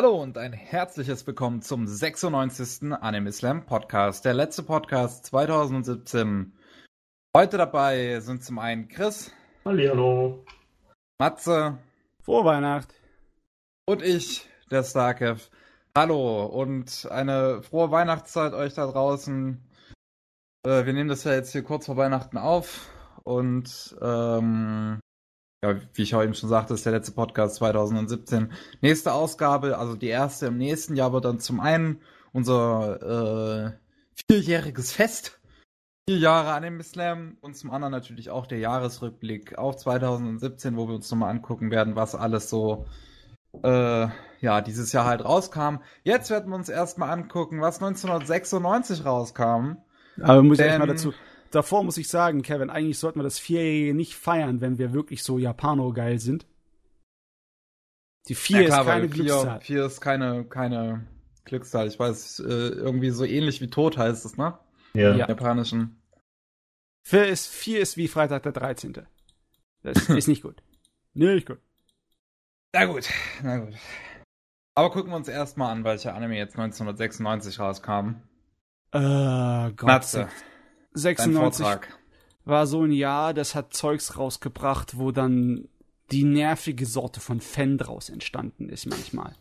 Hallo und ein herzliches Willkommen zum 96. Anime Slam Podcast, der letzte Podcast 2017. Heute dabei sind zum einen Chris. Hallihallo. Matze. Frohe Weihnacht. Und ich, der Starkev. Hallo und eine frohe Weihnachtszeit euch da draußen. Äh, wir nehmen das ja jetzt hier kurz vor Weihnachten auf und ähm, ja, wie ich heute schon sagte, ist der letzte Podcast 2017. Nächste Ausgabe, also die erste im nächsten Jahr, wird dann zum einen unser äh, vierjähriges Fest. Vier Jahre Anime Slam und zum anderen natürlich auch der Jahresrückblick auf 2017, wo wir uns nochmal angucken werden, was alles so äh, ja, dieses Jahr halt rauskam. Jetzt werden wir uns erstmal angucken, was 1996 rauskam. Aber muss ich mal dazu, davor muss ich sagen, Kevin, eigentlich sollten wir das Vierjährige nicht feiern, wenn wir wirklich so Japano-geil sind. Die vier ja, klar, ist keine vier, Glückszahl. Vier ist keine, keine Glückszahl. Ich weiß, äh, irgendwie so ähnlich wie Tod heißt es, ne? Ja. Im Japanischen. Vier ist, vier ist wie Freitag der 13. Das ist nicht gut. Nicht gut. Na gut, na gut. Aber gucken wir uns erstmal an, welcher Anime jetzt 1996 rauskam. Äh, Gott. Matze. 96 war so ein Jahr, das hat Zeugs rausgebracht, wo dann die nervige Sorte von Fan draus entstanden ist manchmal.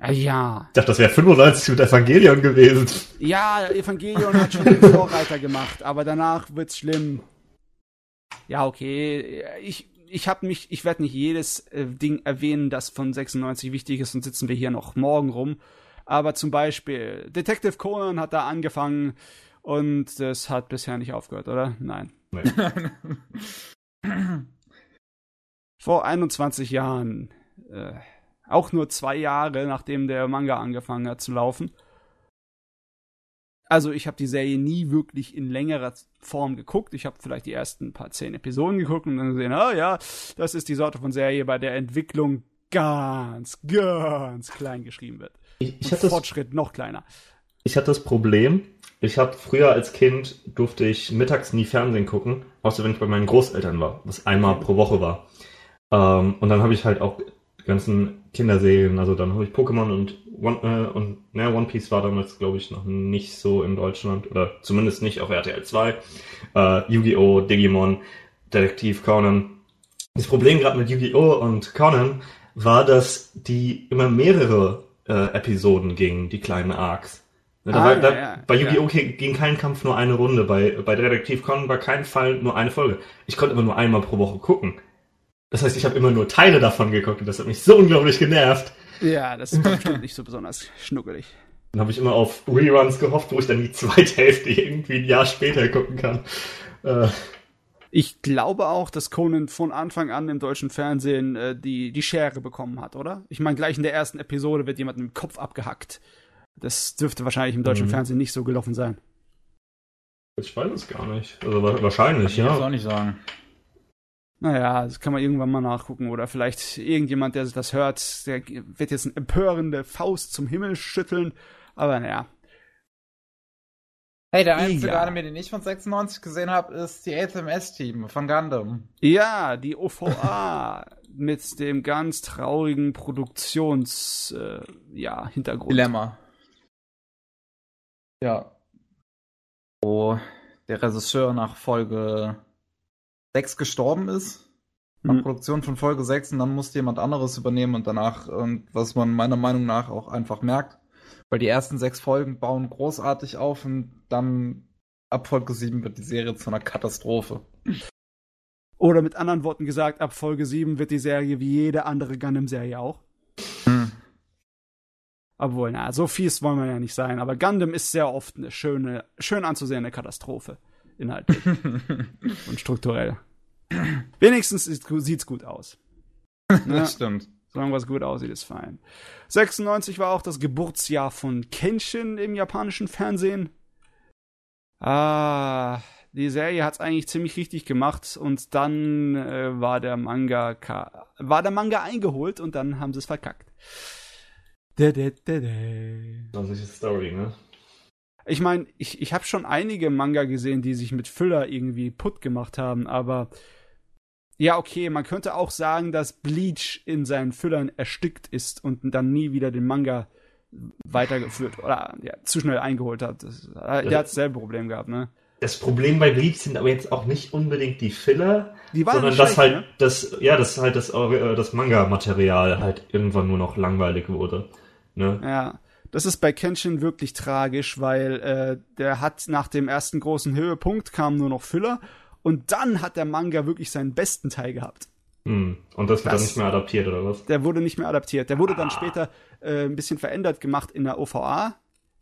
Ja, ja. Ich dachte, das wäre 95 mit Evangelion gewesen. Ja, Evangelion hat schon den Vorreiter gemacht, aber danach wird's schlimm. Ja, okay. Ich, ich habe mich, ich werde nicht jedes äh, Ding erwähnen, das von 96 wichtig ist, und sitzen wir hier noch morgen rum. Aber zum Beispiel Detective Conan hat da angefangen, und das hat bisher nicht aufgehört, oder? Nein. Nee. Vor 21 Jahren, äh, auch nur zwei Jahre nachdem der Manga angefangen hat zu laufen. Also ich habe die Serie nie wirklich in längerer Form geguckt. Ich habe vielleicht die ersten paar zehn Episoden geguckt und dann gesehen, ah ja, das ist die Sorte von Serie, bei der Entwicklung ganz, ganz klein geschrieben wird. Ich, ich hatte Fortschritt noch kleiner. Ich hatte das Problem, ich habe früher als Kind durfte ich mittags nie Fernsehen gucken, außer wenn ich bei meinen Großeltern war, was einmal pro Woche war. Ähm, und dann habe ich halt auch die ganzen Kinderserien, also dann habe ich Pokémon und One, äh, und na, One Piece war damals, glaube ich, noch nicht so in Deutschland oder zumindest nicht auf RTL 2. Äh, Yu-Gi-Oh!, Digimon, Detektiv Conan. Das Problem gerade mit Yu-Gi-Oh! und Conan war, dass die immer mehrere äh, Episoden gingen, die kleinen Arcs. Ne, da Ah, war, ja, da, ja, bei Yu-Gi-Oh! ja. ging kein Kampf nur eine Runde, bei, bei Detektiv Conan war kein Fall nur eine Folge. Ich konnte immer nur einmal pro Woche gucken. Das heißt, ich habe immer nur Teile davon geguckt und das hat mich so unglaublich genervt. Ja, das ist bestimmt nicht so besonders schnuckelig. Dann habe ich immer auf Reruns gehofft, wo ich dann die zweite Hälfte irgendwie ein Jahr später gucken kann. Äh, Ich glaube auch, dass Conan von Anfang an im deutschen Fernsehen äh, die, die Schere bekommen hat, oder? Ich meine, gleich in der ersten Episode wird jemand mit dem Kopf abgehackt. Das dürfte wahrscheinlich im deutschen Mhm. Fernsehen nicht so gelaufen sein. ich weiß es gar nicht. Also wa- wahrscheinlich, Ich will ja. auch nicht sagen. Naja, das kann man irgendwann mal nachgucken. Oder vielleicht irgendjemand, der das hört, der wird jetzt eine empörende Faust zum Himmel schütteln. Aber naja. Hey, der einzige Ja. Anime, den ich von 96 gesehen habe, ist die ATMS-Team von Gundam. Ja, die OVA mit dem ganz traurigen Produktions äh, ja, Hintergrund. Dilemma. Ja. Wo der Regisseur nach Folge 6 gestorben ist. Nach Mhm. Produktion von Folge 6 und dann musste jemand anderes übernehmen und danach, und was man meiner Meinung nach auch einfach merkt, weil die ersten sechs Folgen bauen großartig auf und dann ab Folge 7 wird die Serie zu einer Katastrophe. Oder mit anderen Worten gesagt, ab Folge 7 wird die Serie wie jede andere Gundam-Serie auch. Obwohl, na, so fies wollen wir ja nicht sein. Aber Gundam ist sehr oft eine schöne, schön anzusehende Katastrophe. Inhaltlich und strukturell. Wenigstens sieht's gut aus. Das stimmt. solange was gut aussieht, ist fein. 96 war auch das Geburtsjahr von Kenshin im japanischen Fernsehen. Ah, die Serie hat's eigentlich ziemlich richtig gemacht und dann äh, war der Manga war der Manga eingeholt und dann haben sie es verkackt. Dä, dä, dä, dä. Das ist die Story, ne? Ich meine, ich, ich habe schon einige Manga gesehen, die sich mit Füller irgendwie putt gemacht haben, aber Ja, okay, man könnte auch sagen, dass Bleach in seinen Füllern erstickt ist und dann nie wieder den Manga weitergeführt oder ja, zu schnell eingeholt hat. Das, der hat dasselbe Problem gehabt, ne? Das Problem bei Bleach sind aber jetzt auch nicht unbedingt die Filler, Die waren sondern dass halt ne? das, ja, dass halt das, äh, das Manga-Material halt irgendwann nur noch langweilig wurde. Ne? Ja, das ist bei Kenshin wirklich tragisch, weil äh, der hat nach dem ersten großen Höhepunkt kam nur noch Füller und dann hat der Manga wirklich seinen besten Teil gehabt. Hm. Und das wird Das- dann nicht mehr adaptiert, oder was? Der wurde nicht mehr adaptiert. Der wurde dann Ah. später äh, ein bisschen verändert gemacht in der OVA.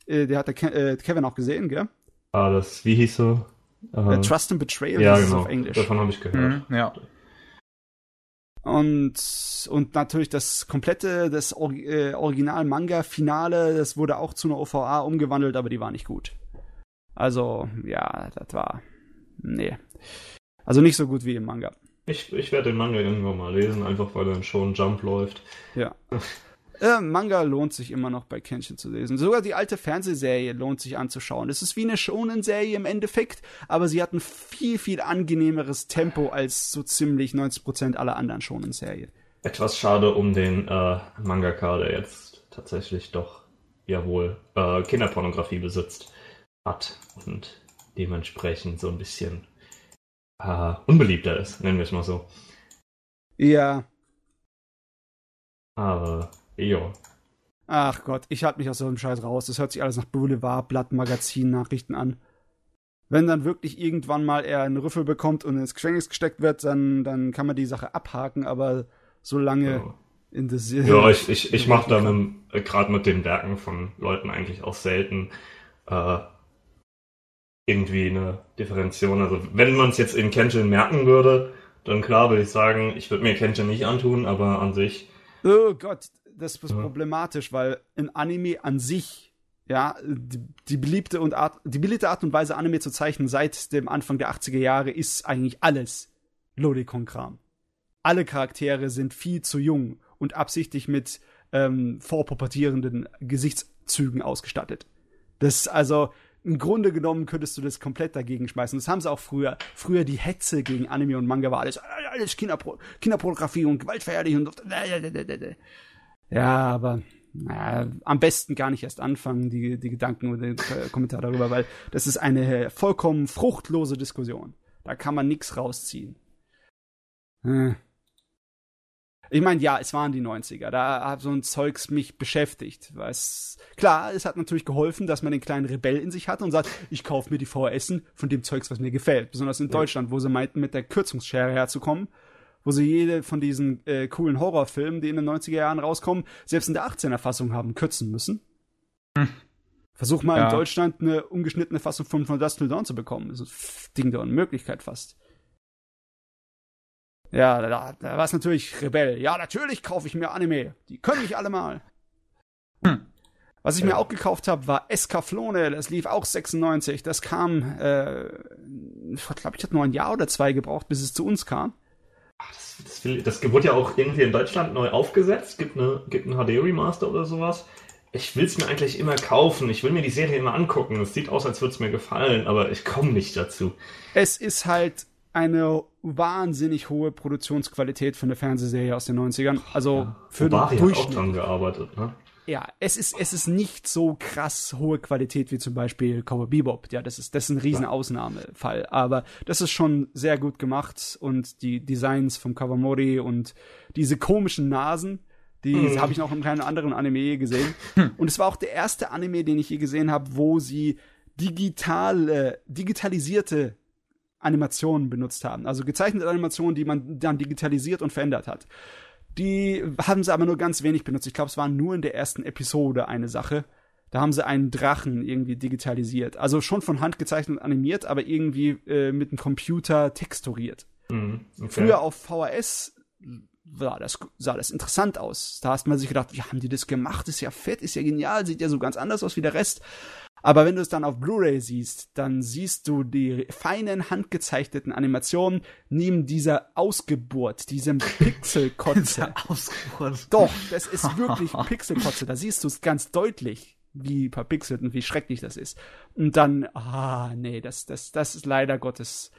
Äh, der hat der Ke äh, Kevin auch gesehen, gell? Ah, das, wie hieß so? Äh, Äh, Trust and Betrayal ja, genau. auf Englisch. Davon habe ich gehört. Mhm, ja. Und, und natürlich das komplette, das Or äh, Original-Manga-Finale, das wurde auch zu einer OVA umgewandelt, aber die war nicht gut. Also, ja, das war. Nee. Also nicht so gut wie im Manga. Ich, ich werde den Manga irgendwann mal lesen, einfach weil dann schon Jump läuft. Ja. Äh, Manga lohnt sich immer noch bei Kenshin zu lesen. Sogar die alte Fernsehserie lohnt sich anzuschauen. Es ist wie eine Shonen-Serie im Endeffekt, aber sie hat ein viel, viel angenehmeres Tempo als so ziemlich 90% aller anderen Shonen-Serien. Etwas schade um den äh, Mangaka, der jetzt tatsächlich doch ja wohl äh, Kinderpornografie besitzt hat und dementsprechend so ein bisschen äh, unbeliebter ist, nennen wir es mal so. Ja. Aber ja, Ach Gott, ich halte mich aus so einem Scheiß raus. Das hört sich alles nach Boulevard, Blatt, Magazin, Nachrichten an. Wenn dann wirklich irgendwann mal er einen Rüffel bekommt und ins Gefängnis gesteckt wird, dann, dann kann man die Sache abhaken, aber so lange ja. in das ja ich, ich, ich mache da äh, gerade mit den Werken von Leuten eigentlich auch selten äh, irgendwie eine Differenzierung. Also wenn man es jetzt in Kenshin merken würde, dann klar würde ich sagen, ich würde mir Kenshin nicht antun, aber an sich Oh Gott, das ist problematisch, weil ein Anime an sich, ja, die, die beliebte und Art, die beliebte Art und Weise, Anime zu zeichnen seit dem Anfang der 80er Jahre, ist eigentlich alles Lodikon-Kram. Alle Charaktere sind viel zu jung und absichtlich mit ähm, vorpubertierenden Gesichtszügen ausgestattet. Das also im Grunde genommen könntest du das komplett dagegen schmeißen. Das haben sie auch früher. Früher die Hetze gegen Anime und Manga war alles, alles Kinderpro Kinderpornografie und Gewaltverherrlichung. und- Ja, aber naja, am besten gar nicht erst anfangen, die, die Gedanken oder den äh, Kommentar darüber, weil das ist eine vollkommen fruchtlose Diskussion. Da kann man nichts rausziehen. Äh. Ich meine, ja, es waren die 90er. Da hat so ein Zeugs mich beschäftigt. Was, klar, es hat natürlich geholfen, dass man den kleinen Rebell in sich hatte und sagt, ich kaufe mir die VHSen von dem Zeugs, was mir gefällt. Besonders in Ja. Deutschland, wo sie meinten, mit der Kürzungsschere herzukommen. Wo sie jede von diesen äh, coolen Horrorfilmen, die in den 90er Jahren rauskommen, selbst in der 18er Fassung haben kürzen müssen. Versuch mal Ja. in Deutschland eine ungeschnittene Fassung von From Dust Till Dawn zu bekommen. Das ist ein Ding der Unmöglichkeit fast. Ja, da, da war es natürlich Rebell. Ja, natürlich kaufe ich mir Anime. Die können mich alle mal. Hm. Was ich mir Ja. auch gekauft habe, war Escaflone. Das lief auch 96. Das kam, äh, ich glaube, ich hatte nur ein Jahr oder zwei gebraucht, bis es zu uns kam. Das, das, will, das wurde ja auch irgendwie in Deutschland neu aufgesetzt. Gibt, eine, gibt ein HD-Remaster oder sowas. Ich will es mir eigentlich immer kaufen. Ich will mir die Serie immer angucken. Es sieht aus, als würde es mir gefallen, aber ich komme nicht dazu. Es ist halt eine wahnsinnig hohe Produktionsqualität für eine Fernsehserie aus den 90ern. Also für den Bari hat auch Durchschnitt. dran gearbeitet, ne? Ja, es ist, es ist nicht so krass hohe Qualität wie zum Beispiel Cowboy Bebop. Ja, das ist, das ist ein riesen Ausnahmefall. Aber das ist schon sehr gut gemacht und die Designs vom Kawamori und diese komischen Nasen, die Mhm. habe ich noch in keinem anderen Anime gesehen. Und es war auch der erste Anime, den ich je gesehen habe, wo sie digital, äh, digitalisierte Animationen benutzt haben. Also gezeichnete Animationen, die man dann digitalisiert und verändert hat. Die haben sie aber nur ganz wenig benutzt. Ich glaube, es war nur in der ersten Episode eine Sache. Da haben sie einen Drachen irgendwie digitalisiert. Also schon von Hand gezeichnet und animiert, aber irgendwie äh, mit dem Computer texturiert. Mhm, okay. Früher auf VHS sah das, sah das interessant aus. Da hast man sich gedacht, wie haben die das gemacht? Ist ja fett, ist ja genial, sieht ja so ganz anders aus wie der Rest. Aber wenn du es dann auf Blu-ray siehst, dann siehst du die feinen handgezeichneten Animationen neben dieser Ausgeburt, diesem Pixelkotze. Ausgeburt. Doch, das ist wirklich Pixelkotze. Da siehst du es ganz deutlich, wie verpixelt und wie schrecklich das ist. Und dann, ah, nee, das, das, das ist leider Gottes,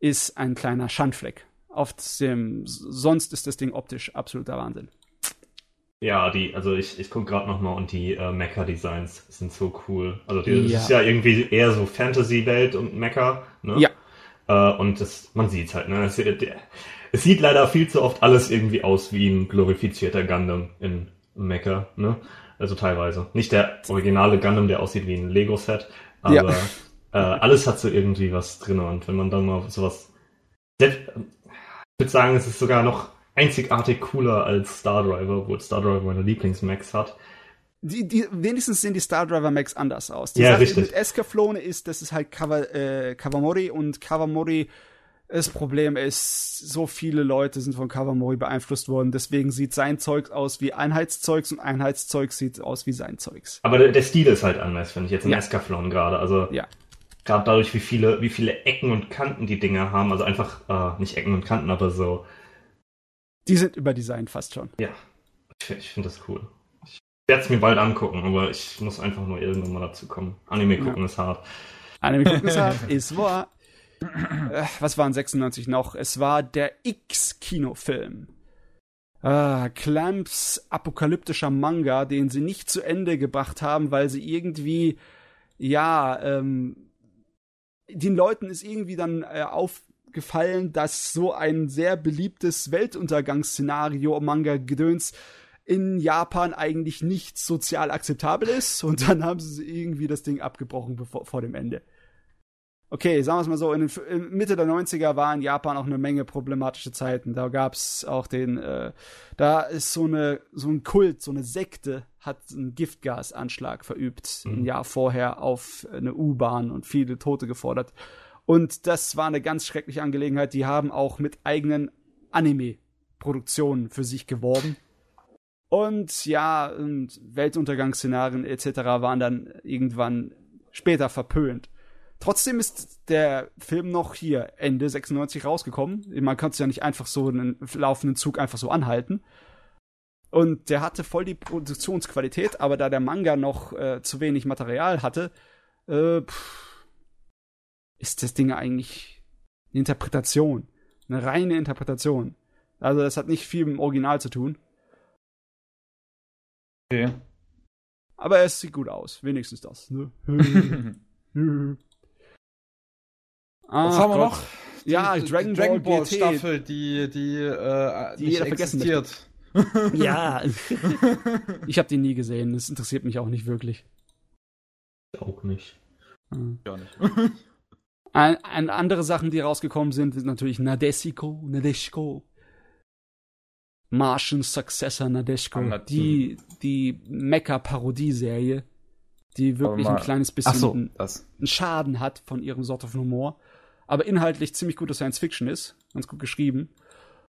ist ein kleiner Schandfleck. Auf dem, sonst ist das Ding optisch absoluter Wahnsinn. Ja, die, also ich, ich gucke gerade nochmal und die äh, Mecha-Designs sind so cool. Also die, das ist ja irgendwie eher so Fantasy-Welt und Mecha, ne? Ja. Äh, und das, man sieht's halt, ne? Es, es, sieht leider viel zu oft alles irgendwie aus wie ein glorifizierter Gundam in Mecha, ne? Also teilweise. Nicht der originale Gundam, der aussieht wie ein Lego-Set, aber ja. äh, alles hat so irgendwie was drin. Und wenn man dann mal sowas. Würde sagen, es ist sogar noch einzigartig cooler als Star Driver, obwohl Star Driver meine Lieblingsmax hat. Die, die, wenigstens sehen die Star Driver Max anders aus. Die ja, Sache richtig. mit Escaflowne ist, das ist halt Kawa, äh, Kawamori und Kawamori, das Problem ist, so viele Leute sind von Kawamori beeinflusst worden, deswegen sieht sein Zeug aus wie Einheitszeugs und Einheitszeug sieht aus wie sein Zeugs. Aber der, der Stil ist halt anders, finde ich, jetzt in ja. Escaflowne gerade. Also ja. Gerade dadurch, wie viele, wie viele Ecken und Kanten die Dinger haben, also einfach, äh, nicht Ecken und Kanten, aber so die sind überdesignt fast schon. Ja, ich, ich finde das cool. Ich werde es mir bald angucken, aber ich muss einfach nur irgendwann mal dazu kommen. Anime gucken ja. ist hart. Anime gucken ist hart, ist wahr. Äh, was waren 96 noch? Es war der X-Kinofilm. Ah, Clamps apokalyptischer Manga, den sie nicht zu Ende gebracht haben, weil sie irgendwie, ja, ähm, den Leuten ist irgendwie dann äh, auf, gefallen, dass so ein sehr beliebtes Weltuntergangsszenario Manga Gedöns in Japan eigentlich nicht sozial akzeptabel ist und dann haben sie irgendwie das Ding abgebrochen bevor, vor dem Ende. Okay, sagen wir es mal so, in, den, in Mitte der 90er war in Japan auch eine Menge problematische Zeiten. Da gab es auch den, äh, da ist so eine, so ein Kult, so eine Sekte hat einen Giftgasanschlag verübt mhm. ein Jahr vorher auf eine U-Bahn und viele Tote gefordert. Und das war eine ganz schreckliche Angelegenheit. Die haben auch mit eigenen Anime-Produktionen für sich geworben. Und ja, und Weltuntergangsszenarien etc. waren dann irgendwann später verpönt. Trotzdem ist der Film noch hier Ende 96 rausgekommen. Man kann es ja nicht einfach so einen laufenden Zug einfach so anhalten. Und der hatte voll die Produktionsqualität, aber da der Manga noch äh, zu wenig Material hatte, äh, pff, ist das Ding eigentlich eine Interpretation. Eine reine Interpretation. Also das hat nicht viel mit dem Original zu tun. Okay. Aber es sieht gut aus. Wenigstens das. Ne? Was haben wir noch? Die, ja, Dragon, Dragon Ball, Ball Staffel, die, die, äh, die nicht existiert. ja. ich habe die nie gesehen. Das interessiert mich auch nicht wirklich. Auch nicht. Ja, nicht. Ein, ein, andere Sachen, die rausgekommen sind, sind natürlich Nadesico, Nadeshko. Martian Successor Nadeshko. Die, die Mecha-Parodieserie, die wirklich ein kleines bisschen so, einen Schaden hat von ihrem Sort of Humor. Aber inhaltlich ziemlich gute Science Fiction ist. Ganz gut geschrieben.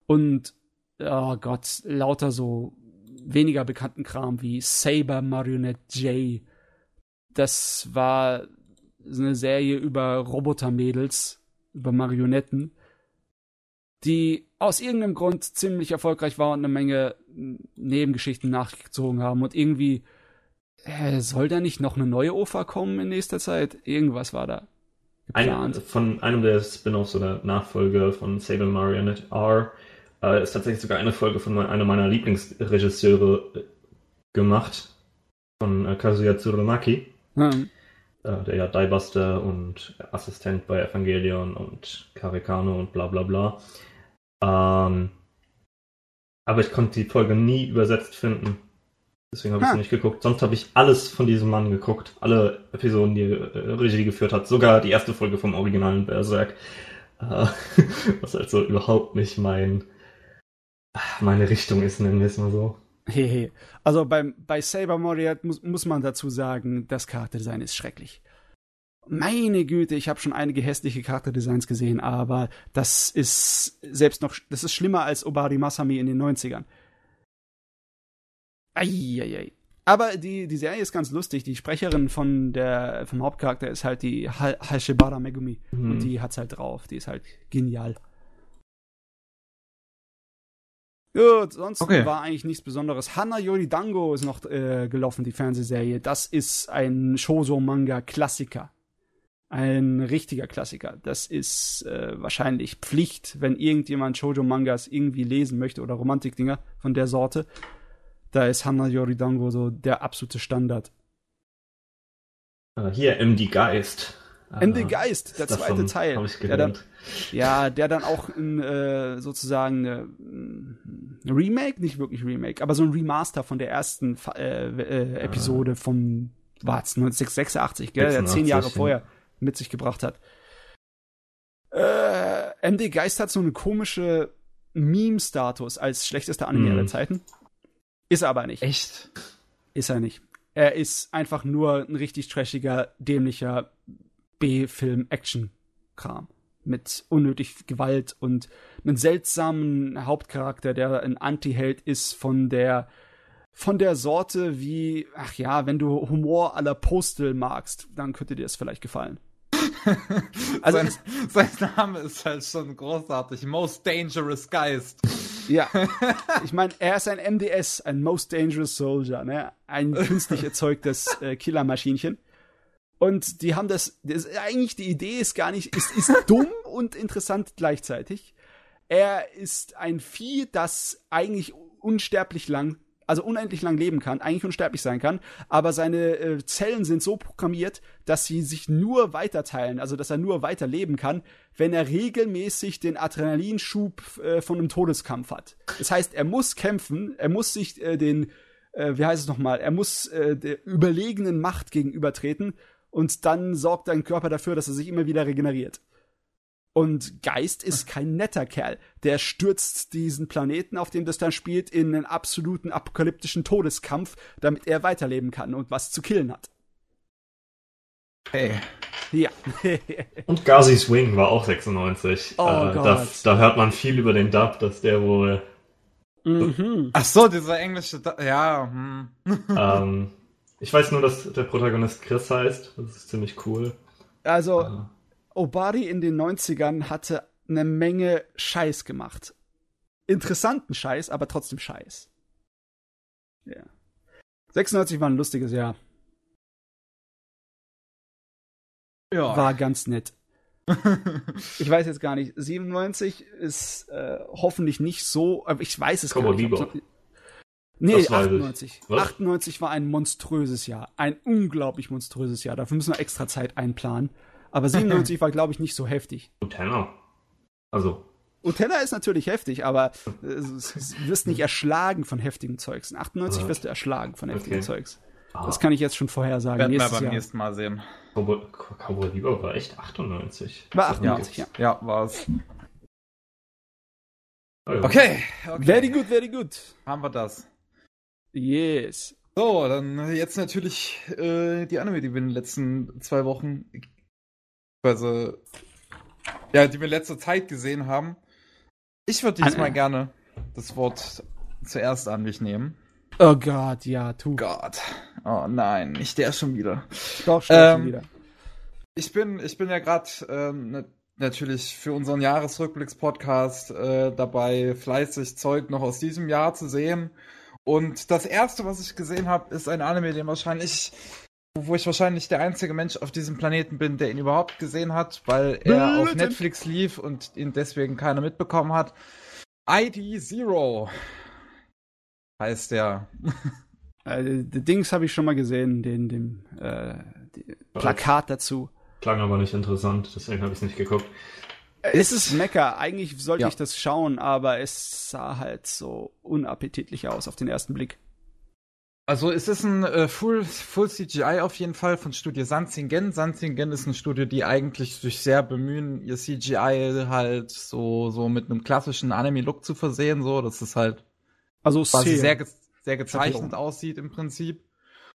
Und, oh Gott, lauter so weniger bekannten Kram wie Saber Marionette J. Das war eine Serie über Robotermädels, über Marionetten, die aus irgendeinem Grund ziemlich erfolgreich war und eine Menge Nebengeschichten nachgezogen haben und irgendwie äh, soll da nicht noch eine neue OFA kommen in nächster Zeit? Irgendwas war da. Ein, von einem der Spin-offs oder Nachfolger von Sable Marionette R äh, ist tatsächlich sogar eine Folge von einem meiner Lieblingsregisseure äh, gemacht, von äh, Kazuya Tsurumaki. Hm der ja Diebuster und Assistent bei Evangelion und Karikano und bla bla bla. Ähm, aber ich konnte die Folge nie übersetzt finden. Deswegen habe ich sie nicht geguckt. Sonst habe ich alles von diesem Mann geguckt. Alle Episoden, die er äh, Regie geführt hat. Sogar die erste Folge vom originalen Berserk. Äh, was also überhaupt nicht mein meine Richtung ist, nennen wir es mal so. Hehe. Also beim, bei Saber Moriat muss, muss man dazu sagen, das Charakterdesign ist schrecklich. Meine Güte, ich habe schon einige hässliche Charakterdesigns gesehen, aber das ist selbst noch, das ist schlimmer als Obari Masami in den 90ern. Eieiei. Aber die, die Serie ist ganz lustig. Die Sprecherin von der, vom Hauptcharakter ist halt die Hashibara Megumi. Mhm. Und die hat's halt drauf. Die ist halt genial. Gut, sonst okay. war eigentlich nichts Besonderes. Hana Yori Dango ist noch äh, gelaufen, die Fernsehserie. Das ist ein Shoujo-Manga-Klassiker. Ein richtiger Klassiker. Das ist äh, wahrscheinlich Pflicht, wenn irgendjemand Shoujo-Mangas irgendwie lesen möchte oder Romantikdinger von der Sorte. Da ist Hana Yoridango so der absolute Standard. Äh, hier, MD Geist. MD äh, Geist, der zweite davon Teil. Hab ich der dann, ja, der dann auch in, äh, sozusagen eine, ein Remake, nicht wirklich Remake, aber so ein Remaster von der ersten äh, äh, Episode von war's 1986, gell, der 86, zehn Jahre ja. vorher mit sich gebracht hat. Äh, MD Geist hat so eine komische Meme-Status als schlechtester Anime Mhm. aller Zeiten. Ist er aber nicht. Echt? Ist er nicht. Er ist einfach nur ein richtig trashiger, dämlicher B-Film-Action-Kram. Mit unnötig Gewalt und einem seltsamen Hauptcharakter, der ein Anti-Held ist von der von der Sorte wie, ach ja, wenn du Humor la Postel magst, dann könnte dir das vielleicht gefallen. Also sein, sein Name ist halt schon großartig. Most Dangerous Geist. Ja, ich meine, er ist ein MDS, ein Most Dangerous Soldier, ne? Ein künstlich erzeugtes äh, Killermaschinchen. Und die haben das, das, eigentlich die Idee ist gar nicht, ist, ist dumm und interessant gleichzeitig. Er ist ein Vieh, das eigentlich unsterblich lang, also unendlich lang leben kann, eigentlich unsterblich sein kann, aber seine äh, Zellen sind so programmiert, dass sie sich nur weiterteilen, also dass er nur weiter leben kann, wenn er regelmäßig den Adrenalinschub äh, von einem Todeskampf hat. Das heißt, er muss kämpfen, er muss sich äh, den, äh, wie heißt es nochmal, er muss äh, der überlegenen Macht gegenübertreten und dann sorgt dein Körper dafür, dass er sich immer wieder regeneriert. Und Geist ist kein netter Kerl. Der stürzt diesen Planeten, auf dem das dann spielt, in einen absoluten apokalyptischen Todeskampf, damit er weiterleben kann und was zu killen hat. Hey. Ja. Und Gazi Swing war auch 96. Oh äh, da, Gott. da hört man viel über den Dub, dass der wohl. mhm. Ach so, dieser englische. Da ja, hm. ähm, ich weiß nur, dass der Protagonist Chris heißt. Das ist ziemlich cool. Also, Äh, Obari in den 90ern hatte eine Menge Scheiß gemacht. Interessanten Scheiß, aber trotzdem Scheiß. Ja. 96 war ein lustiges Jahr. ja. War ganz nett. Ich weiß jetzt gar nicht. 97 ist äh, hoffentlich nicht so, aber ich weiß es Cowboy gar nicht. so- Nee, Das weiß ich. 98. Was? 98 war ein monströses Jahr. Ein unglaublich monströses Jahr. Dafür müssen wir extra Zeit einplanen. Aber 97 war, glaube ich, nicht so heftig. Utena. Also, Utena ist natürlich heftig, aber äh, du wirst nicht erschlagen von heftigem Zeugs. In 98 Ah. wirst du erschlagen von heftigem Okay. Zeugs. ah, Das kann ich jetzt schon vorher sagen. Werden wir beim Jahr. nächsten Mal sehen. Cowboy, Bebop war echt 98. War Das hat 98, mich- ja. Ja, war's. Ah, ja. Okay, okay. Very good, very good. Haben wir das. Yes. So, dann jetzt natürlich äh, die Anime, die wir in den letzten zwei Wochen, also, ja, die wir in letzter Zeit gesehen haben. Ich würde diesmal An- gerne das Wort zuerst an mich nehmen. Oh Gott, ja, tu. Gott. Oh nein, nicht der schon wieder. Doch, schon Ähm, wieder. Ich bin, ich bin ja gerade ähm, ne, natürlich für unseren Jahresrückblicks-Podcast äh, dabei, fleißig Zeug noch aus diesem Jahr zu sehen. Und das erste, was ich gesehen habe, ist ein Anime, den wahrscheinlich, wo ich wahrscheinlich der einzige Mensch auf diesem Planeten bin, der ihn überhaupt gesehen hat, weil er auf. Netflix lief und ihn deswegen keiner mitbekommen hat. ID Zero heißt der. Äh, die Dings habe ich schon mal gesehen, den, dem äh, Plakat dazu. Klang aber nicht interessant, deswegen habe ich es nicht geguckt. Es ist Mecker. Eigentlich sollte Ja. ich das schauen, aber es sah halt so unappetitlich aus auf den ersten Blick. Also es ist ein äh, Full, Full CGI auf jeden Fall von Studio Sanzingen. Sanzingen ist ein Studio, die eigentlich sich sehr bemühen, ihr CGI halt so, so mit einem klassischen Anime-Look zu versehen, so, dass es halt Also quasi sehr, sehr, ge sehr gezeichnet aussieht im Prinzip.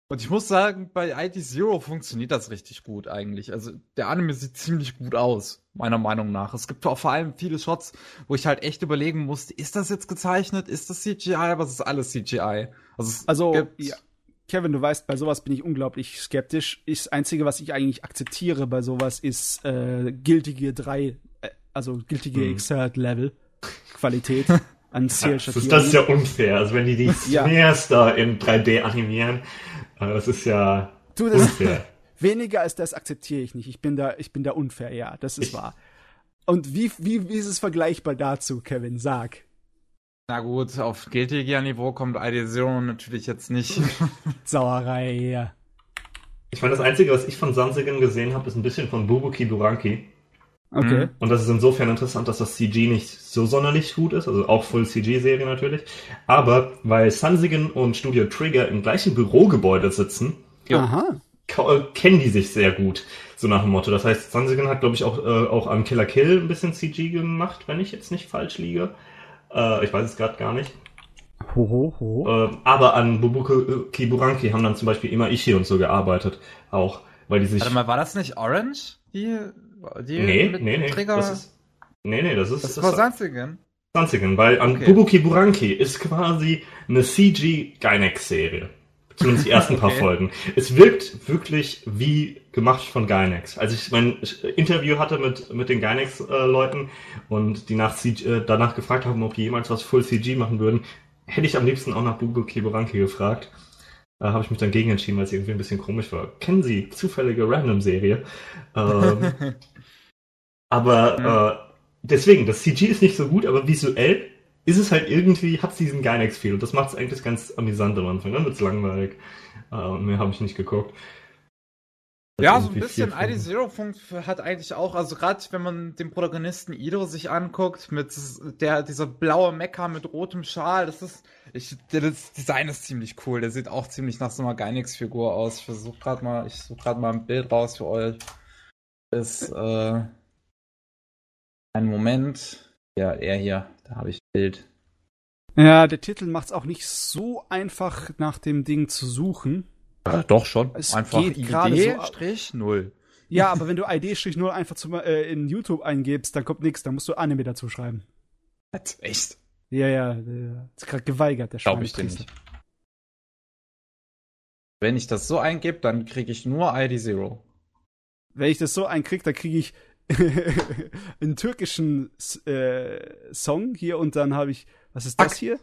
Und ich muss sagen, bei ID Zero funktioniert das richtig gut eigentlich. Also der Anime sieht ziemlich gut aus, meiner Meinung nach. Es gibt auch vor allem viele Shots, wo ich halt echt überlegen musste, ist das jetzt gezeichnet? Ist das CGI? Aber es ist alles CGI. Also, Also, ja. Kevin, du weißt, bei sowas bin ich unglaublich skeptisch. Das Einzige, was ich eigentlich akzeptiere bei sowas, ist äh, gültige 3, äh, also gültige Mhm. Exert Level Qualität an Das Zielschattierungen. ist, das ist ja unfair. Also wenn die die Ja. Spheres da in 3D animieren, äh, das ist ja Du, das, unfair. Weniger als das akzeptiere ich nicht. Ich bin da, ich bin da unfair, ja, das ist wahr. Und wie, wie, wie ist es vergleichbar dazu, Kevin? Sag. Na gut, auf Guilty Gear Niveau kommt ID Zero natürlich jetzt nicht. Sauerei, ja. Ich meine, das Einzige, was ich von Sansigen gesehen habe, ist ein bisschen von Bubuki Buranki. Okay. Und das ist insofern interessant, dass das CG nicht so sonderlich gut ist, also auch Full CG-Serie natürlich. Aber weil Sansigen und Studio Trigger im gleichen Bürogebäude sitzen. Aha. äh, kennen die sich sehr gut, so nach dem Motto. Das heißt, Sansigen hat, glaube ich, auch, äh, auch an Killer Kill ein bisschen CG gemacht, wenn ich jetzt nicht falsch liege. Äh, ich weiß es gerade gar nicht. Ho, ho, ho. Äh, aber an Bubuki Buranki haben dann zum Beispiel immer Ichi und so gearbeitet, auch, weil die sich... Warte mal, war das nicht Orange? Die, die nee, mit nee, nee, Trigger? das ist... Nee, nee, das ist... das war Sanzigen. Sanzigen, weil an Okay. Bubuki Buranki ist quasi eine CG-Gynex-Serie. Zumindest die ersten paar Okay. Folgen. Es wirkt wirklich wie gemacht von Gynex. Als ich mein Interview hatte mit, mit den Gynex-Leuten und die nach CG, äh, danach gefragt haben, ob die jemals was Full CG machen würden, hätte ich am liebsten auch nach Bubuki Buranki gefragt. Da habe ich mich dann gegen entschieden, weil es irgendwie ein bisschen komisch war. Kennen Sie zufällige Random-Serie? Ähm, aber äh, deswegen, das CG ist nicht so gut, aber visuell ist es halt irgendwie, hat es diesen Gynex-Feel. Und das macht es eigentlich ganz amüsant am Anfang. Dann wird es langweilig. Und mehr habe ich nicht geguckt. Ja, so ein bisschen ID Zero hat eigentlich auch, also gerade wenn man den Protagonisten Ido sich anguckt, mit der, dieser blaue Mecha mit rotem Schal, das ist, ich, das Design ist ziemlich cool, der sieht auch ziemlich nach so einer Gynex-Figur aus. Ich versuche gerade mal, ich suche gerade mal ein Bild raus für euch. Ist, äh, ein Moment. Ja, er hier, da habe ich ein Bild. Ja, der Titel macht's auch nicht so einfach, nach dem Ding zu suchen. Ja, doch schon. Es Einfach geht gerade so ab. Strich null. Ja, aber wenn du ID-0 einfach zum, äh, in YouTube eingibst, dann kommt nichts, dann musst du Anime dazu schreiben. Was? Echt? Ja, ja, der ist gerade geweigert, der Glaube ich dir nicht. Wenn ich das so eingebe, dann kriege ich nur ID Zero. Wenn ich das so einkrieg, dann kriege ich einen türkischen äh, Song hier und dann habe ich, was ist das Fuck. hier?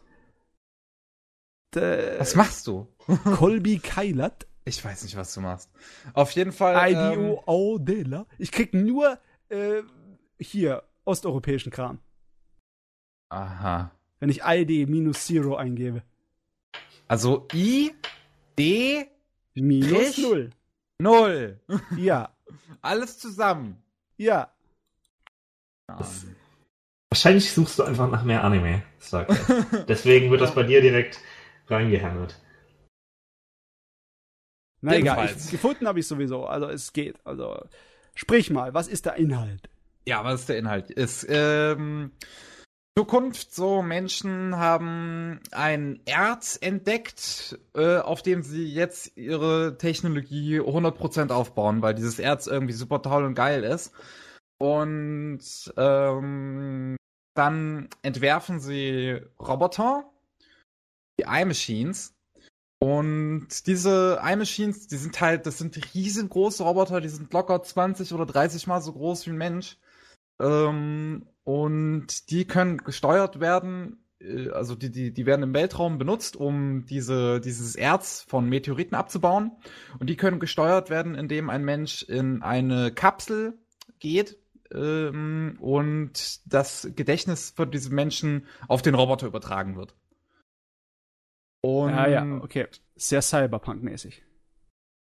Der, Was machst du? Kolbi Kailat, Ich weiß nicht, was du machst. Auf jeden Fall. Ähm, IDO Audela. Ich krieg nur äh, hier osteuropäischen Kram, aha. wenn ich ID minus Zero eingebe. Also I, D, Minus null. null. Ja, Alles zusammen. Ja. Wahrscheinlich suchst du einfach nach mehr Anime, sagt er. Deswegen wird das bei dir direkt reingehämmert. Na egal, ich, gefunden habe ich sowieso. Also es geht. Also sprich mal, was ist der Inhalt? Ja, was ist der Inhalt? Ist, ähm, Zukunft, so Menschen haben ein Erz entdeckt, äh, auf dem sie jetzt ihre Technologie 100% aufbauen, weil dieses Erz irgendwie super toll und geil ist. Und ähm, dann entwerfen sie Roboter, die Eye-Machines. Und diese Eye-Machines, die sind halt, das sind riesengroße Roboter, die sind locker 20 oder 30 Mal so groß wie ein Mensch. Ähm, und die können gesteuert werden, äh, also die, die, die werden im Weltraum benutzt, um diese, dieses Erz von Meteoriten abzubauen. Und die können gesteuert werden, indem ein Mensch in eine Kapsel geht ähm, und das Gedächtnis von diesem Menschen auf den Roboter übertragen wird. Und Ja, ja, okay. Sehr Cyberpunk-mäßig.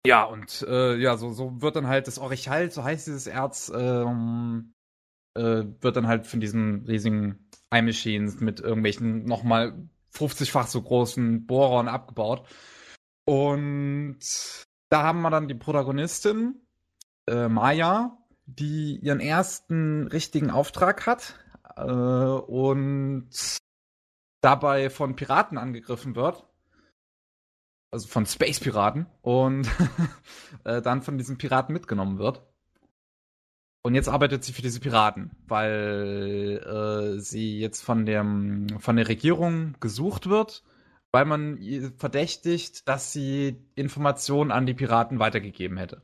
ja, und äh, ja, so, so wird dann halt das Orichal, so heißt dieses Erz, ähm, äh, wird dann halt von diesen riesigen Eye-Machines mit irgendwelchen nochmal 50-fach so großen Bohrern abgebaut. Und da haben wir dann die Protagonistin, äh, Maya, die ihren ersten richtigen Auftrag hat äh, und dabei von Piraten angegriffen wird. Also von Space-Piraten. Und äh, dann von diesen Piraten mitgenommen wird. Und jetzt arbeitet sie für diese Piraten, weil äh, sie jetzt von, dem, von der Regierung gesucht wird, weil man verdächtigt, dass sie Informationen an die Piraten weitergegeben hätte.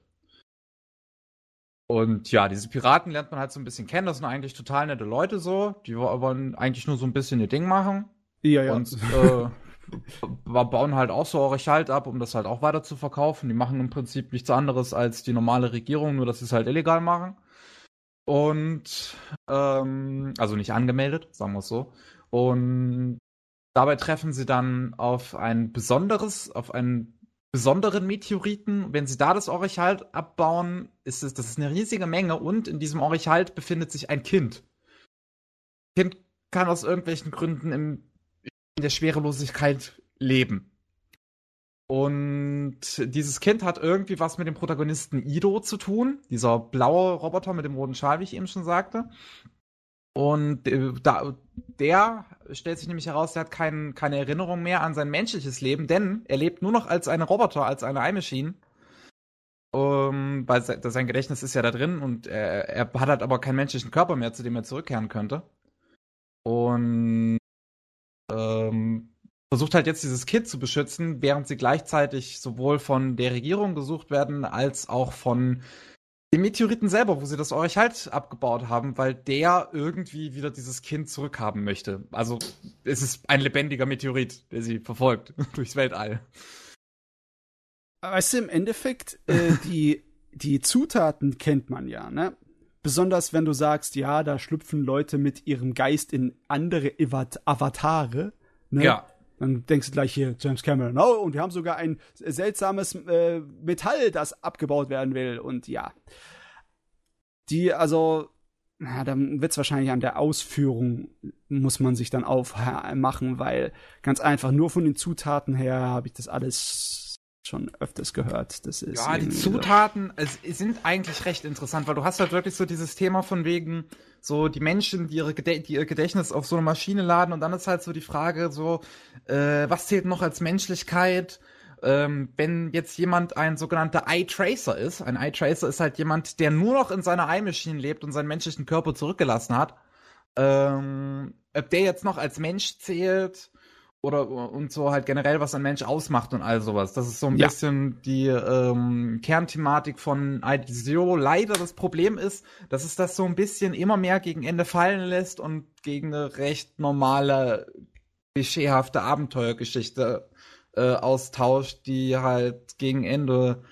Und ja, diese Piraten lernt man halt so ein bisschen kennen. Das sind eigentlich total nette Leute so. Die wo- wollen eigentlich nur so ein bisschen ihr Ding machen. Ja, ja. Und äh, bauen halt auch so Orechalt ab, um das halt auch weiter zu verkaufen. Die machen im Prinzip nichts anderes als die normale Regierung, nur dass sie es halt illegal machen. Und ähm, also nicht angemeldet, sagen wir es so. Und dabei treffen sie dann auf ein besonderes, auf einen besonderen Meteoriten. Wenn sie da das Orechalt abbauen, ist es, das ist eine riesige Menge und in diesem Orechalt befindet sich ein Kind. Kind kann aus irgendwelchen Gründen im, in der Schwerelosigkeit leben. Und dieses Kind hat irgendwie was mit dem Protagonisten Ido zu tun, dieser blaue Roboter mit dem roten Schal, wie ich eben schon sagte. Und äh, da, der stellt sich nämlich heraus, der hat kein, keine Erinnerung mehr an sein menschliches Leben, denn er lebt nur noch als eine Roboter, als eine iMachine. Um, weil sein Gedächtnis ist ja da drin und er, er hat halt aber keinen menschlichen Körper mehr, zu dem er zurückkehren könnte. Und ähm, versucht halt jetzt dieses Kind zu beschützen, während sie gleichzeitig sowohl von der Regierung gesucht werden, als auch von den Meteoriten selber, wo sie das Orich halt abgebaut haben, weil der irgendwie wieder dieses Kind zurückhaben möchte. Also es ist ein lebendiger Meteorit, der sie verfolgt durchs Weltall. Weißt du, im Endeffekt, äh, die, die Zutaten kennt man ja, ne? Besonders wenn du sagst, ja, da schlüpfen Leute mit ihrem Geist in andere Avatare. Ne? Ja. Dann denkst du gleich hier, James Cameron, oh, und wir haben sogar ein seltsames äh, Metall, das abgebaut werden will. Und ja. Die, also, na, dann wird's wahrscheinlich an der Ausführung, muss man sich dann aufmachen, weil ganz einfach nur von den Zutaten her habe ich das alles schon öfters gehört. Das ist ja, die Zutaten es, sind eigentlich recht interessant, weil du hast halt wirklich so dieses Thema von wegen so die Menschen, die, ihre Gedä die ihr Gedächtnis auf so eine Maschine laden und dann ist halt so die Frage so, äh, was zählt noch als Menschlichkeit? Ähm, wenn jetzt jemand ein sogenannter Eye Tracer ist, ein Eye Tracer ist halt jemand, der nur noch in seiner Eye-Machine lebt und seinen menschlichen Körper zurückgelassen hat, ähm, ob der jetzt noch als Mensch zählt, oder und so halt generell, was ein Mensch ausmacht und all sowas. Das ist so ein ja. bisschen die ähm, Kernthematik von IDCO. Leider das Problem ist, dass es das so ein bisschen immer mehr gegen Ende fallen lässt und gegen eine recht normale, klischeehafte Abenteuergeschichte äh, austauscht, die halt gegen Ende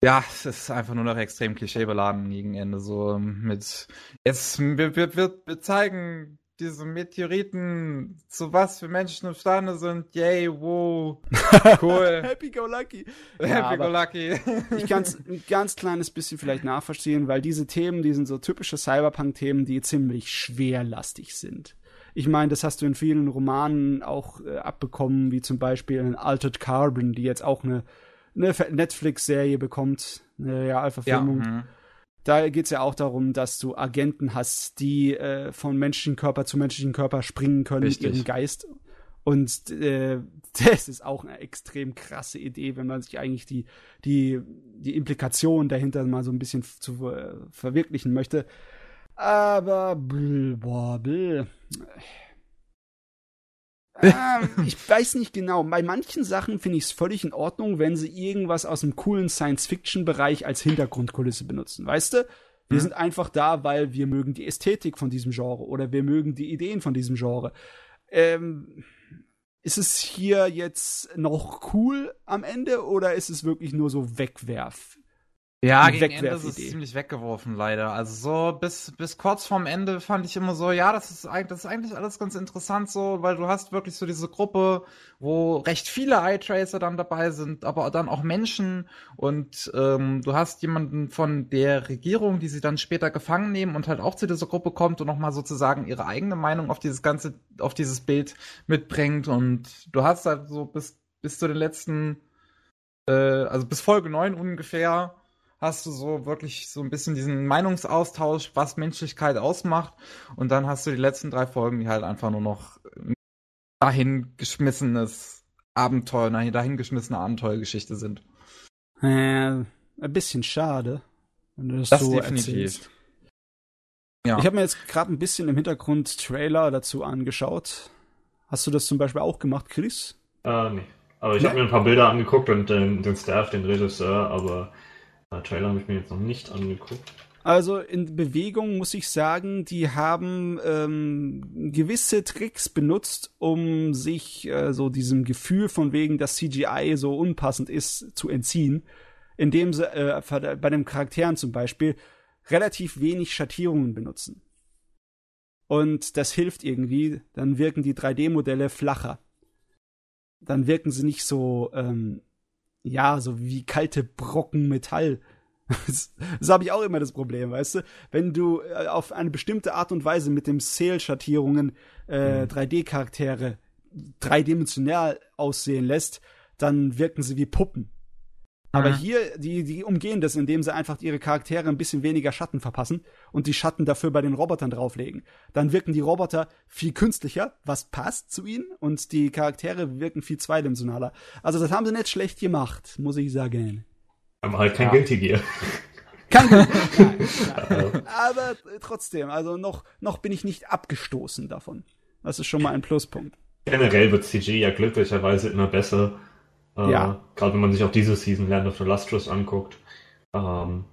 ja, es ist einfach nur noch extrem klischeebeladen gegen Ende. So mit jetzt wir, wir, wir zeigen diese Meteoriten zu was für Menschen imstande sind. Yay, wow. Cool. Happy go lucky. Happy ja, go lucky. ich kann es ein ganz kleines bisschen vielleicht nachverstehen, weil diese Themen, die sind so typische Cyberpunk-Themen, die ziemlich schwerlastig sind. Ich meine, das hast du in vielen Romanen auch äh, abbekommen, wie zum Beispiel in Altered Carbon, die jetzt auch eine, eine Netflix-Serie bekommt, eine Realverfilmung. Ja, mhm da geht es ja auch darum, dass du Agenten hast, die äh, von menschlichen Körper zu menschlichen Körper springen können Richtig. mit ihrem Geist. Und äh, das ist auch eine extrem krasse Idee, wenn man sich eigentlich die, die, die Implikation dahinter mal so ein bisschen zu äh, verwirklichen möchte. Aber bl, boah, ähm, ich weiß nicht genau. Bei manchen Sachen finde ich es völlig in Ordnung, wenn sie irgendwas aus dem coolen Science-Fiction-Bereich als Hintergrundkulisse benutzen. Weißt du? Wir mhm. sind einfach da, weil wir mögen die Ästhetik von diesem Genre oder wir mögen die Ideen von diesem Genre. Ähm, ist es hier jetzt noch cool am Ende oder ist es wirklich nur so Wegwerf? Ja, gegen Ende ist es ziemlich weggeworfen, leider. Also so bis, bis kurz vorm Ende fand ich immer so, ja, das ist, eigentlich, das ist eigentlich alles ganz interessant so, weil du hast wirklich so diese Gruppe, wo recht viele Eye-Tracer dann dabei sind, aber dann auch Menschen. Und ähm, du hast jemanden von der Regierung, die sie dann später gefangen nehmen und halt auch zu dieser Gruppe kommt und nochmal sozusagen ihre eigene Meinung auf dieses ganze, auf dieses Bild mitbringt. Und du hast halt so bis, bis zu den letzten, äh, also bis Folge 9 ungefähr, hast du so wirklich so ein bisschen diesen Meinungsaustausch, was Menschlichkeit ausmacht. Und dann hast du die letzten drei Folgen, die halt einfach nur noch dahingeschmissenes Abenteuer, eine dahingeschmissene Abenteuergeschichte sind. Äh, ein bisschen schade, wenn du das, das so definitiv. erzählst. Ja. Ich habe mir jetzt gerade ein bisschen im Hintergrund Trailer dazu angeschaut. Hast du das zum Beispiel auch gemacht, Chris? Äh, nee. Aber ich ja. habe mir ein paar Bilder angeguckt und den, den Staff, den Regisseur, aber äh, Trailer habe ich mir jetzt noch nicht angeguckt. Also in Bewegung muss ich sagen, die haben ähm, gewisse Tricks benutzt, um sich äh, so diesem Gefühl von wegen, dass CGI so unpassend ist, zu entziehen, indem sie äh, bei den Charakteren zum Beispiel relativ wenig Schattierungen benutzen. Und das hilft irgendwie, dann wirken die 3D-Modelle flacher. Dann wirken sie nicht so, ähm, ja, so wie kalte Brocken Metall. Das, habe ich auch immer das Problem, weißt du? Wenn du äh, auf eine bestimmte Art und Weise mit dem Sale-Schattierungen äh, mhm. 3D-Charaktere dreidimensional aussehen lässt, dann wirken sie wie Puppen. Aber mhm. hier, die, die umgehen das, indem sie einfach ihre Charaktere ein bisschen weniger Schatten verpassen und die Schatten dafür bei den Robotern drauflegen. Dann wirken die Roboter viel künstlicher, was passt zu ihnen, und die Charaktere wirken viel zweidimensionaler. Also das haben sie nicht schlecht gemacht, muss ich sagen. Aber halt kein ja. Guilty Gear. Kein Guilty Gear. Aber trotzdem, also noch, noch bin ich nicht abgestoßen davon. Das ist schon mal ein Pluspunkt. Generell wird CG ja glücklicherweise immer besser. Äh, ja. Gerade wenn man sich auch diese Season Land of the Lustrous anguckt. Ähm,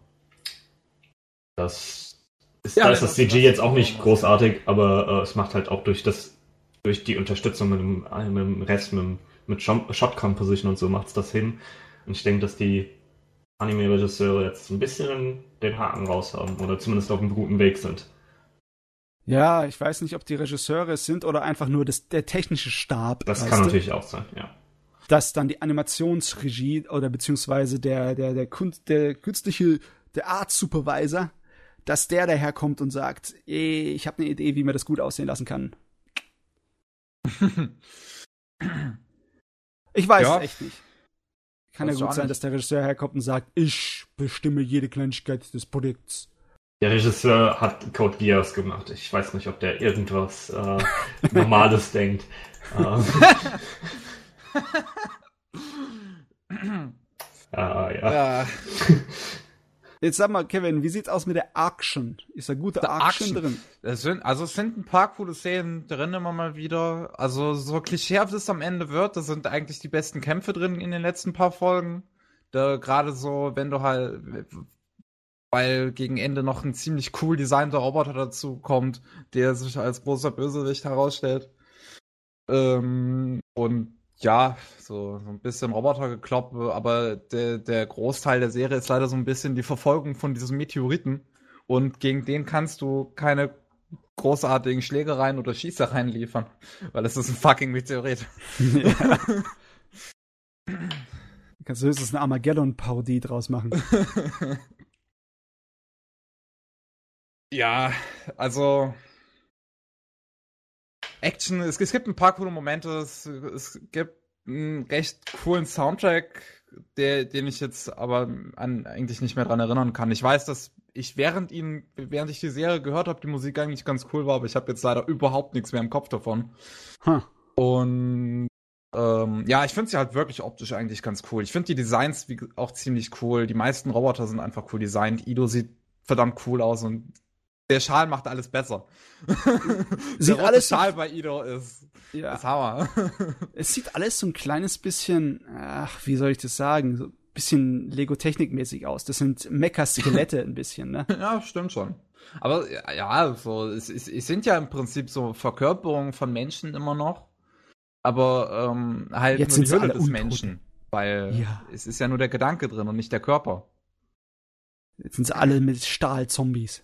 das ist, ja, da ist das CG jetzt auch nicht großartig, aber äh, es macht halt auch durch das, durch die Unterstützung mit dem, äh, mit dem Rest, mit, mit Shot Composition und so macht es das hin. Und ich denke, dass die Anime-Regisseure jetzt ein bisschen den Haken raus haben oder zumindest auf einem guten Weg sind. Ja, ich weiß nicht, ob die Regisseure es sind oder einfach nur das, der technische Stab. Das kann du? natürlich auch sein, ja dass dann die Animationsregie oder beziehungsweise der, der, der, Kunst, der künstliche, der Art Supervisor, dass der daherkommt und sagt, ey, ich habe eine Idee, wie man das gut aussehen lassen kann. ich weiß ja. es echt nicht. Kann ja gut sein, nicht. dass der Regisseur herkommt und sagt, ich bestimme jede Kleinigkeit des Produkts. Der Regisseur hat Code Geass gemacht. Ich weiß nicht, ob der irgendwas äh, Normales denkt. Ähm. Ah, ja. ja. Jetzt sag mal, Kevin, wie sieht's aus mit der Action? Ist da gute Action, Action, drin? Es sind, also es sind ein paar coole Szenen drin immer mal wieder. Also so klischeehaft es am Ende wird, da sind eigentlich die besten Kämpfe drin in den letzten paar Folgen. Gerade so, wenn du halt, weil gegen Ende noch ein ziemlich cool designter Roboter dazu kommt, der sich als großer Bösewicht herausstellt. Ähm, und ja, so, so ein bisschen Robotergekloppe, aber der, der Großteil der Serie ist leider so ein bisschen die Verfolgung von diesem Meteoriten. Und gegen den kannst du keine großartigen Schlägereien oder Schießereien liefern, weil es ist ein fucking Meteorit. Ja. kannst du höchstens eine Armageddon-Parodie draus machen. ja, also Action, es, es, gibt ein paar coole Momente, es, es gibt einen recht coolen Soundtrack, der, den ich jetzt aber an, eigentlich nicht mehr dran erinnern kann. Ich weiß, dass ich während ihn, während ich die Serie gehört habe, die Musik eigentlich ganz cool war, aber ich habe jetzt leider überhaupt nichts mehr im Kopf davon. Huh. Und ähm, ja, ich finde sie halt wirklich optisch eigentlich ganz cool. Ich finde die Designs wie, auch ziemlich cool. Die meisten Roboter sind einfach cool designt. Ido sieht verdammt cool aus und der Schal macht alles besser. Sieht der alles Schal bei Ido ist, ja. ist Hammer. es sieht alles so ein kleines bisschen, ach, wie soll ich das sagen, so ein bisschen Lego-Technik-mäßig aus. Das sind Mecha-Skelette ein bisschen, ne? Ja, stimmt schon. Aber ja, so, es, es, es sind ja im Prinzip so Verkörperungen von Menschen immer noch. Aber ähm, halt Jetzt nur die Hülle des Untoten. Menschen. Weil ja. es ist ja nur der Gedanke drin und nicht der Körper. Jetzt sind sie alle mit Stahlzombies.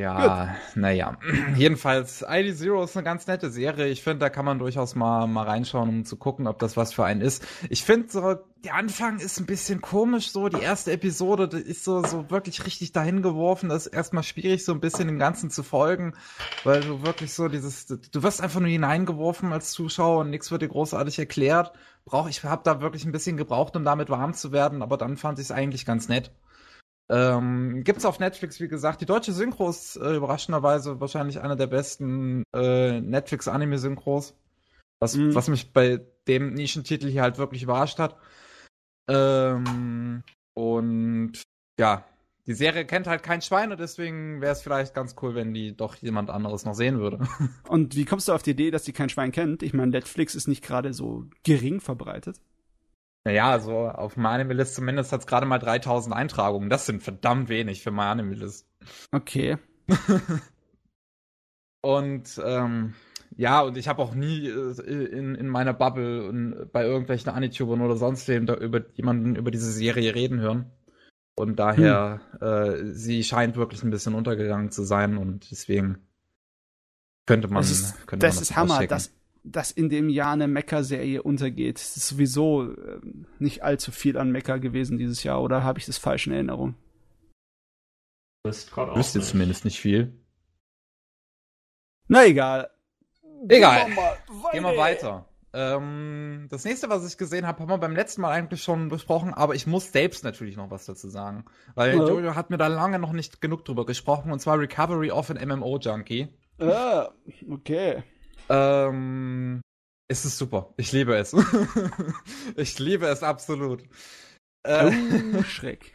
Ja, naja. Jedenfalls, ID Zero ist eine ganz nette Serie. Ich finde, da kann man durchaus mal, mal reinschauen, um zu gucken, ob das was für einen ist. Ich finde so, der Anfang ist ein bisschen komisch so. Die erste Episode die ist so, so wirklich richtig dahin geworfen. Das ist erstmal schwierig, so ein bisschen dem Ganzen zu folgen, weil du wirklich so dieses, du wirst einfach nur hineingeworfen als Zuschauer und nichts wird dir großartig erklärt. Brauch, ich habe da wirklich ein bisschen gebraucht, um damit warm zu werden, aber dann fand ich es eigentlich ganz nett. Ähm, gibt's auf Netflix, wie gesagt. Die deutsche Synchro ist äh, überraschenderweise wahrscheinlich einer der besten äh, Netflix-Anime-Synchros. Was, mhm. was mich bei dem Nischentitel hier halt wirklich überrascht hat. Ähm, und ja, die Serie kennt halt kein Schwein und deswegen wäre es vielleicht ganz cool, wenn die doch jemand anderes noch sehen würde. Und wie kommst du auf die Idee, dass die kein Schwein kennt? Ich meine, Netflix ist nicht gerade so gering verbreitet. Naja, also auf MyAnimeList zumindest hat es gerade mal 3000 Eintragungen. Das sind verdammt wenig für MyAnimeList. Okay. und ähm, ja, und ich habe auch nie äh, in, in meiner Bubble und bei irgendwelchen Anitubern oder sonst wem da über jemanden über diese Serie reden hören. Und daher, hm. äh, sie scheint wirklich ein bisschen untergegangen zu sein und deswegen könnte man. Das ist, könnte das man das ist Hammer, dass, dass in dem Jahr eine Mecha-Serie untergeht. Das ist sowieso äh, nicht allzu viel an Mecha gewesen dieses Jahr, oder habe ich das falsch in Erinnerung? Wüsste zumindest nicht viel. Na egal. Egal. Gehen wir, mal Gehen wir weiter. Ähm, das nächste, was ich gesehen habe, haben wir beim letzten Mal eigentlich schon besprochen, aber ich muss selbst natürlich noch was dazu sagen. Weil ja. Jojo hat mir da lange noch nicht genug drüber gesprochen, und zwar Recovery of an MMO Junkie. Ah, okay. Ähm, es ist super. Ich liebe es. ich liebe es absolut. Äh, oh, Schreck.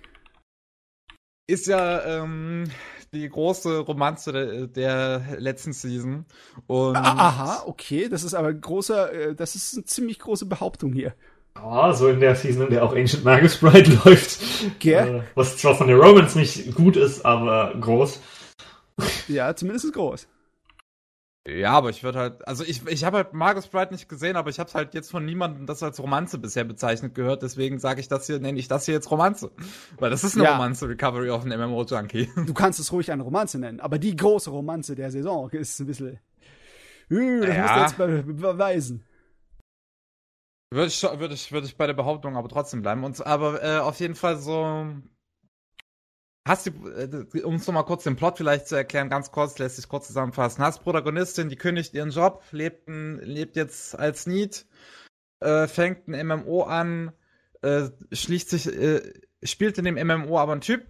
Ist ja ähm, die große Romanze der, der, letzten Season. Und Aha, okay, das ist aber ein großer, äh, das ist eine ziemlich große Behauptung hier. Ah, oh, so in der Season, in der auch Ancient Magus Bride läuft. Okay. Äh, was zwar von der Romance nicht gut ist, aber groß. Ja, zumindest ist groß. Ja, aber ich würde halt, also ich, ich habe halt Margus Bright nicht gesehen, aber ich habe halt jetzt von niemandem das als Romanze bisher bezeichnet gehört, deswegen sage ich das hier, nenne ich das hier jetzt Romanze. Weil das ist eine ja. Romanze, Recovery of an MMO Junkie. Du kannst es ruhig eine Romanze nennen, aber die große Romanze der Saison ist ein bisschen. Uh, das ja. musst du jetzt be beweisen. Würde ich, würde, ich, würde ich bei der Behauptung aber trotzdem bleiben. Und, aber äh, auf jeden Fall so Hast du, äh, um es nochmal kurz den Plot vielleicht zu erklären, ganz kurz, lässt sich kurz zusammenfassen. Hast Protagonistin, die kündigt ihren Job, lebt, lebt jetzt als Need, äh, fängt ein MMO an, äh, schließt sich, äh, spielt in dem MMO aber ein Typ,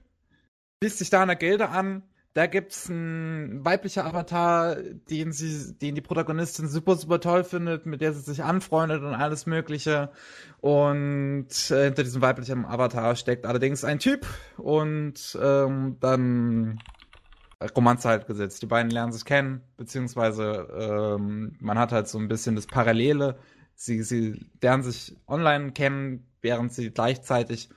schließt sich da eine Gilde an, da gibt's einen weiblicher Avatar, den sie, den die Protagonistin super, super toll findet, mit der sie sich anfreundet und alles Mögliche. Und äh, hinter diesem weiblichen Avatar steckt allerdings ein Typ und ähm, dann Romanze halt gesetzt. Die beiden lernen sich kennen, beziehungsweise ähm, man hat halt so ein bisschen das Parallele. Sie, sie lernen sich online kennen, während sie gleichzeitig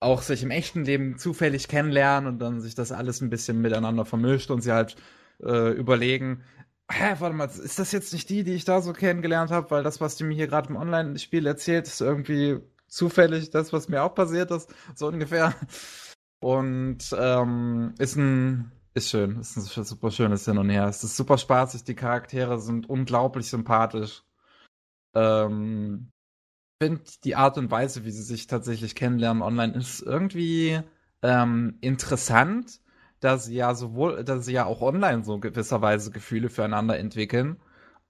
auch sich im echten Leben zufällig kennenlernen und dann sich das alles ein bisschen miteinander vermischt und sie halt äh, überlegen, hä, warte mal, ist das jetzt nicht die, die ich da so kennengelernt habe? Weil das, was die mir hier gerade im Online-Spiel erzählt, ist irgendwie zufällig das, was mir auch passiert ist, so ungefähr. Und ähm, ist ein ist schön, ist ein super schönes Hin und Her. Es ist super spaßig, die Charaktere sind unglaublich sympathisch. Ähm, finde die Art und Weise, wie sie sich tatsächlich kennenlernen online, ist irgendwie ähm, interessant, da sie ja sowohl, dass sie ja auch online so gewisserweise Gefühle füreinander entwickeln,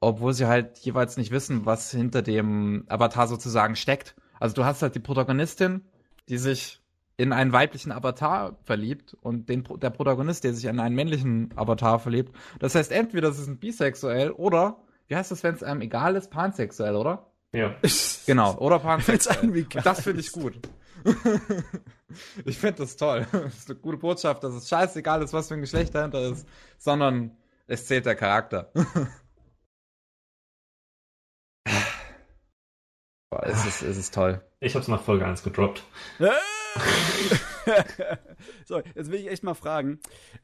obwohl sie halt jeweils nicht wissen, was hinter dem Avatar sozusagen steckt. Also du hast halt die Protagonistin, die sich in einen weiblichen Avatar verliebt und den, der Protagonist, der sich in einen männlichen Avatar verliebt. Das heißt, entweder sie sind bisexuell oder, wie heißt das, wenn es einem egal ist, pansexuell, oder? Ja. Genau, oder pansexuell. Das finde ich gut. ich finde das toll. Das ist eine gute Botschaft, dass es scheißegal ist, was für ein Geschlecht dahinter ist, sondern es zählt der Charakter. Boah, es, ist, es ist toll. Ich hab's nach Folge 1 gedroppt. so, jetzt will ich echt mal fragen.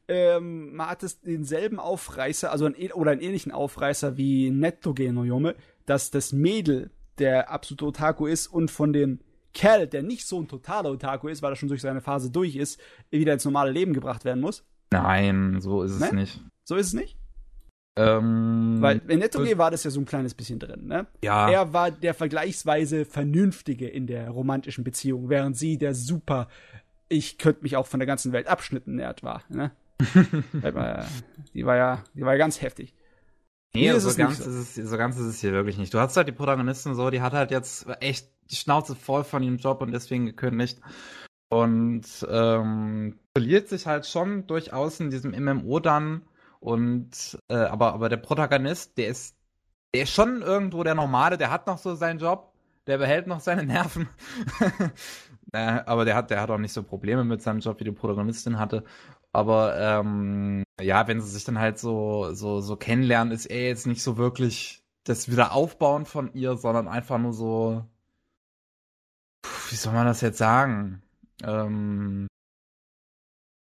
Ähm, man hat es denselben Aufreißer, also ein, oder einen ähnlichen Aufreißer wie Netto Genoyome, dass das Mädel der absolute Otaku ist und von dem Kerl, der nicht so ein totaler Otaku ist, weil er schon durch seine Phase durch ist, wieder ins normale Leben gebracht werden muss? Nein, so ist es ne? nicht. So ist es nicht? Ähm, Weil in Nettoge war das ja so ein kleines bisschen drin, ne? Ja. Er war der vergleichsweise Vernünftige in der romantischen Beziehung, während sie der super, ich könnte mich auch von der ganzen Welt abschnitten nerd war, ne? die war ja, die war ja ganz heftig. Nee, so ganz, so. Ist es, so ganz ist es hier wirklich nicht. Du hast halt die Protagonistin so, die hat halt jetzt echt die Schnauze voll von ihrem Job und deswegen gekündigt. Und ähm, verliert sich halt schon durchaus in diesem MMO dann. Und äh, aber, aber der Protagonist, der ist, der ist schon irgendwo der Normale, der hat noch so seinen Job, der behält noch seine Nerven. äh, aber der hat, der hat auch nicht so Probleme mit seinem Job, wie die Protagonistin hatte. Aber ähm, ja, wenn sie sich dann halt so, so, so kennenlernen, ist er jetzt nicht so wirklich das Wiederaufbauen von ihr, sondern einfach nur so. wie soll man das jetzt sagen? Ähm,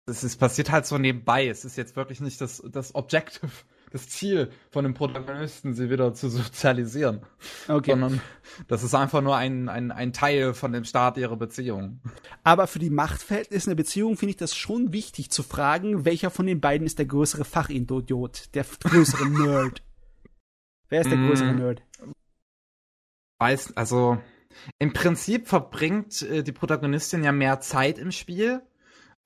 es ist, passiert halt so nebenbei. Es ist jetzt wirklich nicht das, das Objective, das Ziel von dem Protagonisten, sie wieder zu sozialisieren. Okay. Sondern das ist einfach nur ein, ein, ein Teil von dem Start ihrer Beziehung. Aber für die Machtverhältnisse in der Beziehung finde ich das schon wichtig zu fragen, welcher von den beiden ist der größere Fachidiot, der größere Nerd. Wer ist der Mm. größere Nerd? Weiß, also im Prinzip verbringt äh, die Protagonistin ja mehr Zeit im Spiel,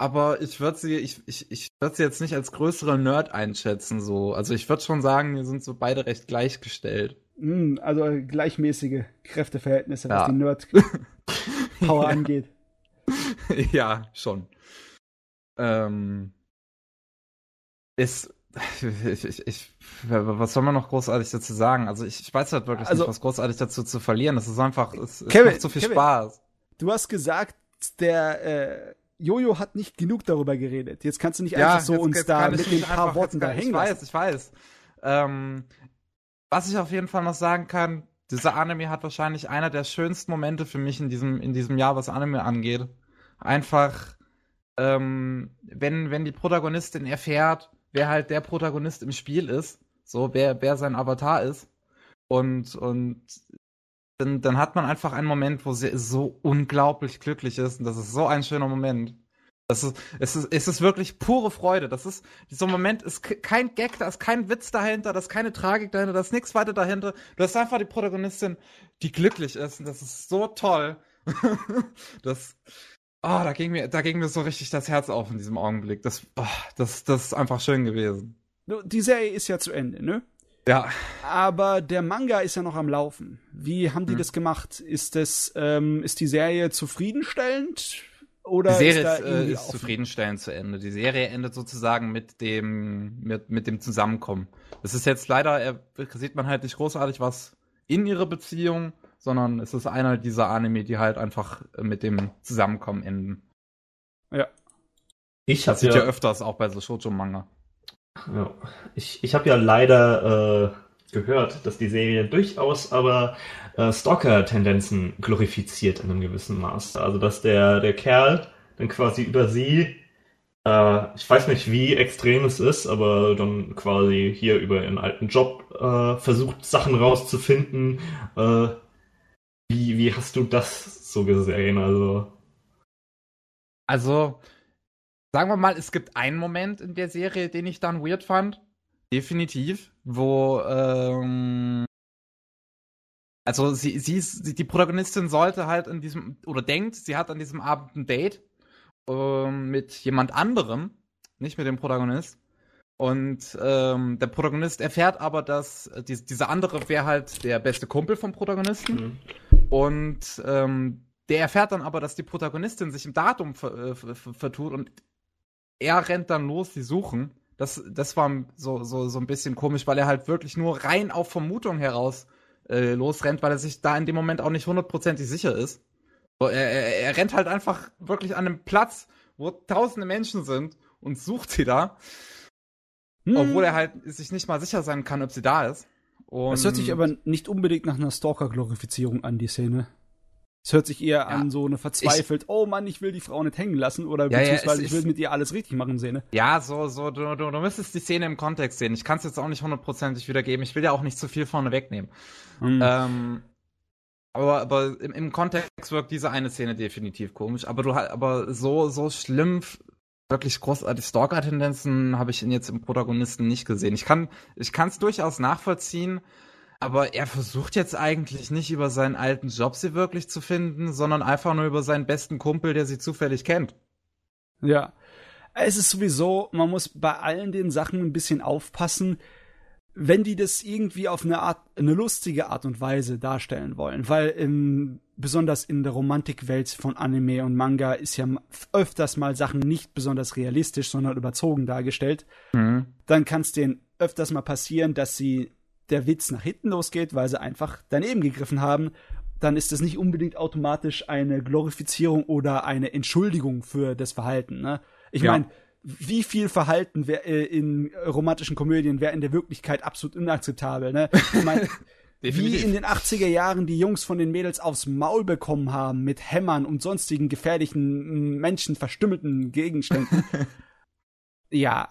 aber ich würde sie, ich, ich, ich würde sie jetzt nicht als größere Nerd einschätzen, so. Also ich würde schon sagen, wir sind so beide recht gleichgestellt. Hm, also gleichmäßige Kräfteverhältnisse, was Ja. die Nerd-Power Ja. angeht. ja, schon. Ähm, ist, ich, ich, ich, was soll man noch großartig dazu sagen? Also ich, ich weiß halt wirklich Also- nicht, was großartig dazu zu verlieren. Es ist einfach, es, es Kevin, macht so viel Kevin. Spaß. Du hast gesagt, der äh, Jojo hat nicht genug darüber geredet. Jetzt kannst du nicht Ja, einfach so jetzt- uns jetzt da mit mich paar einfach- Worten da hängen Ich weiß, ich weiß. Ähm, was ich auf jeden Fall noch sagen kann, dieser Anime hat wahrscheinlich einer der schönsten Momente für mich in diesem, in diesem Jahr, was Anime angeht. Einfach, ähm, wenn, wenn die Protagonistin erfährt, wer halt der Protagonist im Spiel ist, so, wer, wer sein Avatar ist. Und, und dann, dann hat man einfach einen Moment, wo sie so unglaublich glücklich ist. Und das ist so ein schöner Moment. Das ist, es ist, es ist wirklich pure Freude. Das ist, dieser Moment ist ke- kein Gag, da ist kein Witz dahinter, da ist keine Tragik dahinter, da ist nichts weiter dahinter. Du hast einfach die Protagonistin, die glücklich ist. Und das ist so toll. das, oh, da ging mir, da ging mir so richtig das Herz auf in diesem Augenblick. Das, oh, das, das ist einfach schön gewesen. Die Serie ist ja zu Ende, ne? Ja. Aber der Manga ist ja noch am Laufen. Wie haben die Hm. das gemacht? Ist das, ähm, ist die Serie zufriedenstellend? Oder Die Serie ist da ist, äh, ist zufriedenstellend zu Ende. Die Serie endet sozusagen mit dem, mit, mit dem Zusammenkommen. Es ist jetzt leider, äh, sieht man halt nicht großartig was in ihrer Beziehung, sondern es ist einer dieser Anime, die halt einfach äh, mit dem Zusammenkommen enden. Ja. Ich habe Das sieht ja, ja öfters auch bei so Shoujo-Manga. Ja, ich, ich hab ja leider äh, gehört, dass die Serie durchaus aber äh, Stalker-Tendenzen glorifiziert in einem gewissen Maß. Also dass der, der Kerl dann quasi über sie, äh, ich weiß nicht, wie extrem es ist, aber dann quasi hier über ihren alten Job äh, versucht, Sachen rauszufinden. Äh, wie, wie hast du das so gesehen? Also. Also, sagen wir mal, es gibt einen Moment in der Serie, den ich dann weird fand. Definitiv. Wo, ähm, also sie, sie ist, die Protagonistin sollte halt in diesem, oder denkt, sie hat an diesem Abend ein Date ähm, mit jemand anderem, nicht mit dem Protagonist. Und ähm, der Protagonist erfährt aber, dass äh, dies, dieser andere wäre halt der beste Kumpel vom Protagonisten. hm. Und ähm, der erfährt dann aber, dass die Protagonistin sich im Datum ver äh, ver ver vertut und er rennt dann los, die suchen. Das, das war so, so, so ein bisschen komisch, weil er halt wirklich nur rein auf Vermutung heraus äh, losrennt, weil er sich da in dem Moment auch nicht hundertprozentig sicher ist. So, er, er, er rennt halt einfach wirklich an einem Platz, wo tausende Menschen sind und sucht sie da, Hm. obwohl er halt sich nicht mal sicher sein kann, ob sie da ist. Und Es hört sich aber nicht unbedingt nach einer Stalker-Glorifizierung an, die Szene. Es hört sich eher an so eine verzweifelt, oh Mann, ich will die Frau nicht hängen lassen oder Ja, ja, beziehungsweise es ich will ist- mit ihr alles richtig machen, Szene. Ja, so, so, du, du, du müsstest die Szene im Kontext sehen. Ich kann es jetzt auch nicht hundertprozentig wiedergeben. Ich will ja auch nicht zu viel vorne wegnehmen. Hm. Ähm, aber, aber im, im Kontext wirkt diese eine Szene definitiv komisch. Aber du aber so, so schlimm, wirklich großartig Stalker-Tendenzen habe ich ihn jetzt im Protagonisten nicht gesehen. Ich kann, ich kann es durchaus nachvollziehen. Aber er versucht jetzt eigentlich nicht über seinen alten Job sie wirklich zu finden, sondern einfach nur über seinen besten Kumpel, der sie zufällig kennt. Ja. Es ist sowieso, man muss bei allen den Sachen ein bisschen aufpassen, wenn die das irgendwie auf eine Art, eine lustige Art und Weise darstellen wollen, weil in, besonders in der Romantikwelt von Anime und Manga ist ja öfters mal Sachen nicht besonders realistisch, sondern überzogen dargestellt. Mhm. Dann kann es denen öfters mal passieren, dass sie der Witz nach hinten losgeht, weil sie einfach daneben gegriffen haben. Dann ist das nicht unbedingt automatisch eine Glorifizierung oder eine Entschuldigung für das Verhalten. Ne? Ich Ja. meine, wie viel Verhalten wär, äh, in romantischen Komödien wäre in der Wirklichkeit absolut inakzeptabel. Ne? Ich meine. Wie in den 80er Jahren die Jungs von den Mädels aufs Maul bekommen haben mit Hämmern und sonstigen gefährlichen, menschenverstümmelten Gegenständen. ja.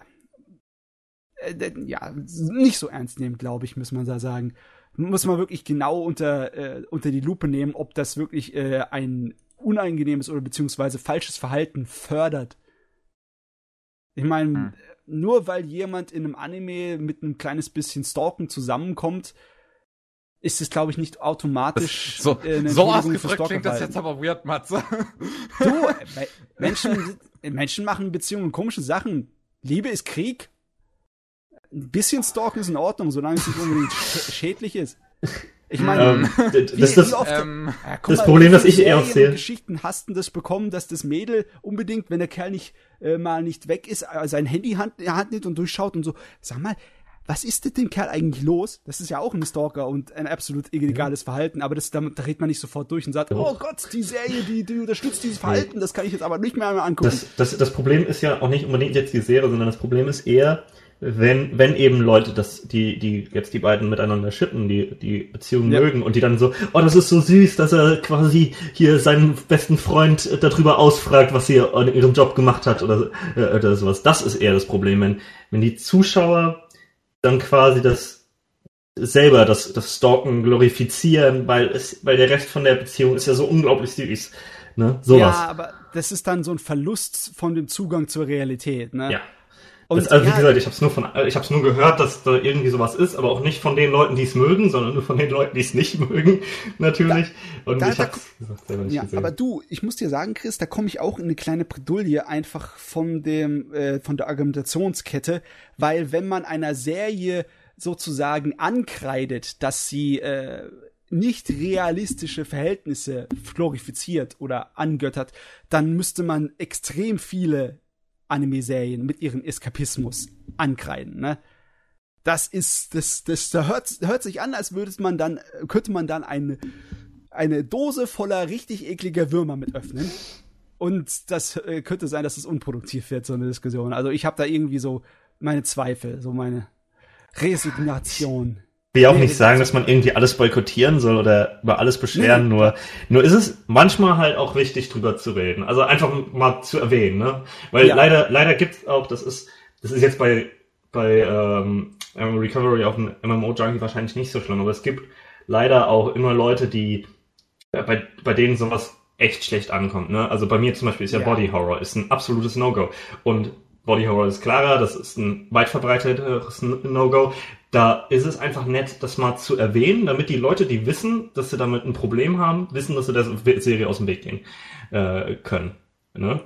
Äh, ja, nicht so ernst nehmen, glaube ich, muss man da sagen. Muss man wirklich genau unter, äh, unter die Lupe nehmen, ob das wirklich äh, ein unangenehmes oder beziehungsweise falsches Verhalten fördert. Ich meine, hm. nur weil jemand in einem Anime mit einem kleines bisschen Stalken zusammenkommt, ist es, glaube ich, nicht automatisch das, so, äh, eine so ausgedrückt klingt das jetzt aber weird, Matze. Du, äh, Menschen, Menschen machen Beziehungen komische Sachen. Liebe ist Krieg. Ein bisschen Stalken ist in Ordnung, solange es nicht unbedingt schädlich ist. Ich meine, ähm, das, das, ähm, ja, das mal, Problem, das ich eher erzähle. Geschichten hast du das bekommen, dass das Mädel unbedingt, wenn der Kerl nicht äh, mal nicht weg ist, äh, sein Handy Hand, Hand nimmt und durchschaut und so. Sag mal, was ist denn dem Kerl eigentlich los? Das ist ja auch ein Stalker und ein absolut illegales. Verhalten, aber das, damit dreht man nicht sofort durch und sagt, ja. oh Gott, die Serie, die, die unterstützt dieses Verhalten, das kann ich jetzt aber nicht mehr angucken. Das, das, das Problem ist ja auch nicht unbedingt jetzt die Serie, sondern das Problem ist eher, wenn, wenn eben Leute das, die, die jetzt die beiden miteinander schippen, die, die Beziehung ja. mögen und die dann so, oh, das ist so süß, dass er quasi hier seinen besten Freund darüber ausfragt, was sie in ihrem Job gemacht hat oder, äh, oder sowas. Das ist eher das Problem, wenn, wenn die Zuschauer dann quasi das selber das, das Stalken glorifizieren, weil es, weil der Rest von der Beziehung ist ja so unglaublich süß. Ne? Sowas. Ja, aber das ist dann so ein Verlust von dem Zugang zur Realität, ne? Ja. Das, also ja, wie gesagt, ich habe es nur von, ich habe nur gehört, dass da irgendwie sowas ist, aber auch nicht von den Leuten, die es mögen, sondern nur von den Leuten, die es nicht mögen, natürlich. Da, und da, ich habe gesagt selber nicht ja, gesehen. Aber du, ich muss dir sagen, Chris, da komme ich auch in eine kleine Bredouille einfach von dem, äh, von der Argumentationskette, weil wenn man einer Serie sozusagen ankreidet, dass sie äh, nicht realistische Verhältnisse glorifiziert oder angöttert, dann müsste man extrem viele Anime-Serien mit ihrem Eskapismus ankreiden, ne? Das ist, das, das, hört, hört sich an, als würde man dann, könnte man dann eine, eine Dose voller richtig ekliger Würmer mit öffnen. Und das äh, könnte sein, dass es unproduktiv wird, so eine Diskussion. Also ich habe da irgendwie so meine Zweifel, so meine Resignation will auch nicht sagen, dass man irgendwie alles boykottieren soll oder über alles beschweren, nee. nur, nur ist es manchmal halt auch wichtig, drüber zu reden. Also einfach mal zu erwähnen, ne? Weil ja. leider, leider gibt's auch, das ist, das ist jetzt bei, bei ähm, Recovery auf dem MMO-Junkie wahrscheinlich nicht so schlimm, aber es gibt leider auch immer Leute, die äh, bei, bei denen sowas echt schlecht ankommt. Ne? Also bei mir zum Beispiel ist ja, ja. Body Horror, ist ein absolutes No-Go. Und Body Horror ist klarer, das ist ein weit verbreitetes No-Go da ist es einfach nett, das mal zu erwähnen, damit die Leute, die wissen, dass sie damit ein Problem haben, wissen, dass sie der Serie aus dem Weg gehen äh, können. Ne?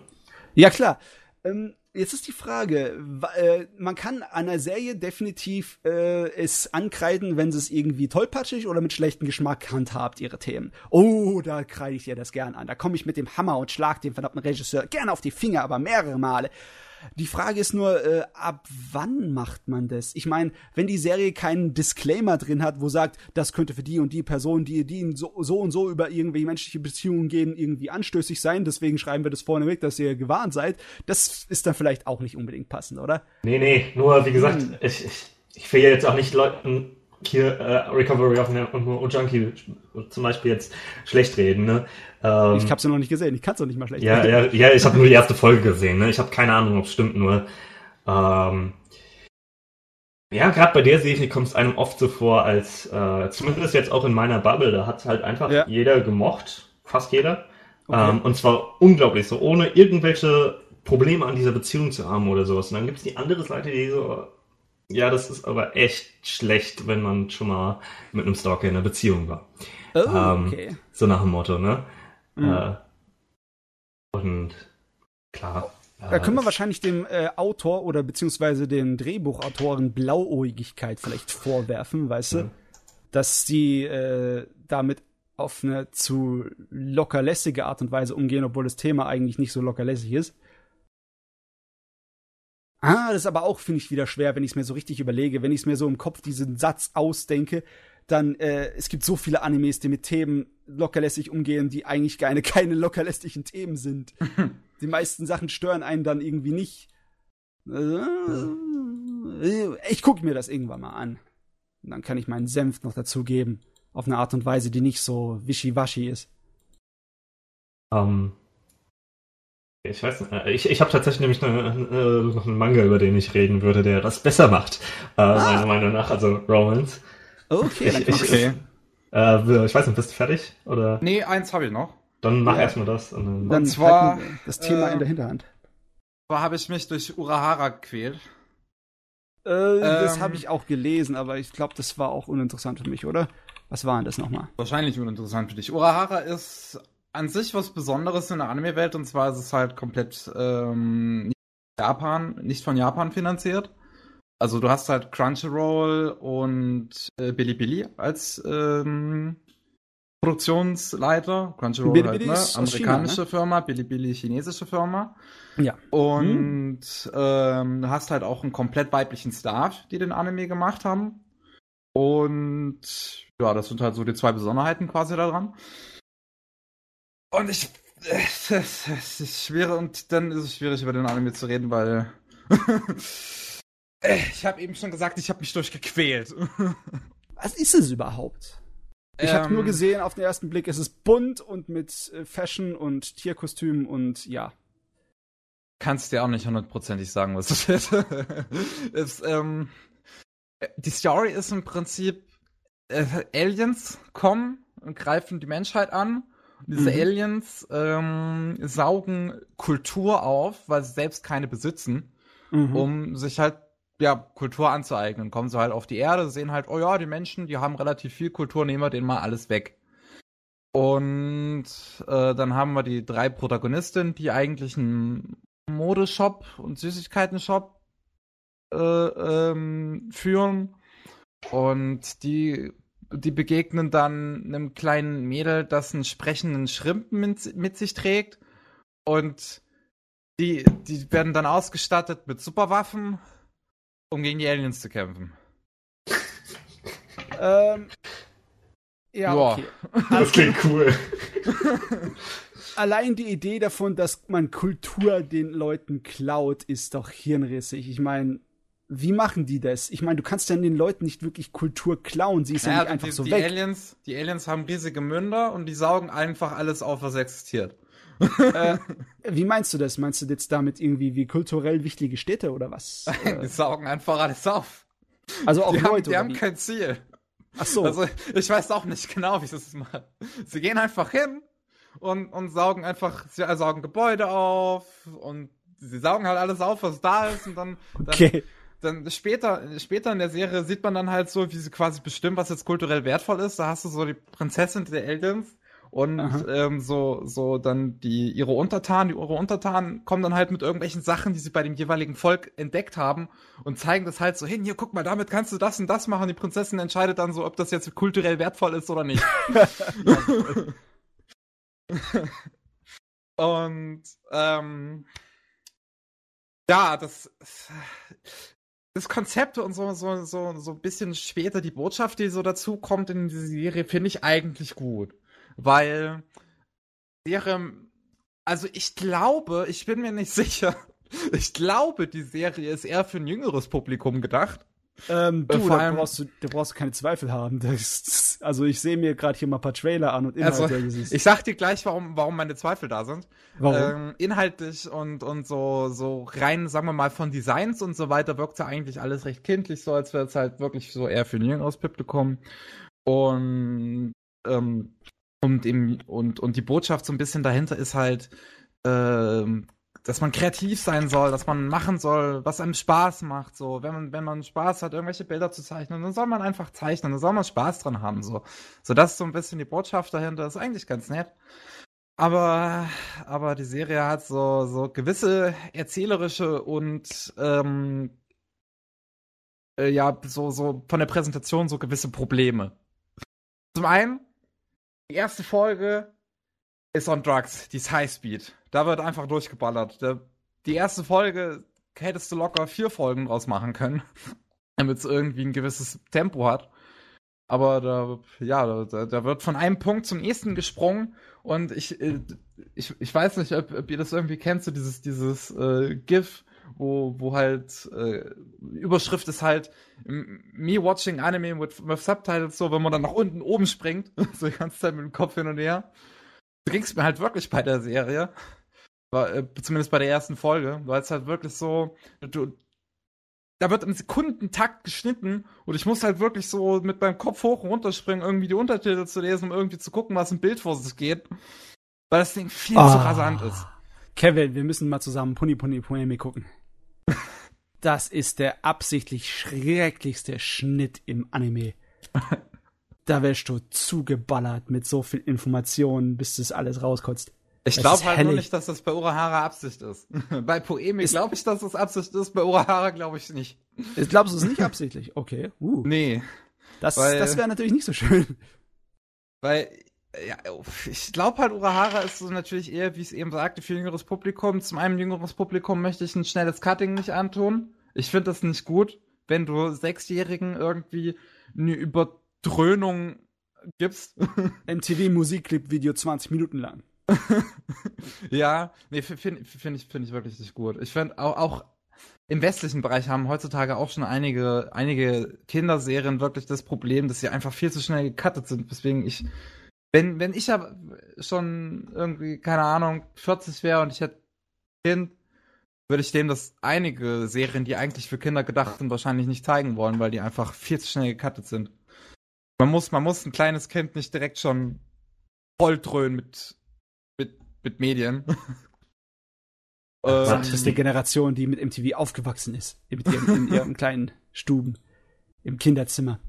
Ja, klar. Ähm, jetzt ist die Frage, äh, man kann einer Serie definitiv äh, es ankreiden, wenn sie es irgendwie tollpatschig oder mit schlechtem Geschmack handhabt, ihre Themen. Oh, da kreide ich dir das gern an. Da komme ich mit dem Hammer und schlag den verdammten Regisseur gerne auf die Finger, aber mehrere Male. Die Frage ist nur, äh, ab wann macht man das? Ich meine, wenn die Serie keinen Disclaimer drin hat, wo sagt, das könnte für die und die Person, die, die so, so und so über irgendwelche menschliche Beziehungen gehen, irgendwie anstößig sein, deswegen schreiben wir das vorneweg, dass ihr gewarnt seid, das ist dann vielleicht auch nicht unbedingt passend, oder? Nee, nee, nur wie gesagt, hm. ich, ich, ich will jetzt auch nicht Leuten hier äh, Recovery of und Junkie zum Beispiel jetzt schlecht reden. Ne? Ähm, ich habe sie noch nicht gesehen, ich kann es noch nicht mal schlecht ja, reden. Ja, ja, ich habe nur die erste Folge gesehen. Ne? Ich habe keine Ahnung, ob es stimmt, nur ähm, ja, gerade bei der Serie kommt es einem oft so vor, als äh, zumindest jetzt auch in meiner Bubble, da hat halt einfach ja. jeder gemocht, fast jeder. Okay. Ähm, und zwar unglaublich, so ohne irgendwelche Probleme an dieser Beziehung zu haben oder sowas. Und dann gibt's die andere Seite, die so, ja, das ist aber echt schlecht, wenn man schon mal mit einem Stalker in einer Beziehung war. Oh, ähm, okay. So nach dem Motto, ne? Mhm. Äh, und klar. Da können wir wahrscheinlich dem äh, Autor oder beziehungsweise den Drehbuchautoren Blauäugigkeit vielleicht vorwerfen, weißt du? Dass sie äh, damit auf eine zu lockerlässige Art und Weise umgehen, obwohl das Thema eigentlich nicht so lockerlässig ist. Ah, das ist aber auch, finde ich, wieder schwer, wenn ich es mir so richtig überlege. Wenn ich es mir so im Kopf diesen Satz ausdenke, dann, äh, es gibt so viele Animes, die mit Themen lockerlässig umgehen, die eigentlich keine, keine lockerlässigen Themen sind. die meisten Sachen stören einen dann irgendwie nicht. Äh, ich gucke mir das irgendwann mal an. Und dann kann ich meinen Senf noch dazugeben. Auf eine Art und Weise, die nicht so wischiwaschi ist. Ähm, ich weiß nicht, äh, ich, ich habe tatsächlich nämlich eine, äh, noch einen Manga, über den ich reden würde, der das besser macht, äh, ah. meiner Meinung nach, also Romance. Okay, ich, ich, okay. Äh, ich weiß nicht, bist du fertig? Oder? Nee, eins habe ich noch. Dann mach ja. erstmal das. Und dann, dann zwar das Thema äh, in der Hinterhand. Zwar habe ich mich durch Urahara gequält. Äh, das ähm, habe ich auch gelesen, aber ich glaube, das war auch uninteressant für mich, oder? Was war denn das nochmal? Wahrscheinlich uninteressant für dich. Urahara ist an sich was Besonderes in der Anime-Welt und zwar ist es halt komplett ähm, nicht Japan, nicht von Japan finanziert. Also du hast halt Crunchyroll und äh, Bilibili als ähm, Produktionsleiter. Crunchyroll Bilibili halt, ne? amerikanische China, ne? Firma, Bilibili chinesische Firma. Ja. Und hm. ähm, hast halt auch einen komplett weiblichen Staff, die den Anime gemacht haben. Und ja, das sind halt so die zwei Besonderheiten quasi daran. Und ich. Es ist schwer und dann ist es schwierig über den Anime zu reden, weil. ich habe eben schon gesagt, ich habe mich durchgequält. Was ist es überhaupt? Ich ähm, habe nur gesehen, auf den ersten Blick ist es bunt und mit äh, Fashion und Tierkostümen und ja. Kannst dir auch nicht hundertprozentig sagen, was das ist. ist ähm, die Story ist im Prinzip, äh, Aliens kommen und greifen die Menschheit an diese mhm. Aliens ähm, saugen Kultur auf, weil sie selbst keine besitzen, mhm. um sich halt ja, Kultur anzueignen. Kommen sie halt auf die Erde, sehen halt, oh ja, die Menschen, die haben relativ viel Kultur, nehmen wir denen mal alles weg. Und äh, dann haben wir die drei Protagonistinnen, die eigentlich einen Modeshop und Süßigkeiten-Shop äh, ähm, führen. Und die die begegnen dann einem kleinen Mädel, das einen sprechenden Schrimpen mit, mit sich trägt. Und die, die werden dann ausgestattet mit Superwaffen, um gegen die Aliens zu kämpfen. ähm. Ja, Boah. okay. Das klingt cool. Allein die Idee davon, dass man Kultur den Leuten klaut, ist doch hirnrissig. Ich meine, wie machen die das? Ich meine, du kannst ja den Leuten nicht wirklich Kultur klauen, sie ist ja, ja nicht einfach die, so die weg. Aliens, die Aliens haben riesige Münder und die saugen einfach alles auf, was existiert. äh, wie meinst du das? Meinst du jetzt damit irgendwie wie kulturell wichtige Städte oder was? Nein, die saugen einfach alles auf. Also auch die Leute. Haben, die haben kein Ziel. Ach so. Also ich weiß auch nicht genau, wie sie das machen. Sie gehen einfach hin und, und saugen einfach, sie saugen Gebäude auf und sie saugen halt alles auf, was da ist und dann, dann okay dann später, später in der Serie sieht man dann halt so, wie sie quasi bestimmt, was jetzt kulturell wertvoll ist. Da hast du so die Prinzessin der Aliens und ähm, so, so dann die ihre Untertanen, die ihre Untertanen kommen dann halt mit irgendwelchen Sachen, die sie bei dem jeweiligen Volk entdeckt haben und zeigen das halt so hin, hier guck mal, damit kannst du das und das machen. Die Prinzessin entscheidet dann so, ob das jetzt kulturell wertvoll ist oder nicht. und ähm, ja, das das Konzept und so, so, so, so ein bisschen später die Botschaft, die so dazu kommt in diese Serie, finde ich eigentlich gut. Weil Serie, also ich glaube, ich bin mir nicht sicher, ich glaube, die Serie ist eher für ein jüngeres Publikum gedacht. Ähm, du, da brauchst du, da brauchst du keine Zweifel haben. Das, also ich sehe mir gerade hier mal ein paar Trailer an und Inhalte. Also, ich sag dir gleich, warum, warum meine Zweifel da sind. Warum? Ähm, inhaltlich und, und so, so rein, sagen wir mal, von Designs und so weiter wirkt ja eigentlich alles recht kindlich, so als wäre es halt wirklich so eher für ein jüngeres Publikum. Und, ähm, und, im, und, und die Botschaft so ein bisschen dahinter ist halt, ähm, dass man kreativ sein soll, dass man machen soll, was einem Spaß macht. So, wenn man, wenn man Spaß hat, irgendwelche Bilder zu zeichnen, dann soll man einfach zeichnen, dann soll man Spaß dran haben. So, so das ist so ein bisschen die Botschaft dahinter. Das ist eigentlich ganz nett. Aber, aber die Serie hat so, so gewisse erzählerische und ähm, äh, ja, so, so von der Präsentation so gewisse Probleme. Zum einen, die erste Folge ist on Drugs, die ist Highspeed. Da wird einfach durchgeballert. Der, die erste Folge hättest du locker vier Folgen draus machen können, damit es irgendwie ein gewisses Tempo hat. Aber da, ja, da, da, wird von einem Punkt zum nächsten gesprungen und ich, äh, ich, ich weiß nicht, ob, ob ihr das irgendwie kennt, so dieses, dieses äh, GIF, wo, wo halt äh, Überschrift ist halt Me watching Anime with, with Subtitles, so wenn man dann nach unten oben springt, so die ganze Zeit mit dem Kopf hin und her. Du ging's mir halt wirklich bei der Serie. War, äh, zumindest bei der ersten Folge, weil es halt wirklich so, du, da wird im Sekundentakt geschnitten und ich muss halt wirklich so mit meinem Kopf hoch und runter springen, irgendwie die Untertitel zu lesen, um irgendwie zu gucken, was im Bild vor sich geht. Weil das Ding viel oh. zu ah. rasant ist. Kevin, wir müssen mal zusammen Puni Puni Puni gucken. Das ist der absichtlich schrecklichste Schnitt im Anime. Da wärst du zugeballert mit so viel Informationen, bis das alles rauskotzt. Ich glaube halt hellig. nur nicht, dass das bei Urahara Absicht ist. bei Poemi glaube ich, dass das Absicht ist, bei Urahara glaube ich nicht. Glaubst du es nicht absichtlich? Okay. Uh. Nee. Das, das wäre natürlich nicht so schön. Weil, ja, ich glaube halt, Urahara ist so natürlich eher, wie ich es eben sagte, für jüngeres Publikum. Zum einen jüngeres Publikum möchte ich ein schnelles Cutting nicht antun. Ich finde das nicht gut, wenn du Sechsjährigen irgendwie eine Überdröhnung gibst. MTV Musikclip Video 20 Minuten lang. ja, nee, finde find ich, find ich wirklich nicht gut. Ich finde auch, auch im westlichen Bereich haben heutzutage auch schon einige, einige Kinderserien wirklich das Problem, dass sie einfach viel zu schnell gecuttet sind. Deswegen ich, wenn, wenn ich ja schon irgendwie, keine Ahnung, 40 wäre und ich hätte Kind, würde ich dem das einige Serien, die eigentlich für Kinder gedacht sind, wahrscheinlich nicht zeigen wollen, weil die einfach viel zu schnell gecuttet sind. Man muss, man muss ein kleines Kind nicht direkt schon volldröhnen mit mit Medien. ähm, das ist die Generation, die mit MTV aufgewachsen ist. Mit ihrem, in ihrem kleinen Stuben. Im Kinderzimmer.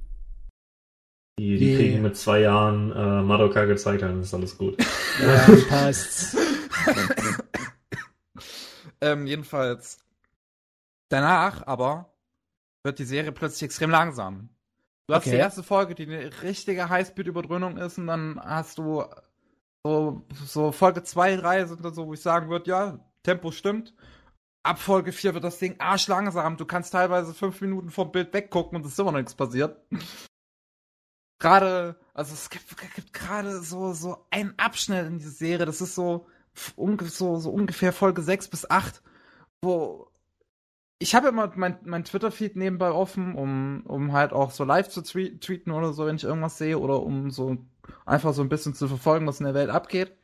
Die, die yeah. kriegen mit zwei Jahren äh, Madoka gezeigt, dann ist alles gut. Ja, passt. ähm, jedenfalls. Danach aber wird die Serie plötzlich extrem langsam. Du hast okay. die erste Folge, die eine richtige Highspeed-Überdröhnung ist, und dann hast du so, so Folge 2, 3 sind dann so, wo ich sagen würde, ja, Tempo stimmt. Ab Folge 4 wird das Ding arschlangsam. Du kannst teilweise fünf Minuten vom Bild weggucken und es ist immer noch nichts passiert. Gerade, also es gibt, gibt gerade so, so einen Abschnitt in dieser Serie, das ist so, so, so ungefähr Folge 6 bis 8, wo ich habe immer mein, mein Twitter-Feed nebenbei offen, um, um halt auch so live zu tweeten oder so, wenn ich irgendwas sehe, oder um so einfach so ein bisschen zu verfolgen, was in der Welt abgeht.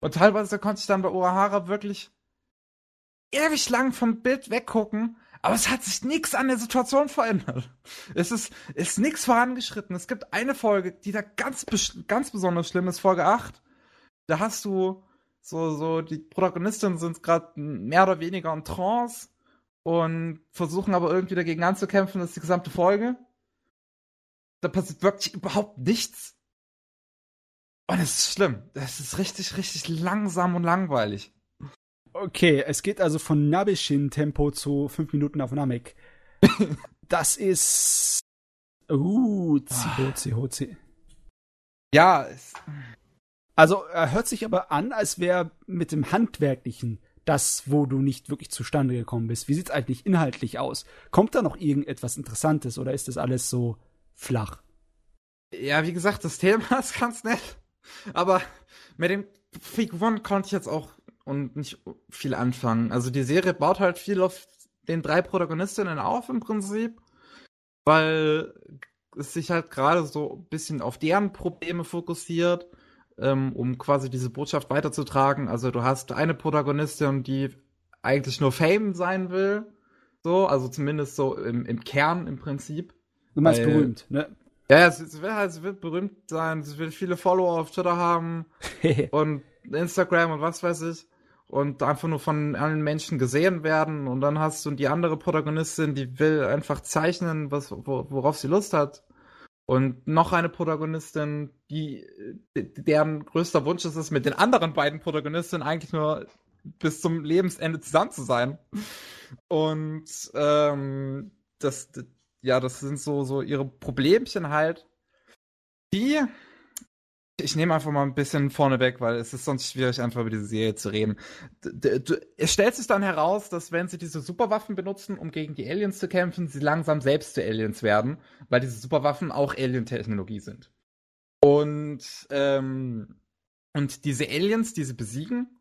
Und teilweise konnte ich dann bei Urahara wirklich ewig lang vom Bild weggucken, aber es hat sich nichts an der Situation verändert. Es ist, ist nichts vorangeschritten. Es gibt eine Folge, die da ganz, ganz besonders schlimm ist, Folge 8. Da hast du so, so, die Protagonistinnen sind gerade mehr oder weniger in Trance und versuchen aber irgendwie dagegen anzukämpfen, das ist die gesamte Folge. Da passiert wirklich überhaupt nichts. Und es ist schlimm. Es ist richtig, richtig langsam und langweilig. Okay, es geht also von Nabishin-Tempo zu 5 Minuten auf Namek. das ist. Uh, CHC. Ja, es. Also, er hört sich aber an, als wäre mit dem Handwerklichen das, wo du nicht wirklich zustande gekommen bist. Wie sieht's eigentlich inhaltlich aus? Kommt da noch irgendetwas Interessantes oder ist das alles so flach? Ja, wie gesagt, das Thema ist ganz nett. Aber mit dem Figuren konnte ich jetzt auch und nicht viel anfangen. Also die Serie baut halt viel auf den drei Protagonistinnen auf im Prinzip, weil es sich halt gerade so ein bisschen auf deren Probleme fokussiert, ähm, um quasi diese Botschaft weiterzutragen. Also du hast eine Protagonistin, die eigentlich nur Fame sein will, so, also zumindest so im, im Kern im Prinzip. Du meinst weil, berühmt, ne? Ja, es, wird halt, es wird berühmt sein, es wird viele Follower auf Twitter haben und Instagram und was weiß ich. Und einfach nur von allen Menschen gesehen werden. Und dann hast du die andere Protagonistin, die will einfach zeichnen, was, worauf sie Lust hat. Und noch eine Protagonistin, die, deren größter Wunsch ist es, mit den anderen beiden Protagonistinnen eigentlich nur bis zum Lebensende zusammen zu sein. Und ähm, das, ja, das sind so, so ihre Problemchen halt, die ich nehme einfach mal ein bisschen vorne weg, weil es ist sonst schwierig, einfach über diese Serie zu reden. Es stellt sich dann heraus, dass wenn sie diese Superwaffen benutzen, um gegen die Aliens zu kämpfen, sie langsam selbst zu Aliens werden, weil diese Superwaffen auch Alien-Technologie sind. Und, ähm, und diese Aliens, die sie besiegen,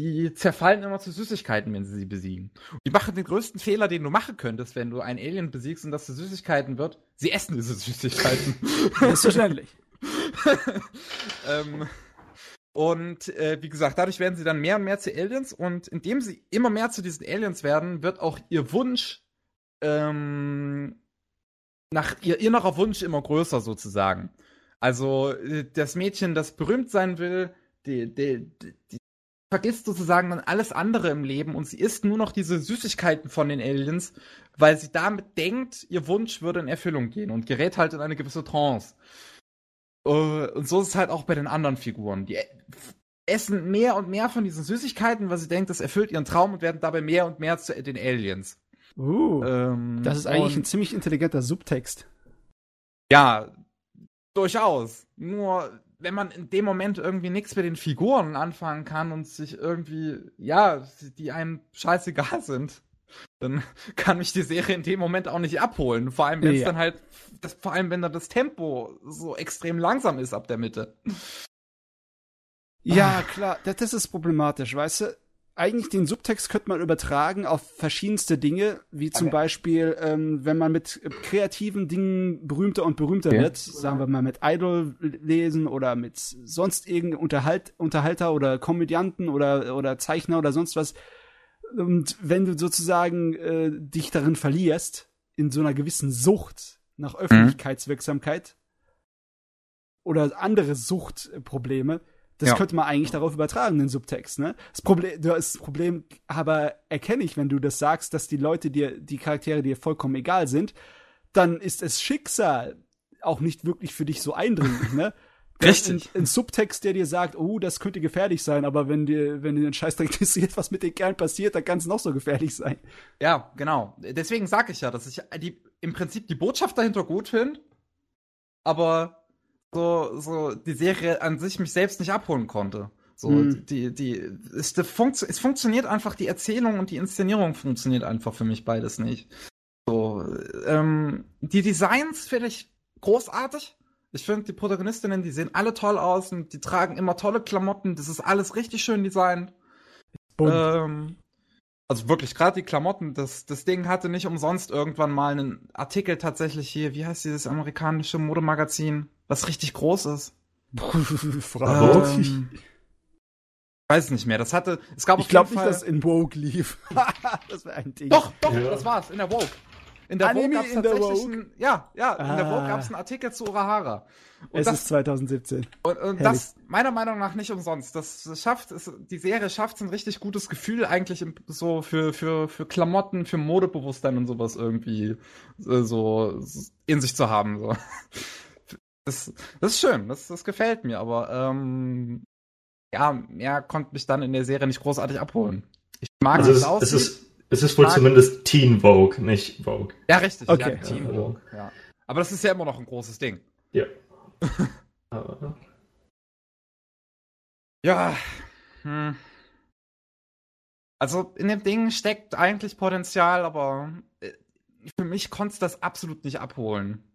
die zerfallen immer zu Süßigkeiten, wenn sie sie besiegen. Die machen den größten Fehler, den du machen könntest, wenn du einen Alien besiegst und das zu Süßigkeiten wird. Sie essen diese Süßigkeiten. Selbstverständlich. ähm, und äh, wie gesagt, dadurch werden sie dann mehr und mehr zu Aliens und indem sie immer mehr zu diesen Aliens werden, wird auch ihr Wunsch ähm, nach ihr innerer Wunsch immer größer sozusagen. Also äh, das Mädchen, das berühmt sein will, die, die, die, vergisst sozusagen dann alles andere im Leben und sie isst nur noch diese Süßigkeiten von den Aliens, weil sie damit denkt, ihr Wunsch würde in Erfüllung gehen und gerät halt in eine gewisse Trance. Uh, und so ist es halt auch bei den anderen Figuren. Die essen mehr und mehr von diesen Süßigkeiten, weil sie denkt, das erfüllt ihren Traum und werden dabei mehr und mehr zu den Aliens. Uh, ähm, das ist eigentlich ein ziemlich intelligenter Subtext. Ja, durchaus. Nur wenn man in dem Moment irgendwie nichts mit den Figuren anfangen kann und sich irgendwie, ja, die einem scheißegal sind, dann kann mich die Serie in dem Moment auch nicht abholen. Vor allem, wenn es ja. dann halt, das, vor allem, wenn dann das Tempo so extrem langsam ist ab der Mitte. Ja, klar, das, das ist problematisch, weißt du? eigentlich den Subtext könnte man übertragen auf verschiedenste Dinge, wie zum okay. Beispiel, ähm, wenn man mit kreativen Dingen berühmter und berühmter ja. wird, sagen wir mal mit Idol lesen oder mit sonst irgendeinem Unterhalt, Unterhalter oder Komödianten oder, oder Zeichner oder sonst was. Und wenn du sozusagen äh, dich darin verlierst, in so einer gewissen Sucht nach mhm. Öffentlichkeitswirksamkeit mhm. oder andere Suchtprobleme, das ja. könnte man eigentlich darauf übertragen, den Subtext, ne? Das Problem, das Problem aber erkenne ich, wenn du das sagst, dass die Leute dir, die Charaktere dir vollkommen egal sind, dann ist es Schicksal auch nicht wirklich für dich so eindringlich, ne? Richtig. Ein, ein, Subtext, der dir sagt, oh, das könnte gefährlich sein, aber wenn dir, wenn dir ein Scheißdreck interessiert, was mit den Kerlen passiert, dann kann es noch so gefährlich sein. Ja, genau. Deswegen sage ich ja, dass ich die, im Prinzip die Botschaft dahinter gut finde, aber so, so die Serie an sich mich selbst nicht abholen konnte. So, hm. die, die, es, die funkt, es funktioniert einfach, die Erzählung und die Inszenierung funktioniert einfach für mich beides nicht. So, ähm, die Designs finde ich großartig. Ich finde, die Protagonistinnen, die sehen alle toll aus und die tragen immer tolle Klamotten. Das ist alles richtig schön designt. Ähm, also wirklich, gerade die Klamotten, das, das Ding hatte nicht umsonst irgendwann mal einen Artikel tatsächlich hier, wie heißt dieses amerikanische Modemagazin? was richtig groß ist. Frage. Ähm, weiß nicht mehr. Das hatte, es gab Ich glaube nicht, dass in Vogue lief. das wäre ein Ding. Doch, doch, ja. das war's, in der Vogue. In der Anime Vogue gab's tatsächlich ein, ja, ja, in ah. der Vogue gab's einen Artikel zu Urahara. Und es das, ist 2017. Und, und das meiner Meinung nach nicht umsonst. Das schafft, es, die Serie schafft ein richtig gutes Gefühl eigentlich im, so für, für, für Klamotten, für Modebewusstsein und sowas irgendwie äh, so in sich zu haben. So. Das, das ist schön, das, das gefällt mir, aber ähm, ja, mehr konnte mich dann in der Serie nicht großartig abholen. Ich mag also es, es ist es ist wohl zumindest Teen Vogue, nicht Vogue. Ja, richtig. Okay. Ja, Teen Vogue. Ja. Aber das ist ja immer noch ein großes Ding. Ja. ja. Hm. Also in dem Ding steckt eigentlich Potenzial, aber äh, für mich konnte es das absolut nicht abholen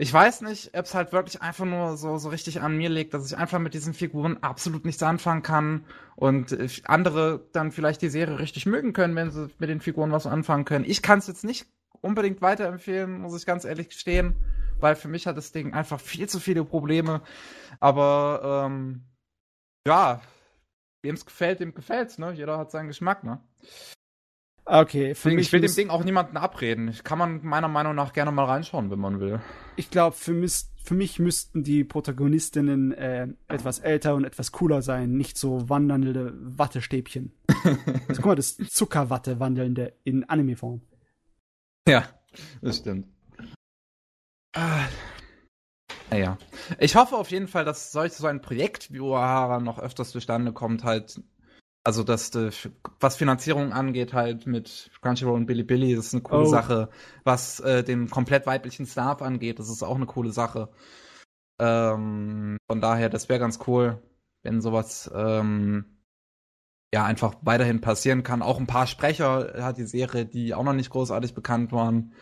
ich weiß nicht, ob es halt wirklich einfach nur so, so richtig an mir liegt, dass ich einfach mit diesen Figuren absolut nichts anfangen kann und andere dann vielleicht die Serie richtig mögen können, wenn sie mit den Figuren was anfangen können. Ich kann es jetzt nicht unbedingt weiterempfehlen, muss ich ganz ehrlich gestehen, weil für mich hat das Ding einfach viel zu viele Probleme. Aber ähm, ja, wem es gefällt, dem gefällt's, ne? Jeder hat seinen Geschmack, ne? Okay, für mich ich will dem Ding auch niemanden abreden. Kann man meiner Meinung nach gerne mal reinschauen, wenn man will. Ich glaube, für, für, mich müssten die Protagonistinnen äh, etwas älter und etwas cooler sein, nicht so wandernde Wattestäbchen. also, guck mal, das Zuckerwatte wandelnde in Anime-Form. Ja, das stimmt. Ah. Naja. Ich hoffe auf jeden Fall, dass solch so ein Projekt wie Uehara noch öfters zustande kommt, halt also das, was Finanzierung angeht, halt mit Crunchyroll und Bilibili, das ist eine coole oh. Sache. Was äh, den komplett weiblichen Staff angeht, das ist auch eine coole Sache. Ähm, von daher, das wäre ganz cool, wenn sowas ähm, ja einfach weiterhin passieren kann. Auch ein paar Sprecher hat die Serie, die auch noch nicht großartig bekannt waren,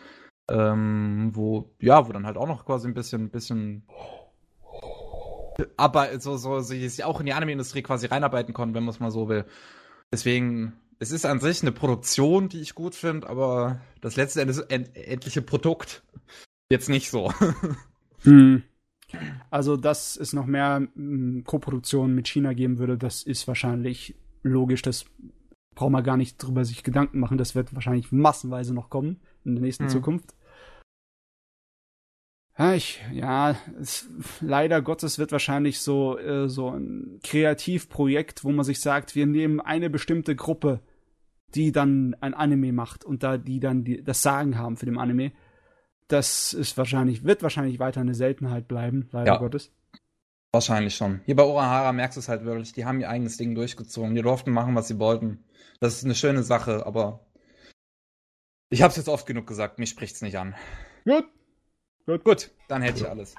ähm, wo ja, wo dann halt auch noch quasi ein bisschen, bisschen aber so, so, sich auch in die Anime-Industrie quasi reinarbeiten konnten, wenn man es mal so will. Deswegen, es ist an sich eine Produktion, die ich gut finde, aber das letzte Endes end endliche Produkt jetzt nicht so. Hm. Also, dass es noch mehr mm, Koproduktionen mit China geben würde, das ist wahrscheinlich logisch. Das braucht man gar nicht drüber sich Gedanken machen. Das wird wahrscheinlich massenweise noch kommen in der nächsten Hm. Zukunft. Ja, ich, ja, es, leider Gottes wird wahrscheinlich so, äh, so ein Kreativprojekt, wo man sich sagt, wir nehmen eine bestimmte Gruppe, die dann ein Anime macht und da die dann die, das Sagen haben für den Anime. Das ist wahrscheinlich, wird wahrscheinlich weiter eine Seltenheit bleiben, leider Ja. Gottes. Wahrscheinlich schon. Hier bei Orahara merkst du es halt wirklich, die haben ihr eigenes Ding durchgezogen. Die durften machen, was sie wollten. Das ist eine schöne Sache, aber ich hab's jetzt oft genug gesagt, mich spricht's nicht an. Gut. Gut, gut, dann hätte ich alles.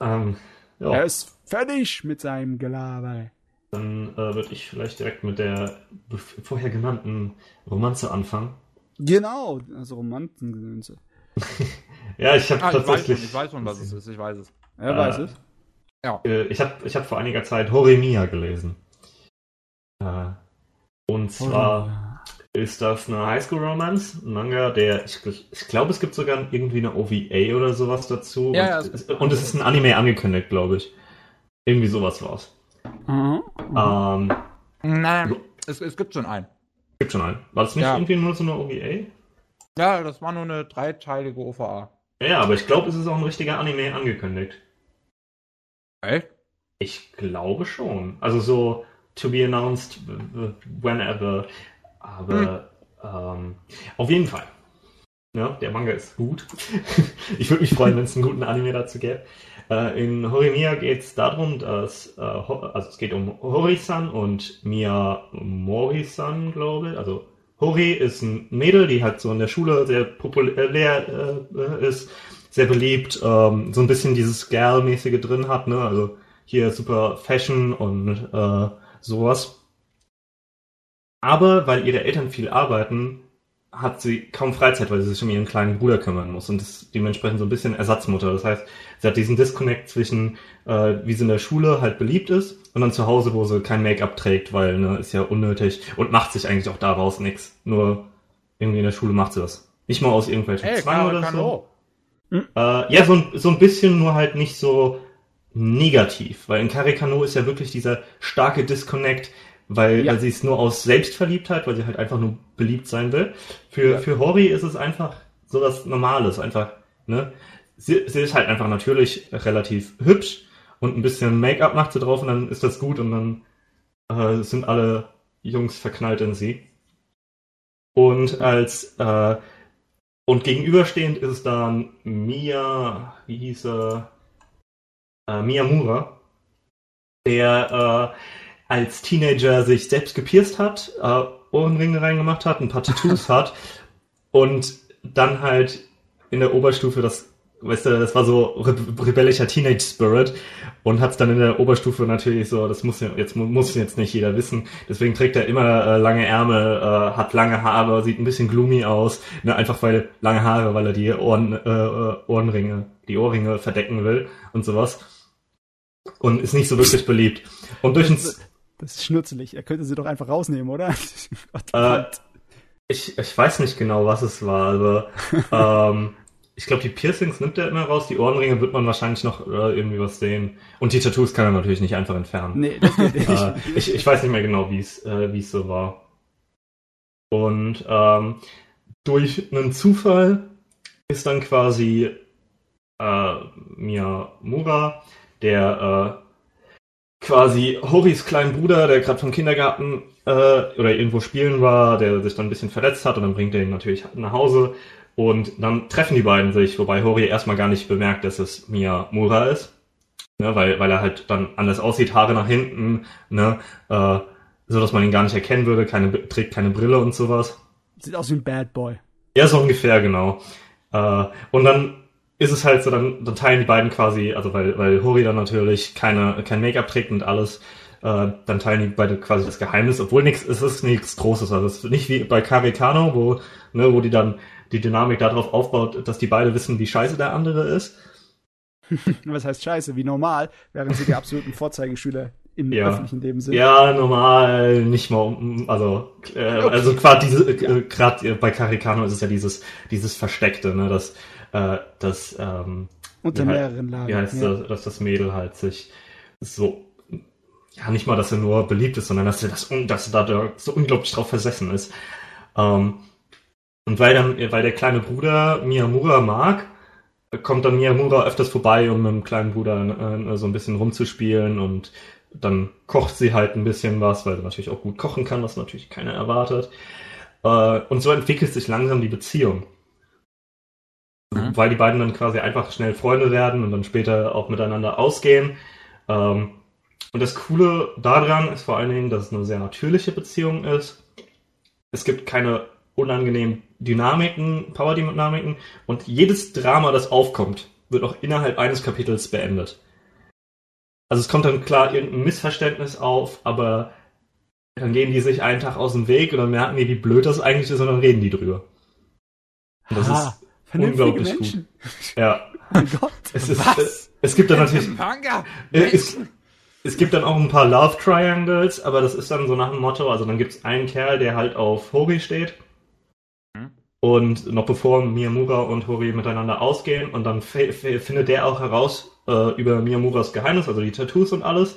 Ähm, ja, Er ist fertig mit seinem Gelaber. dann äh, würde ich vielleicht direkt mit der vorher genannten Romanze anfangen. Genau, also Romantengedönse. Ja, ich habe Ah, ich weiß tatsächlich. schon, ich weiß schon, was es ist, ich weiß es. Er Äh, weiß es. Äh, ich habe ich hab vor einiger Zeit Horimiya gelesen. Äh, und zwar ist das eine Highschool-Romance, ein Manga, der, ich, ich glaube, es gibt sogar irgendwie eine OVA oder sowas dazu. Ja, ja, und, es- und es ist ein Anime angekündigt, glaube ich. Irgendwie sowas war's. Mhm. Ähm, Nein, es, es gibt schon einen. gibt schon einen. War das nicht Ja. irgendwie nur so eine OVA? Ja, das war nur eine dreiteilige OVA. Ja, aber ich glaube, es ist auch ein richtiger Anime angekündigt. Echt? Ich glaube schon. Also so to be announced whenever. Aber ähm, auf jeden Fall. Ja, der Manga ist gut. ich würde mich freuen, wenn es einen guten Anime dazu gäbe. Äh, in Horimiya geht es darum, dass äh, also es geht um Hori-san und Mia Mori-san, glaube ich. Also Hori ist ein Mädel, die halt so in der Schule sehr populär äh, ist, sehr beliebt, ähm, so ein bisschen dieses Girl-mäßige drin hat, ne? Also hier super Fashion und äh, sowas. Aber weil ihre Eltern viel arbeiten, hat sie kaum Freizeit, weil sie sich um ihren kleinen Bruder kümmern muss und ist dementsprechend so ein bisschen Ersatzmutter. Das heißt, sie hat diesen Disconnect zwischen, äh, wie sie in der Schule halt beliebt ist und dann zu Hause, wo sie kein Make-up trägt, weil ne, ist ja unnötig und macht sich eigentlich auch daraus nichts. Nur irgendwie in der Schule macht sie das. Nicht mal aus irgendwelchen Ey, Zwang oder so. Äh, ja, so ein, so ein bisschen, nur halt nicht so negativ, weil in Karikano ist ja wirklich dieser starke Disconnect, weil, Ja. weil sie es nur aus Selbstverliebtheit, weil sie halt einfach nur beliebt sein will. Für, Ja. für Hori ist es einfach so was Normales, einfach, ne? Sie, sie ist halt einfach natürlich relativ hübsch und ein bisschen Make-up macht sie drauf und dann ist das gut und dann äh, sind alle Jungs verknallt in sie. Und als äh, und gegenüberstehend ist dann Mia, wie hieß er? Äh, Miyamura, der äh, als Teenager sich selbst gepierst hat, äh, Ohrenringe reingemacht hat, ein paar Tattoos hat und dann halt in der Oberstufe das, weißt du, das war so re rebellischer Teenage Spirit und hat es dann in der Oberstufe natürlich so, das muss jetzt mu- muss jetzt nicht jeder wissen. Deswegen trägt er immer äh, lange Ärmel, äh, hat lange Haare, sieht ein bisschen gloomy aus, ne, einfach weil lange Haare, weil er die Ohren, äh, Ohrenringe, die Ohrringe verdecken will und sowas. Und ist nicht so wirklich beliebt. Und durch ein, Das ist schnurzelig. Er könnte sie doch einfach rausnehmen, oder? Gott, Äh. Ich, ich weiß nicht genau, was es war. Also, ähm, ich glaube, die Piercings nimmt er immer raus, die Ohrenringe wird man wahrscheinlich noch äh, irgendwie was sehen. Und die Tattoos kann er natürlich nicht einfach entfernen. nee, das geht nicht. äh, ich, ich weiß nicht mehr genau, wie es äh, wie es so war. Und ähm, durch einen Zufall ist dann quasi äh, Miyamura, der äh, quasi Horis kleinen Bruder, der gerade vom Kindergarten äh, oder irgendwo spielen war, der sich dann ein bisschen verletzt hat und dann bringt er ihn natürlich nach Hause und dann treffen die beiden sich, wobei Hori erstmal gar nicht bemerkt, dass es Miyamura ist, ne, weil, weil er halt dann anders aussieht, Haare nach hinten, ne, äh, so dass man ihn gar nicht erkennen würde, keine, trägt keine Brille und sowas. Sieht aus wie ein Bad Boy. Ja, so ungefähr, genau. Äh, und dann ist es halt so, dann, dann teilen die beiden quasi, also weil, weil Hori dann natürlich keine, kein Make-up trägt und alles, äh, dann teilen die beide quasi das Geheimnis, obwohl nichts, es ist nichts Großes. Also es ist nicht wie bei Karikano, wo, ne, wo die dann die Dynamik darauf aufbaut, dass die beide wissen, wie scheiße der andere ist. Was heißt scheiße, wie normal, während sie die absoluten Vorzeigeschüler im Ja. öffentlichen Leben sind. Ja, normal, nicht mal, also, äh, also gerade diese, äh, gerade bei Caricano ist es ja dieses, dieses Versteckte, ne, dass, äh, dass, ähm, Unter mehreren Lagen. wie heißt ja. das, dass das Mädel halt sich so, ja, nicht mal, dass er nur beliebt ist, sondern dass er das, dass er da so unglaublich drauf versessen ist. Ähm, und weil dann, weil der kleine Bruder Miyamura mag, kommt dann Miyamura öfters vorbei, um mit dem kleinen Bruder äh, so ein bisschen rumzuspielen und dann kocht sie halt ein bisschen was, weil sie natürlich auch gut kochen kann, was natürlich keiner erwartet. Äh, und so entwickelt sich langsam die Beziehung. Mhm. Weil die beiden dann quasi einfach schnell Freunde werden und dann später auch miteinander ausgehen. Ähm, und das Coole daran ist vor allen Dingen, dass es eine sehr natürliche Beziehung ist. Es gibt keine unangenehmen Dynamiken, Power-Dynamiken und jedes Drama, das aufkommt, wird auch innerhalb eines Kapitels beendet. Also es kommt dann klar irgendein Missverständnis auf, aber dann gehen die sich einen Tag aus dem Weg und dann merken die, wie blöd das eigentlich ist und dann reden die drüber. Und das ist vernünftige unglaublich Menschen. ja. Mein Gott. Es ist Was? es, es gibt dann natürlich Manga! äh, es, es gibt dann auch ein paar Love Triangles, aber das ist dann so nach dem Motto, also dann gibt es einen Kerl, der halt auf Hori steht. Mhm. Und noch bevor Miyamura und Hori miteinander ausgehen, und dann findet der auch heraus äh, über Miyamuras Geheimnis, also die Tattoos und alles,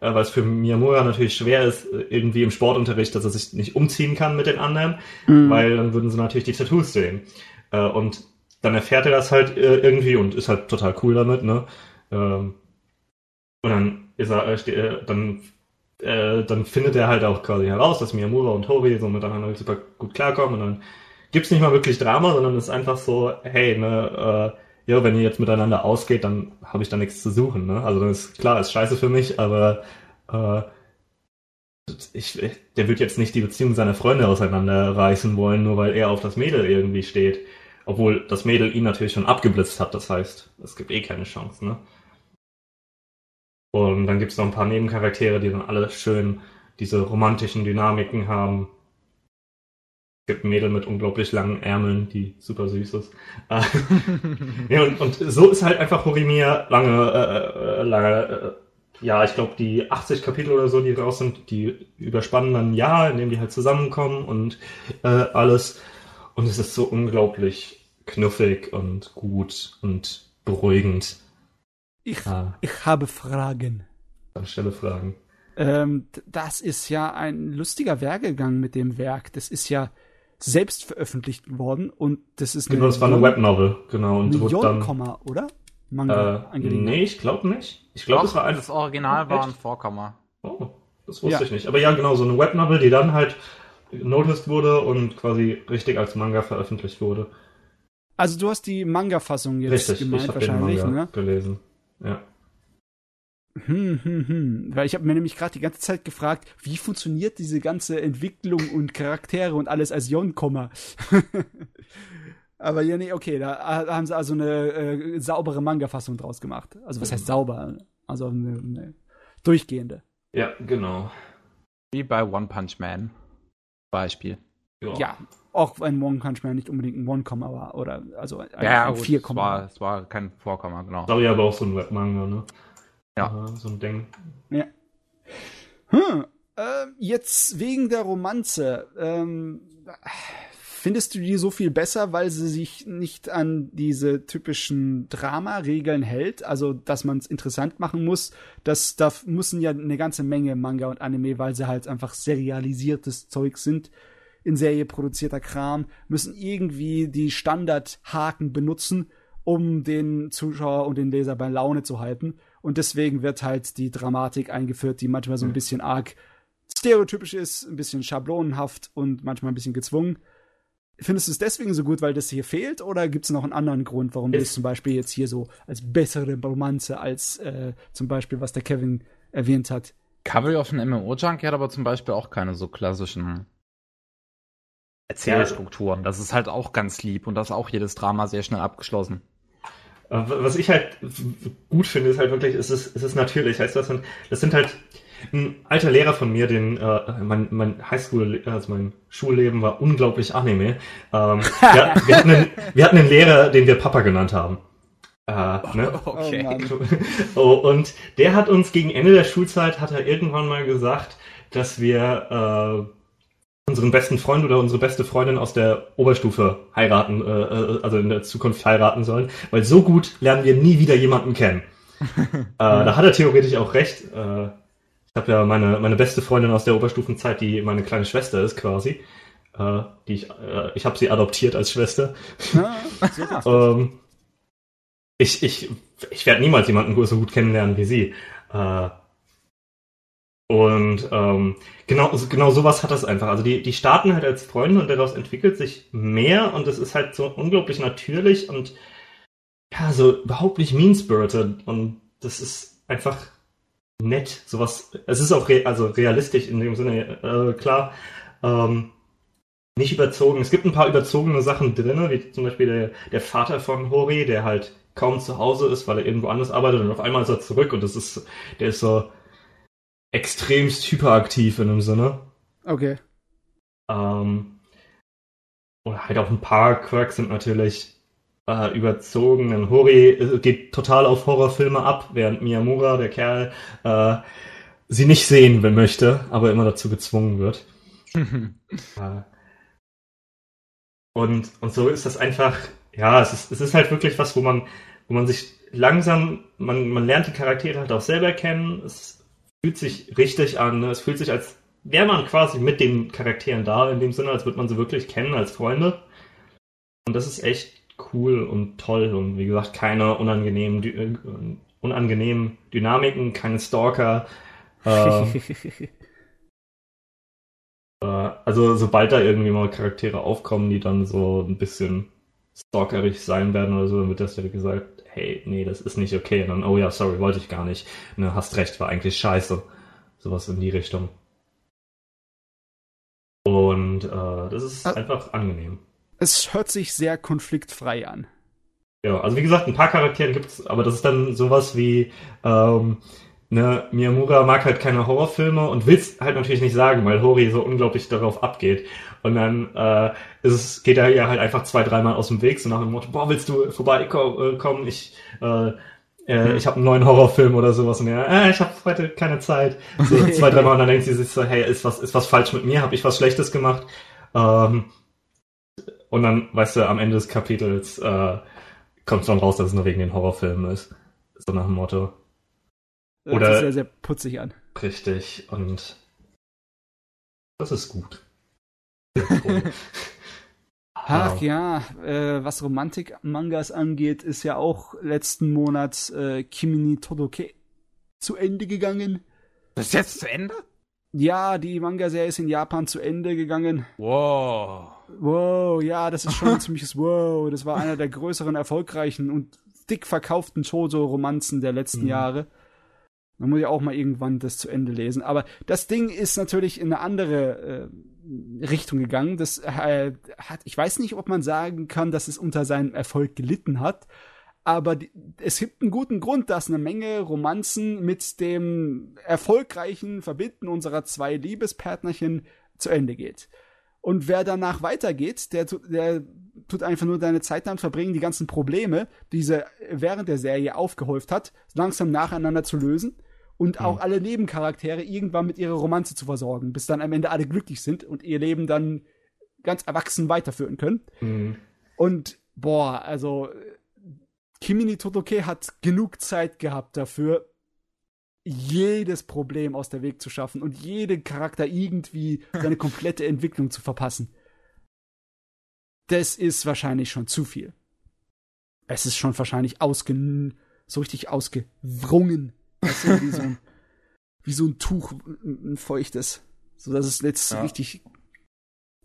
äh, weil es für Miyamura natürlich schwer ist, äh, irgendwie im Sportunterricht, dass er sich nicht umziehen kann mit den anderen, Mhm. weil dann würden sie natürlich die Tattoos sehen. Äh, und dann erfährt er das halt äh, irgendwie und ist halt total cool damit, ne? Ähm, und dann ist er, äh, äh, dann, dann findet er halt auch quasi heraus, dass Miyamura und Hori so miteinander super gut klarkommen und dann gibt's nicht mal wirklich Drama, sondern es ist einfach so, hey, ne, äh, ja, wenn ihr jetzt miteinander ausgeht, dann habe ich da nichts zu suchen, ne? Also dann ist klar, ist scheiße für mich, aber äh, ich, der wird jetzt nicht die Beziehung seiner Freunde auseinanderreißen wollen, nur weil er auf das Mädel irgendwie steht. Obwohl das Mädel ihn natürlich schon abgeblitzt hat, das heißt, es gibt eh keine Chance, ne? Und dann gibt's noch ein paar Nebencharaktere, die dann alle schön diese romantischen Dynamiken haben. Es gibt ein Mädel mit unglaublich langen Ärmeln, die super süß ist. Ja, und, und so ist halt einfach Horimiya lange, äh, äh, lange, äh, ja, ich glaube, die 80 Kapitel oder so, die raus sind, die überspannen dann ein Jahr, in dem die halt zusammenkommen und äh, alles. Und es ist so unglaublich knuffig und gut und beruhigend. Ich, Ah, ich habe Fragen. anstelle Fragen. Ähm, das ist ja ein lustiger Werdegang mit dem Werk. Das ist ja selbst veröffentlicht worden und das ist Genau, das war eine Webnovel, genau. Und wurde dann, Jon-Komma, oder? äh, Manga-Angelegenheit. nee, ich glaube nicht. Ich glaube, es war das einfach. Original war ein? Vorkomma. Oh, das wusste Ja. ich nicht. Aber ja, genau, so eine Webnovel, die dann halt noticed wurde und quasi richtig als Manga veröffentlicht wurde. Also du hast die Manga-Fassung jetzt richtig, ich gemeint habe den wahrscheinlich, Manga ne? gelesen. Ja. Hm, hm, hm. Weil ich habe mir nämlich gerade die ganze Zeit gefragt, wie funktioniert diese ganze Entwicklung und Charaktere und alles als Jon-Komma? Aber ja, nee, okay, da haben sie also eine äh, saubere Manga-Fassung draus gemacht. Also was heißt sauber? Also eine, eine durchgehende. Ja, genau. Wie bei One Punch Man. Beispiel. Ja, auch ein One Punch Man nicht unbedingt ein One-Komma war, oder also ein, Ja, ein gut, es Vier-Komma. war, es war kein Vorkomma, genau. Sorry, aber auch so ein Webmanga, ne? Ja. So ein Ding. Hm, ähm, jetzt wegen der Romanze. Ähm, findest du die so viel besser, weil sie sich nicht an diese typischen Drama-Regeln hält? Also, dass man es interessant machen muss. Das, da müssen ja eine ganze Menge Manga und Anime, weil sie halt einfach serialisiertes Zeug sind, in Serie produzierter Kram, müssen irgendwie die Standardhaken benutzen, um den Zuschauer und den Leser bei Laune zu halten. Und deswegen wird halt die Dramatik eingeführt, die manchmal so ein Mhm. bisschen arg stereotypisch ist, ein bisschen schablonenhaft und manchmal ein bisschen gezwungen. Findest du es deswegen so gut, weil das hier fehlt, oder gibt es noch einen anderen Grund, warum du Es- es zum Beispiel jetzt hier so als bessere Romanze als äh, zum Beispiel, was der Kevin erwähnt hat? Cavalry of an MMO-Junkie hat aber zum Beispiel auch keine so klassischen Erzählstrukturen. Das ist halt auch ganz lieb und das ist auch jedes Drama sehr schnell abgeschlossen. Aber Was ich halt gut finde, ist halt wirklich, es ist, es ist natürlich. Heißt das, das sind halt ein alter Lehrer von mir, den äh, mein, mein Highschool, also mein Schulleben war unglaublich Anime. Ähm, wir, wir, hatten einen, wir hatten einen Lehrer, den wir Papa genannt haben. Äh, ne? Okay. Oh Oh, und der hat uns gegen Ende der Schulzeit, hat er irgendwann mal gesagt, dass wir äh, unseren besten Freund oder unsere beste Freundin aus der Oberstufe heiraten, äh, äh, also in der Zukunft heiraten sollen, weil so gut lernen wir nie wieder jemanden kennen. äh, da hat er theoretisch auch recht. Äh, ich habe ja meine, meine beste Freundin aus der Oberstufenzeit, die meine kleine Schwester ist quasi. Äh, die ich äh, ich habe sie adoptiert als Schwester. Ja, darf's. Ähm, ich ich, ich werde niemals jemanden so gut kennenlernen wie sie. Äh, und ähm, genau, genau sowas hat das einfach. Also die, die starten halt als Freunde und daraus entwickelt sich mehr und es ist halt so unglaublich natürlich und ja, so überhaupt nicht mean-spirited und das ist einfach nett. Sowas, es ist auch re also realistisch in dem Sinne, äh, klar. Ähm, nicht überzogen. Es gibt ein paar überzogene Sachen drin, wie zum Beispiel der, der Vater von Hori, der halt kaum zu Hause ist, weil er irgendwo anders arbeitet und auf einmal ist er zurück und das ist, der ist so extremst hyperaktiv in dem Sinne. Okay. Ähm, oder halt auch ein paar Quirks sind natürlich äh, überzogen. Denn Hori äh, geht total auf Horrorfilme ab, während Miyamura, der Kerl, äh, sie nicht sehen will, möchte, aber immer dazu gezwungen wird. Äh, und, und so ist das einfach, ja, es ist, es ist halt wirklich was, wo man, wo man sich langsam, man, man lernt die Charaktere halt auch selber kennen. Es fühlt sich richtig an. Ne? Es fühlt sich, als wäre man quasi mit den Charakteren da, in dem Sinne, als würde man sie wirklich kennen als Freunde. Und das ist echt cool und toll. Und wie gesagt, keine unangenehmen, äh, unangenehmen Dynamiken, keine Stalker. Äh, äh, also sobald da irgendwie mal Charaktere aufkommen, die dann so ein bisschen stalkerig sein werden oder so, dann wird das ja gesagt, hey, nee, das ist nicht okay. Und dann, oh ja, sorry, wollte ich gar nicht. Ne, hast recht, war eigentlich scheiße. Sowas in die Richtung. Und äh, das ist Ah. einfach angenehm. Es hört sich sehr konfliktfrei an. Ja, also wie gesagt, ein paar Charaktere gibt's, aber das ist dann sowas wie, ähm, ne, Miyamura mag halt keine Horrorfilme und will's halt natürlich nicht sagen, weil Hori so unglaublich darauf abgeht. Und dann äh, ist es, geht er ja halt einfach zwei, dreimal aus dem Weg, so nach dem Motto, boah, willst du vorbeikommen? Äh, ich äh, äh, ich habe einen neuen Horrorfilm oder sowas und er, äh, ich habe heute keine Zeit. So zwei, dreimal und dann denkt sie sich so, hey, ist was, ist was falsch mit mir? Habe ich was Schlechtes gemacht? Ähm, und dann, weißt du, am Ende des Kapitels äh, kommt dann raus, dass es nur wegen den Horrorfilmen ist. So nach dem Motto. Oder- sich sehr, sehr putzig an. Richtig. Und das ist gut. Ach Wow. ja, äh, was Romantik-Mangas angeht, ist ja auch letzten Monat äh, Kimi ni Todoke zu Ende gegangen. Das ist jetzt zu Ende? Ja, die Manga-Serie ist in Japan zu Ende gegangen. Wow. Wow, ja, das ist schon ein ziemliches Wow. Das war einer der größeren, erfolgreichen und dick verkauften Shoujo-Romanzen der letzten Mhm. Jahre. Man muss ja auch mal irgendwann das zu Ende lesen. Aber das Ding ist natürlich in eine andere äh, Richtung gegangen. Das äh, hat, ich weiß nicht, ob man sagen kann, dass es unter seinem Erfolg gelitten hat. Aber die, es gibt einen guten Grund, dass eine Menge Romanzen mit dem erfolgreichen Verbinden unserer zwei Liebespartnerchen zu Ende geht. Und wer danach weitergeht, der, der tut einfach nur deine Zeit damit verbringen, die ganzen Probleme, die sie während der Serie aufgehäuft hat, langsam nacheinander zu lösen und auch alle Nebencharaktere irgendwann mit ihrer Romanze zu versorgen, bis dann am Ende alle glücklich sind und ihr Leben dann ganz erwachsen weiterführen können. Mhm. Und boah, also Kimi ni Todoke hat genug Zeit gehabt dafür, jedes Problem aus der Weg zu schaffen und jeden Charakter irgendwie seine komplette Entwicklung zu verpassen. Das ist wahrscheinlich schon zu viel. Es ist schon wahrscheinlich ausge so richtig ausgewrungen. Weißt du, wie, so ein, wie so ein Tuch, ein, ein feuchtes. So dass es jetzt Ja. richtig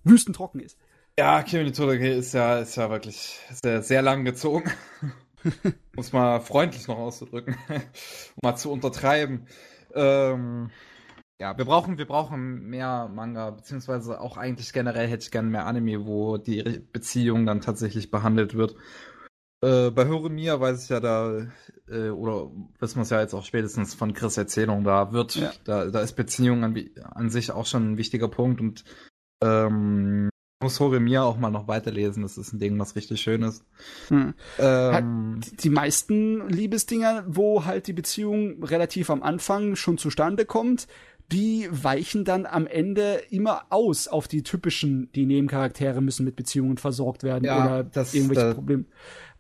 wüstentrocken ist. Ja, Kimi Todoke ist ja, ist ja wirklich sehr, sehr lang gezogen. Muss mal freundlich noch auszudrücken. um mal zu untertreiben. Ähm, ja, wir brauchen, wir brauchen mehr Manga, beziehungsweise auch eigentlich generell hätte ich gerne mehr Anime, wo die Beziehung dann tatsächlich behandelt wird. Äh, bei Horimiya weiß ich ja da, äh, oder wissen wir es ja jetzt auch spätestens von Chris Erzählung, da wird, Ja. da, da ist Beziehung an, an sich auch schon ein wichtiger Punkt und ähm, muss Horemir auch mal noch weiterlesen. Das ist ein Ding, was richtig schön ist. Hm. Ähm, die meisten Liebesdinger, wo halt die Beziehung relativ am Anfang schon zustande kommt, die weichen dann am Ende immer aus auf die typischen, die Nebencharaktere müssen mit Beziehungen versorgt werden ja, oder das, irgendwelche das, Probleme.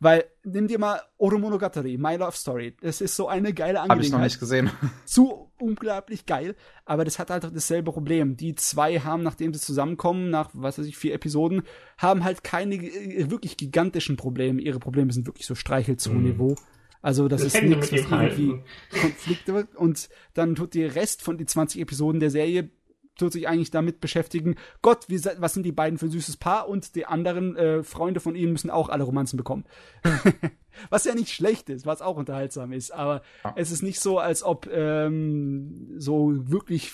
Weil, nimm dir mal Oromonogatari, My Love Story. Das ist so eine geile Angelegenheit. Hab ich noch nicht gesehen. So unglaublich geil, aber das hat halt dasselbe Problem. Die zwei haben, nachdem sie zusammenkommen, nach, was weiß ich, vier Episoden, haben halt keine äh, wirklich gigantischen Probleme. Ihre Probleme sind wirklich so Streichelzoo-Niveau. Mm. Also das, das ist nichts, was irgendwie Konflikte wird. Und dann tut der Rest von die 20 Episoden der Serie tut sich eigentlich damit beschäftigen, Gott, wie, was sind die beiden für ein süßes Paar und die anderen äh, Freunde von ihnen müssen auch alle Romanzen bekommen. was ja nicht schlecht ist, was auch unterhaltsam ist, aber ja. es ist nicht so, als ob ähm, so wirklich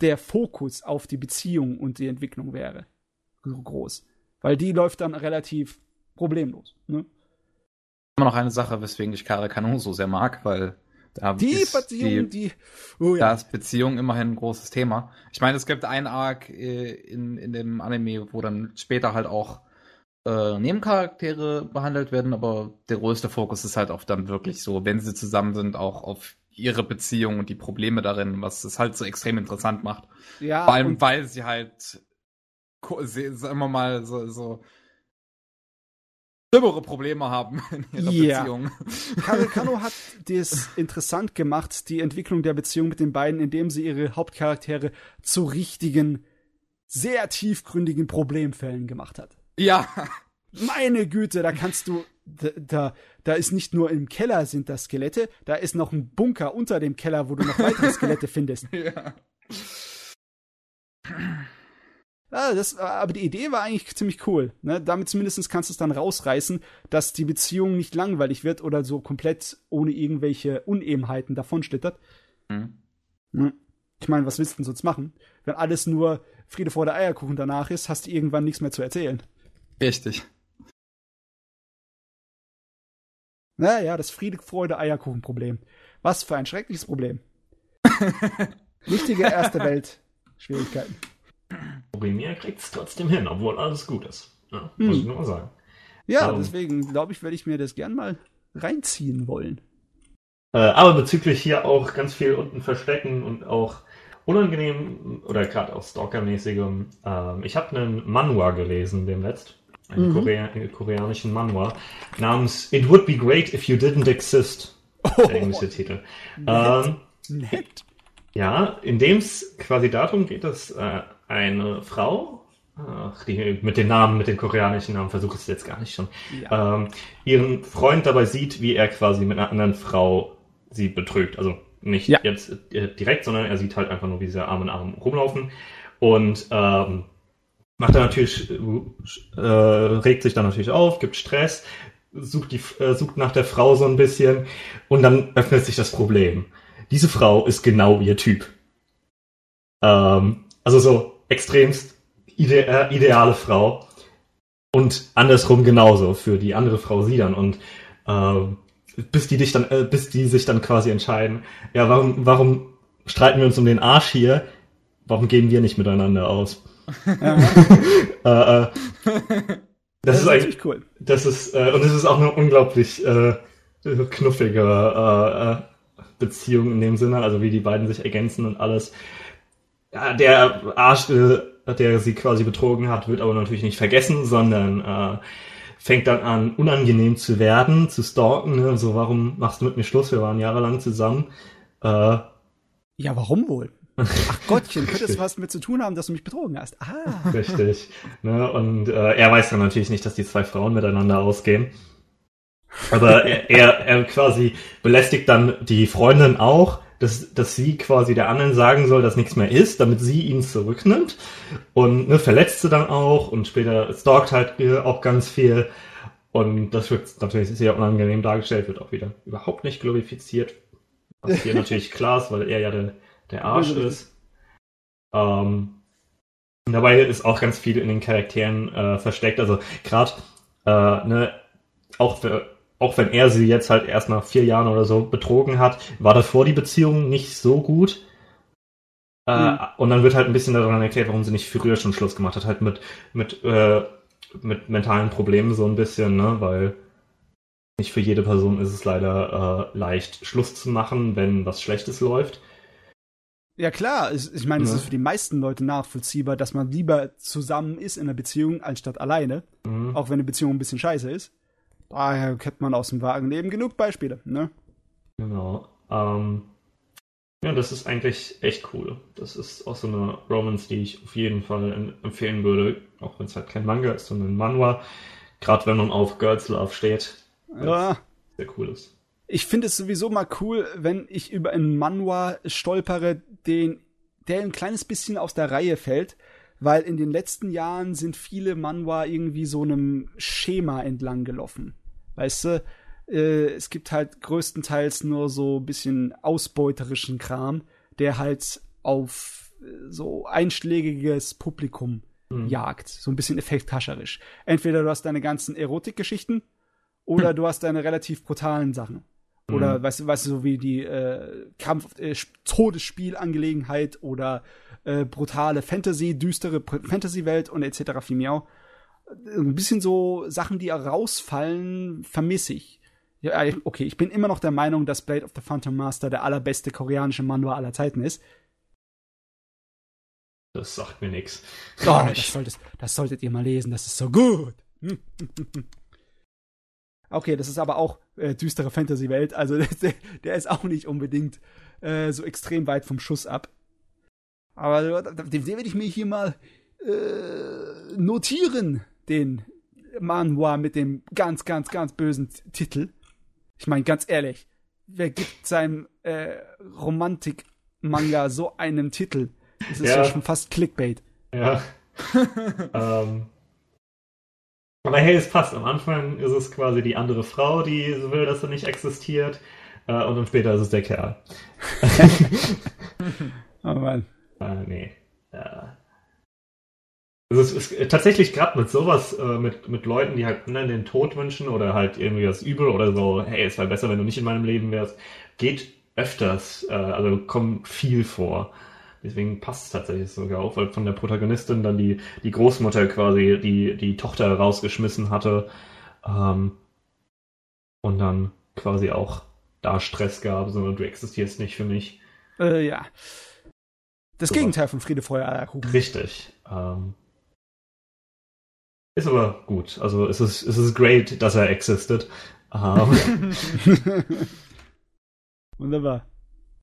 der Fokus auf die Beziehung und die Entwicklung wäre so groß. Weil die läuft dann relativ problemlos. Ne? Immer noch eine Sache, weswegen ich Kare Kano so sehr mag, weil da die Beziehung, die, die oh ja. Da ist Beziehung immerhin ein großes Thema. Ich meine, es gibt einen Arc äh, in, in dem Anime, wo dann später halt auch äh, Nebencharaktere behandelt werden, aber der größte Fokus ist halt auf dann wirklich so, wenn sie zusammen sind, auch auf ihre Beziehung und die Probleme darin, was es halt so extrem interessant macht. Ja. Vor allem, weil sie halt, sagen wir mal, so, so schlimmere Probleme haben in ihrer yeah. Beziehung. Karel Kano hat das interessant gemacht, die Entwicklung der Beziehung mit den beiden, indem sie ihre Hauptcharaktere zu richtigen, sehr tiefgründigen Problemfällen gemacht hat. Ja. Meine Güte, da kannst du, da, da, da ist nicht nur im Keller sind das Skelette, da ist noch ein Bunker unter dem Keller, wo du noch weitere Skelette findest. Ja. Ja, das, aber die Idee war eigentlich ziemlich cool. Ne? Damit zumindest kannst du es dann rausreißen, dass die Beziehung nicht langweilig wird oder so komplett ohne irgendwelche Unebenheiten davonschlittert. Mhm. Ne? Ich meine, was willst du denn sonst machen? Wenn alles nur Friede vor der Eierkuchen danach ist, hast du irgendwann nichts mehr zu erzählen. Richtig. Naja, das Friede, Freude, Eierkuchen-Problem. Was für ein schreckliches Problem. Wichtige erste Welt Schwierigkeiten. Boromir kriegt es trotzdem hin, obwohl alles gut ist. Ja, hm. Muss ich nur mal sagen. Ja, um, ähm, deswegen glaube ich, werde ich mir das gern mal reinziehen wollen. Äh, aber bezüglich hier auch ganz viel unten verstecken und auch unangenehm oder gerade auch Stalker-mäßigem. Äh, ich habe einen Manhwa gelesen demnächst, einen mhm. Korea koreanischen Manhwa namens It Would Be Great If You Didn't Exist. Der englische Titel. Nett. Ähm, nett. Ja, in dem es quasi darum geht, dass äh, eine Frau, ach, die mit den Namen, mit den koreanischen Namen versuche ich es jetzt gar nicht schon, ja. ähm, ihren Freund dabei sieht, wie er quasi mit einer anderen Frau sie betrügt. Also nicht ja. jetzt äh, direkt, sondern er sieht halt einfach nur, wie sie Arm in Arm rumlaufen und ähm, macht dann natürlich, äh, regt sich dann natürlich auf, gibt Stress, sucht, die, äh, sucht nach der Frau so ein bisschen und dann öffnet sich das Problem. Diese Frau ist genau ihr Typ. Ähm, also so extremst ide äh, ideale Frau. Und andersrum genauso für die andere Frau sie dann. Und äh, bis die dich dann, äh, bis die sich dann quasi entscheiden, ja, warum, warum streiten wir uns um den Arsch hier? Warum gehen wir nicht miteinander aus? äh, äh, das, das, ist eigentlich cool. Das ist äh, und es ist auch eine unglaublich äh, knuffige äh, äh, Beziehung in dem Sinne, also wie die beiden sich ergänzen und alles der Arsch, äh, der sie quasi betrogen hat, wird aber natürlich nicht vergessen, sondern äh, fängt dann an, unangenehm zu werden, zu stalken. Ne? So, warum machst du mit mir Schluss? Wir waren jahrelang zusammen. Äh, ja, warum wohl? Ach Gottchen, könnte es was mit zu tun haben, dass du mich betrogen hast? Ah. Richtig. Ne? Und äh, er weiß dann natürlich nicht, dass die zwei Frauen miteinander ausgehen. Aber er, er, er quasi belästigt dann die Freundin auch, dass, dass sie quasi der anderen sagen soll, dass nichts mehr ist, damit sie ihn zurücknimmt. Und ne, verletzt sie dann auch und später stalkt halt auch ganz viel. Und das wird natürlich sehr unangenehm dargestellt, wird auch wieder überhaupt nicht glorifiziert. Was hier natürlich klar ist, weil er ja der, der Arsch ist. Ähm, dabei ist auch ganz viel in den Charakteren äh, versteckt. Also gerade äh, ne, auch für auch wenn er sie jetzt halt erst nach vier Jahren oder so betrogen hat, war davor die Beziehung nicht so gut. Äh, Und dann wird halt ein bisschen daran erklärt, warum sie nicht früher schon Schluss gemacht hat. Halt mit, mit, äh, mit mentalen Problemen so ein bisschen, ne? Weil nicht für jede Person ist es leider äh, leicht, Schluss zu machen, wenn was Schlechtes läuft. Ja klar, ich, ich meine, es Ja. ist für die meisten Leute nachvollziehbar, dass man lieber zusammen ist in einer Beziehung, anstatt alleine, Mhm. auch wenn eine Beziehung ein bisschen scheiße ist. Daher kennt man aus dem wahren Leben genug Beispiele, ne? Genau. Ähm, ja, das ist eigentlich echt cool. Das ist auch so eine Romance, die ich auf jeden Fall em- empfehlen würde, auch wenn es halt kein Manga ist, sondern ein Manhwa. Gerade wenn man auf Girls Love steht, Ja. sehr cool ist. Ich finde es sowieso mal cool, wenn ich über einen Manhwa stolpere, den, der ein kleines bisschen aus der Reihe fällt, weil in den letzten Jahren sind viele Manhwa irgendwie so einem Schema entlang gelaufen. Weißt du, äh, es gibt halt größtenteils nur so ein bisschen ausbeuterischen Kram, der halt auf äh, so einschlägiges Publikum Mhm. jagt. So ein bisschen effekthascherisch. Entweder du hast deine ganzen Erotikgeschichten oder du hast deine relativ brutalen Sachen. Oder Mhm. weißt du, weißt du, so wie die äh, Kampf, äh, Sp- Todesspielangelegenheit oder äh, brutale Fantasy, düstere Fantasy-Welt und etc. Fimiau. Ein bisschen so Sachen, die rausfallen, vermisse ich. Ja, äh, okay, ich bin immer noch der Meinung, dass Blade of the Phantom Master der allerbeste koreanische Manhwa aller Zeiten ist. Das sagt mir nichts. Oh, das, solltet, das solltet ihr mal lesen, das ist so gut. Okay, das ist aber auch äh, düstere Fantasy-Welt, also der, der ist auch nicht unbedingt äh, so extrem weit vom Schuss ab. Aber den, den werde ich mir hier mal äh, notieren, den Manhwa mit dem ganz, ganz, ganz bösen Titel. Ich meine, ganz ehrlich, wer gibt seinem äh, Romantik-Manga so einen Titel? Das ist ja. Ja. schon fast Clickbait. Ja. ähm, aber hey, es passt. Am Anfang ist es quasi die andere Frau, die so will, dass er nicht existiert. Äh, und dann später ist es der Kerl. Oh Mann. Äh, nee. Ja. Also es ist tatsächlich gerade mit sowas, äh, mit, mit Leuten, die halt anderen den Tod wünschen oder halt irgendwie das Übel oder so, hey, es wäre besser, wenn du nicht in meinem Leben wärst, geht öfters, äh, also kommt viel vor. Deswegen passt es tatsächlich sogar auch, weil von der Protagonistin dann die, die Großmutter quasi die, die Tochter rausgeschmissen hatte ähm, und dann quasi auch da Stress gab, sondern du existierst nicht für mich. Äh, ja. Das Super. Gegenteil von Friede, Feuer, Eierkuchen. Richtig. Ähm, ist aber gut. Also es ist, es ist great, dass er existed. Ähm, Wunderbar.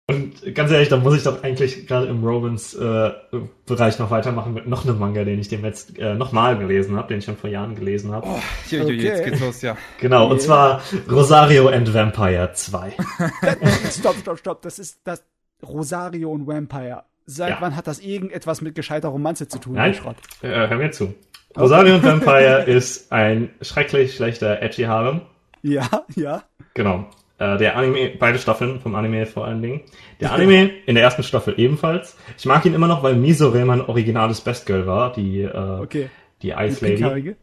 und ganz ehrlich, da muss ich doch eigentlich gerade im Romans-Bereich noch weitermachen mit noch einem Manga, den ich dem jetzt äh, nochmal gelesen habe, den ich schon vor Jahren gelesen habe. Oh, Okay. jetzt geht's los, ja. Genau, und Yeah. zwar Rosario and Vampire 2. stopp, stopp, stopp. Das ist das Rosario und Vampire. Seit Ja. wann hat das irgendetwas mit gescheiter Romanze zu tun? Nein. der Schrott. Äh, hör mir zu. Rosario and Vampire ist ein schrecklich schlechter edgy Harem. Ja, ja. Genau. Äh, der Anime, beide Staffeln vom Anime vor allen Dingen. Der Anime in der ersten Staffel ebenfalls. Ich mag ihn immer noch, weil Misore mein originales Best Girl war, die, äh, Okay. die Die Ice Lady. Pinkhaarige?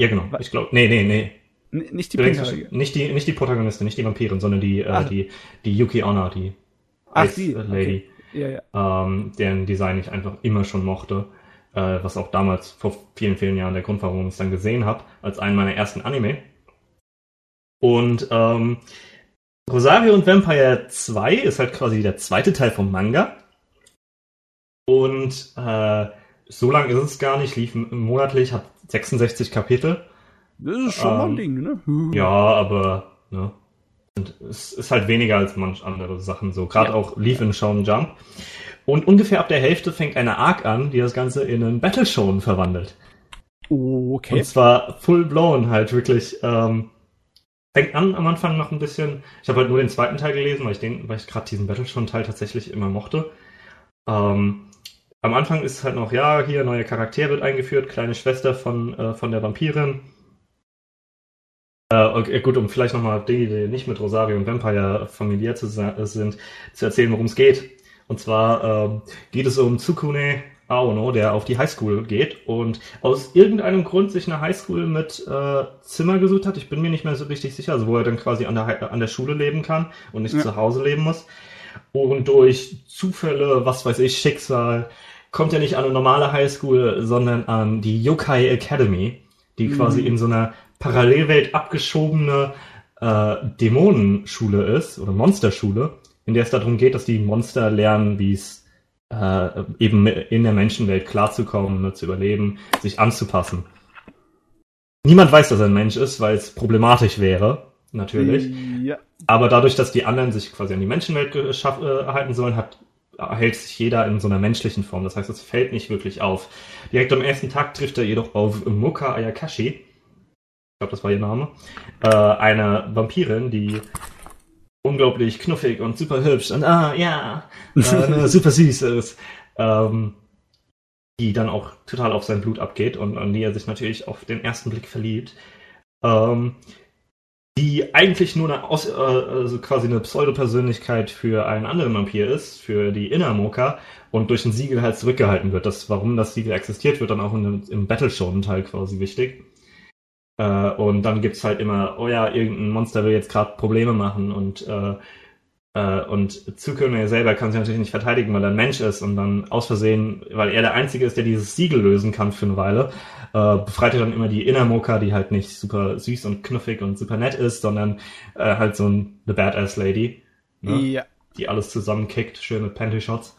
Ja, genau. Ich glaube, nee, nee, nee. N nicht die Pinkhaarige. nicht die, nicht die Protagonistin, nicht die Vampirin, sondern die, äh, Ah. die, die Yuki Onna, die Ach, Ice die. Lady, Ja, ja. ähm, deren Design ich einfach immer schon mochte. Äh, was auch damals vor vielen, vielen Jahren der Grund war, warum ich es dann gesehen habe, als einen meiner ersten Anime. Und ähm, Rosario und Vampire 2 ist halt quasi der zweite Teil vom Manga. Und äh, so lang ist es gar nicht, lief monatlich, hat 66 Kapitel. Das ist schon mal ein Ähm, Ding, ne? Ja, aber ne, und es ist halt weniger als manch andere Sachen so. Gerade Ja. auch lief in Shonen Jump. Und ungefähr ab der Hälfte fängt eine Arc an, die das Ganze in einen Battle Shonen verwandelt. Okay. Und zwar full blown halt wirklich. Ähm, fängt an am Anfang noch ein bisschen. Ich habe halt nur den zweiten Teil gelesen, weil ich den, weil ich gerade diesen Battle Shonen Teil tatsächlich immer mochte. Ähm, am Anfang ist halt noch, ja, hier neuer Charakter wird eingeführt, kleine Schwester von, äh, von der Vampirin. Äh, okay, gut, um vielleicht nochmal die, die nicht mit Rosario und Vampire familiär zu sind, zu erzählen, worum es geht. Und zwar ähm, geht es um Tsukune Aono, der auf die Highschool geht und aus irgendeinem Grund sich eine Highschool mit äh, Zimmer gesucht hat. Ich bin mir nicht mehr so richtig sicher, also wo er dann quasi an der, an der Schule leben kann und nicht Ja. zu Hause leben muss. und durch Zufälle, was weiß ich, Schicksal, kommt er nicht an eine normale Highschool, sondern an die Yokai Academy, die mhm. quasi in so einer Parallelwelt abgeschobene äh, Dämonenschule ist oder Monsterschule, in der es darum geht, dass die Monster lernen, wie es äh, eben in der Menschenwelt klarzukommen, ne, zu überleben, sich anzupassen. Niemand weiß, dass er ein Mensch ist, weil es problematisch wäre, natürlich. Ja. Aber dadurch, dass die anderen sich quasi an die Menschenwelt äh, halten sollen, hat, hält sich jeder in so einer menschlichen Form. Das heißt, es fällt nicht wirklich auf. Direkt am ersten Tag trifft er jedoch auf Moka Ayakashi. Ich glaube, das war ihr Name. Äh, eine Vampirin, die unglaublich knuffig und super hübsch und ah ja, äh, super süß ist. Ähm, die dann auch total auf sein Blut abgeht und an die er sich natürlich auf den ersten Blick verliebt. Ähm, die eigentlich nur eine Aus, äh, also quasi eine Pseudo-Persönlichkeit für einen anderen Vampir ist, für die Innermoka und durch ein Siegel halt zurückgehalten wird. Das, warum das Siegel existiert, wird dann auch in, im Battle-Show-Teil quasi wichtig. Äh, und dann gibt's halt immer, oh ja, irgendein Monster will jetzt gerade Probleme machen und äh, äh, und Zukunft selber kann sich natürlich nicht verteidigen, weil er ein Mensch ist und dann aus Versehen, weil er der Einzige ist, der dieses Siegel lösen kann für eine Weile, äh, befreit er dann immer die Innermoka, die halt nicht super süß und knuffig und super nett ist, sondern äh, halt so ein The Badass Lady, ne? ja. die alles zusammenkickt, schön mit Panty-Shots.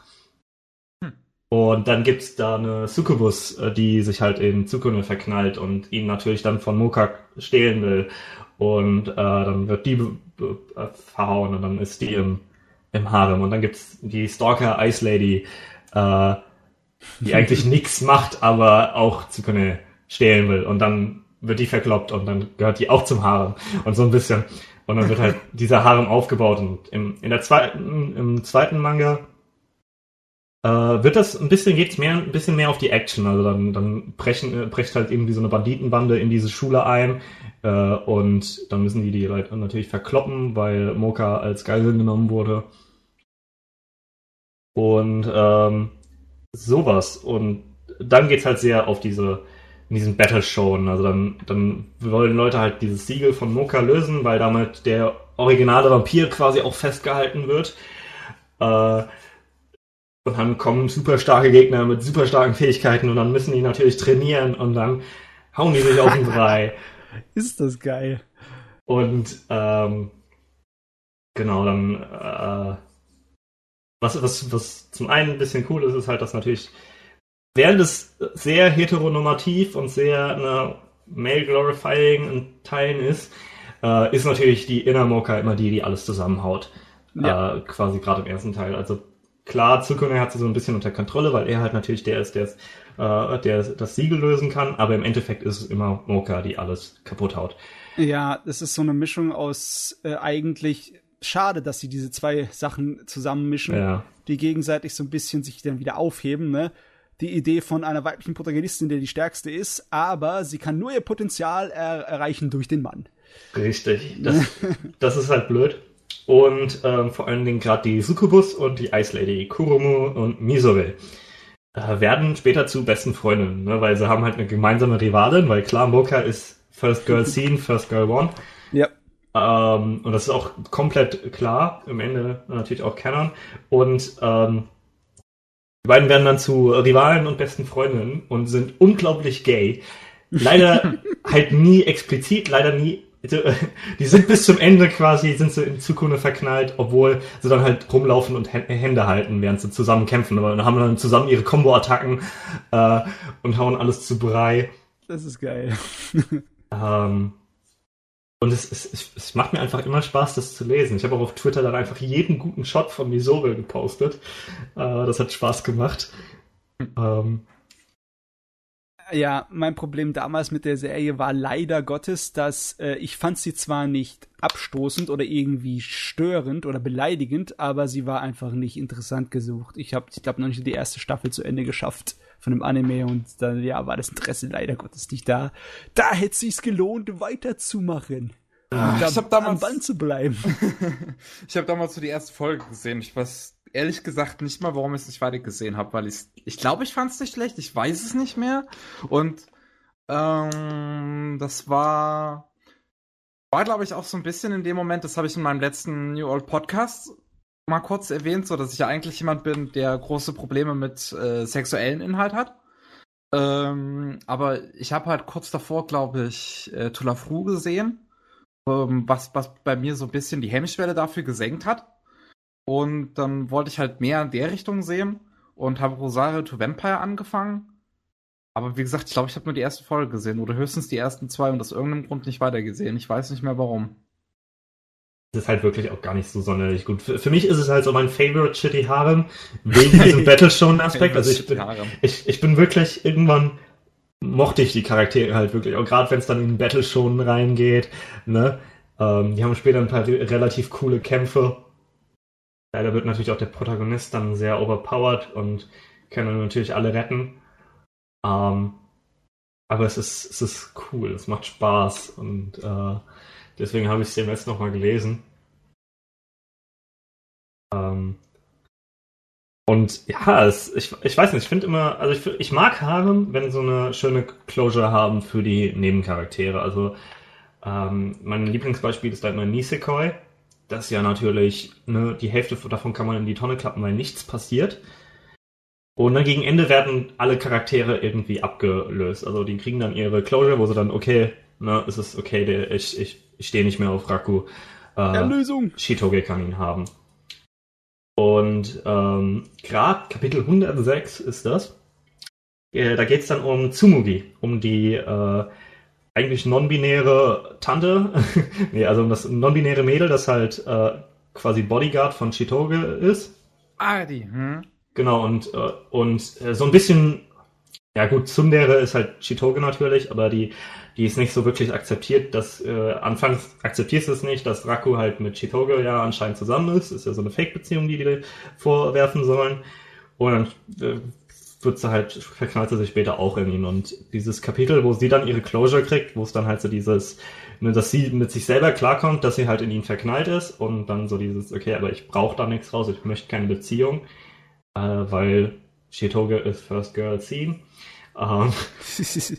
Und dann gibt's da eine Succubus, äh, die sich halt in Zukunft verknallt und ihn natürlich dann von Moka stehlen will. Und äh, dann wird die verhauen und dann ist die im, im Harem. Und dann gibt's die Stalker Ice Lady, äh, die eigentlich nichts macht, aber auch können stehlen will. Und dann wird die verkloppt und dann gehört die auch zum Harem. Und so ein bisschen. Und dann wird halt dieser Harem aufgebaut. Und im, in der zweiten, im zweiten Manga äh, wird das ein bisschen, geht's mehr, ein bisschen mehr auf die Action. Also dann, dann brechen, brecht halt irgendwie so eine Banditenbande in diese Schule ein, äh, und dann müssen die die Leute natürlich verkloppen, weil Moka als Geisel genommen wurde. Und ähm, sowas. Und dann geht's halt sehr auf diese, in diesen Battle-Showen. Also dann, dann wollen Leute halt dieses Siegel von Moka lösen, weil damit der originale Vampir quasi auch festgehalten wird. Äh, und dann kommen super starke Gegner mit super starken Fähigkeiten und dann müssen die natürlich trainieren und dann hauen die sich auf den Brei. Ist das geil. Und ähm, genau, dann äh, was, was, was zum einen ein bisschen cool ist, ist halt, dass natürlich während es sehr heteronormativ und sehr ne, male-glorifying in Teilen ist, äh, ist natürlich die Inner Mocha immer die, die alles zusammenhaut. Ja. Äh, quasi gerade im ersten Teil. Also klar, Zukunft hat sie so ein bisschen unter Kontrolle, weil er halt natürlich der ist, der es äh, der das Siegel lösen kann, aber im Endeffekt ist es immer Moka, die alles kaputt haut. Ja, das ist so eine Mischung aus äh, eigentlich schade, dass sie diese zwei Sachen zusammenmischen, ja. die gegenseitig so ein bisschen sich dann wieder aufheben, ne? Die Idee von einer weiblichen Protagonistin, der die stärkste ist, aber sie kann nur ihr Potenzial er erreichen durch den Mann. Richtig, das, das ist halt blöd. Und ähm, vor allen Dingen gerade die Succubus und die Ice Lady, Kurumu und Misobe äh, werden später zu besten Freundinnen, ne? weil sie haben halt eine gemeinsame Rivalin, weil klar, Moka ist First Girl Scene, First Girl One. Ja. Ähm, und das ist auch komplett klar, im Ende natürlich auch Canon. Und ähm, die beiden werden dann zu Rivalen und besten Freundinnen und sind unglaublich gay. Leider halt nie explizit, leider nie die sind bis zum Ende quasi, sind sie in Zukunft verknallt, obwohl sie dann halt rumlaufen und Hände halten, während sie zusammen kämpfen. Aber dann haben dann zusammen ihre Combo-Attacken äh, und hauen alles zu Brei. Das ist geil. ähm, und es, es, es macht mir einfach immer Spaß, das zu lesen. Ich habe auch auf Twitter dann einfach jeden guten Shot von Misore gepostet. Äh, das hat Spaß gemacht. Ähm, ja, mein Problem damals mit der Serie war leider Gottes, dass äh, ich fand sie zwar nicht abstoßend oder irgendwie störend oder beleidigend, aber sie war einfach nicht interessant gesucht. Ich habe, ich glaube, noch nicht die erste Staffel zu Ende geschafft von dem Anime und dann ja war das Interesse leider Gottes nicht da. Da hätte sich's gelohnt, weiterzumachen. Ach, da, ich habe damals am Band zu bleiben. ich habe damals so die erste Folge gesehen. Ich weiß ehrlich gesagt nicht mal, warum ich es nicht weiter gesehen habe, weil ich ich glaube, ich fand es nicht schlecht. Ich weiß es nicht mehr. Und ähm, das war war glaube ich auch so ein bisschen in dem Moment. Das habe ich in meinem letzten New Old Podcast mal kurz erwähnt, so dass ich ja eigentlich jemand bin, der große Probleme mit äh, sexuellen Inhalt hat. Ähm, aber ich habe halt kurz davor, glaube ich, äh, Tulafru gesehen, ähm, was, was bei mir so ein bisschen die Hemmschwelle dafür gesenkt hat. Und dann wollte ich halt mehr in der Richtung sehen und habe Rosario to Vampire angefangen. Aber wie gesagt, ich glaube, ich habe nur die erste Folge gesehen oder höchstens die ersten zwei und aus irgendeinem Grund nicht weitergesehen. Ich weiß nicht mehr warum. Das ist halt wirklich auch gar nicht so sonderlich gut. Für, für mich ist es halt so mein Favorite Shitty Harem wegen diesem Battlestone-Aspekt. also ich bin, ich, ich bin wirklich irgendwann mochte ich die Charaktere halt wirklich, auch gerade wenn es dann in Battleshonen reingeht. Ne? Ähm, die haben später ein paar re relativ coole Kämpfe. Leider wird natürlich auch der Protagonist dann sehr overpowered und kann dann natürlich alle retten. Ähm, aber es ist, es ist cool, es macht Spaß und äh, deswegen habe ich es dem jetzt nochmal gelesen. Ähm, und ja, es, ich, ich weiß nicht, ich finde immer, also ich, ich mag Harem, wenn so eine schöne Closure haben für die Nebencharaktere. Also ähm, mein Lieblingsbeispiel ist da immer Nisekoi. Das ja natürlich, ne, die Hälfte davon kann man in die Tonne klappen, weil nichts passiert. Und dann gegen Ende werden alle Charaktere irgendwie abgelöst. Also die kriegen dann ihre Closure, wo sie dann, okay, ne, es ist okay, der, ich, ich, ich stehe nicht mehr auf Raku. Äh, Erlösung. Shitoge kann ihn haben. Und ähm, gerade Kapitel 106 ist das. Äh, da geht es dann um Tsumugi, um die äh, eigentlich non-binäre Tante, nee, also das non-binäre Mädel, das halt äh, quasi Bodyguard von Chitoge ist. Ah, die, hm. Genau, und, äh, und äh, so ein bisschen, ja gut, Tsundere ist halt Chitoge natürlich, aber die, die ist nicht so wirklich akzeptiert, dass, äh, anfangs akzeptierst du es nicht, dass Raku halt mit Chitoge ja anscheinend zusammen ist, ist ja so eine Fake-Beziehung, die die vorwerfen sollen. Und dann äh, wird sie halt, verknallt sie sich später auch in ihn. Und dieses Kapitel, wo sie dann ihre Closure kriegt, wo es dann halt so dieses, ne, dass sie mit sich selber klarkommt, dass sie halt in ihn verknallt ist und dann so dieses, okay, aber ich brauche da nichts raus, ich möchte keine Beziehung äh, weil Shitoge ist First Girl Scene. Ähm,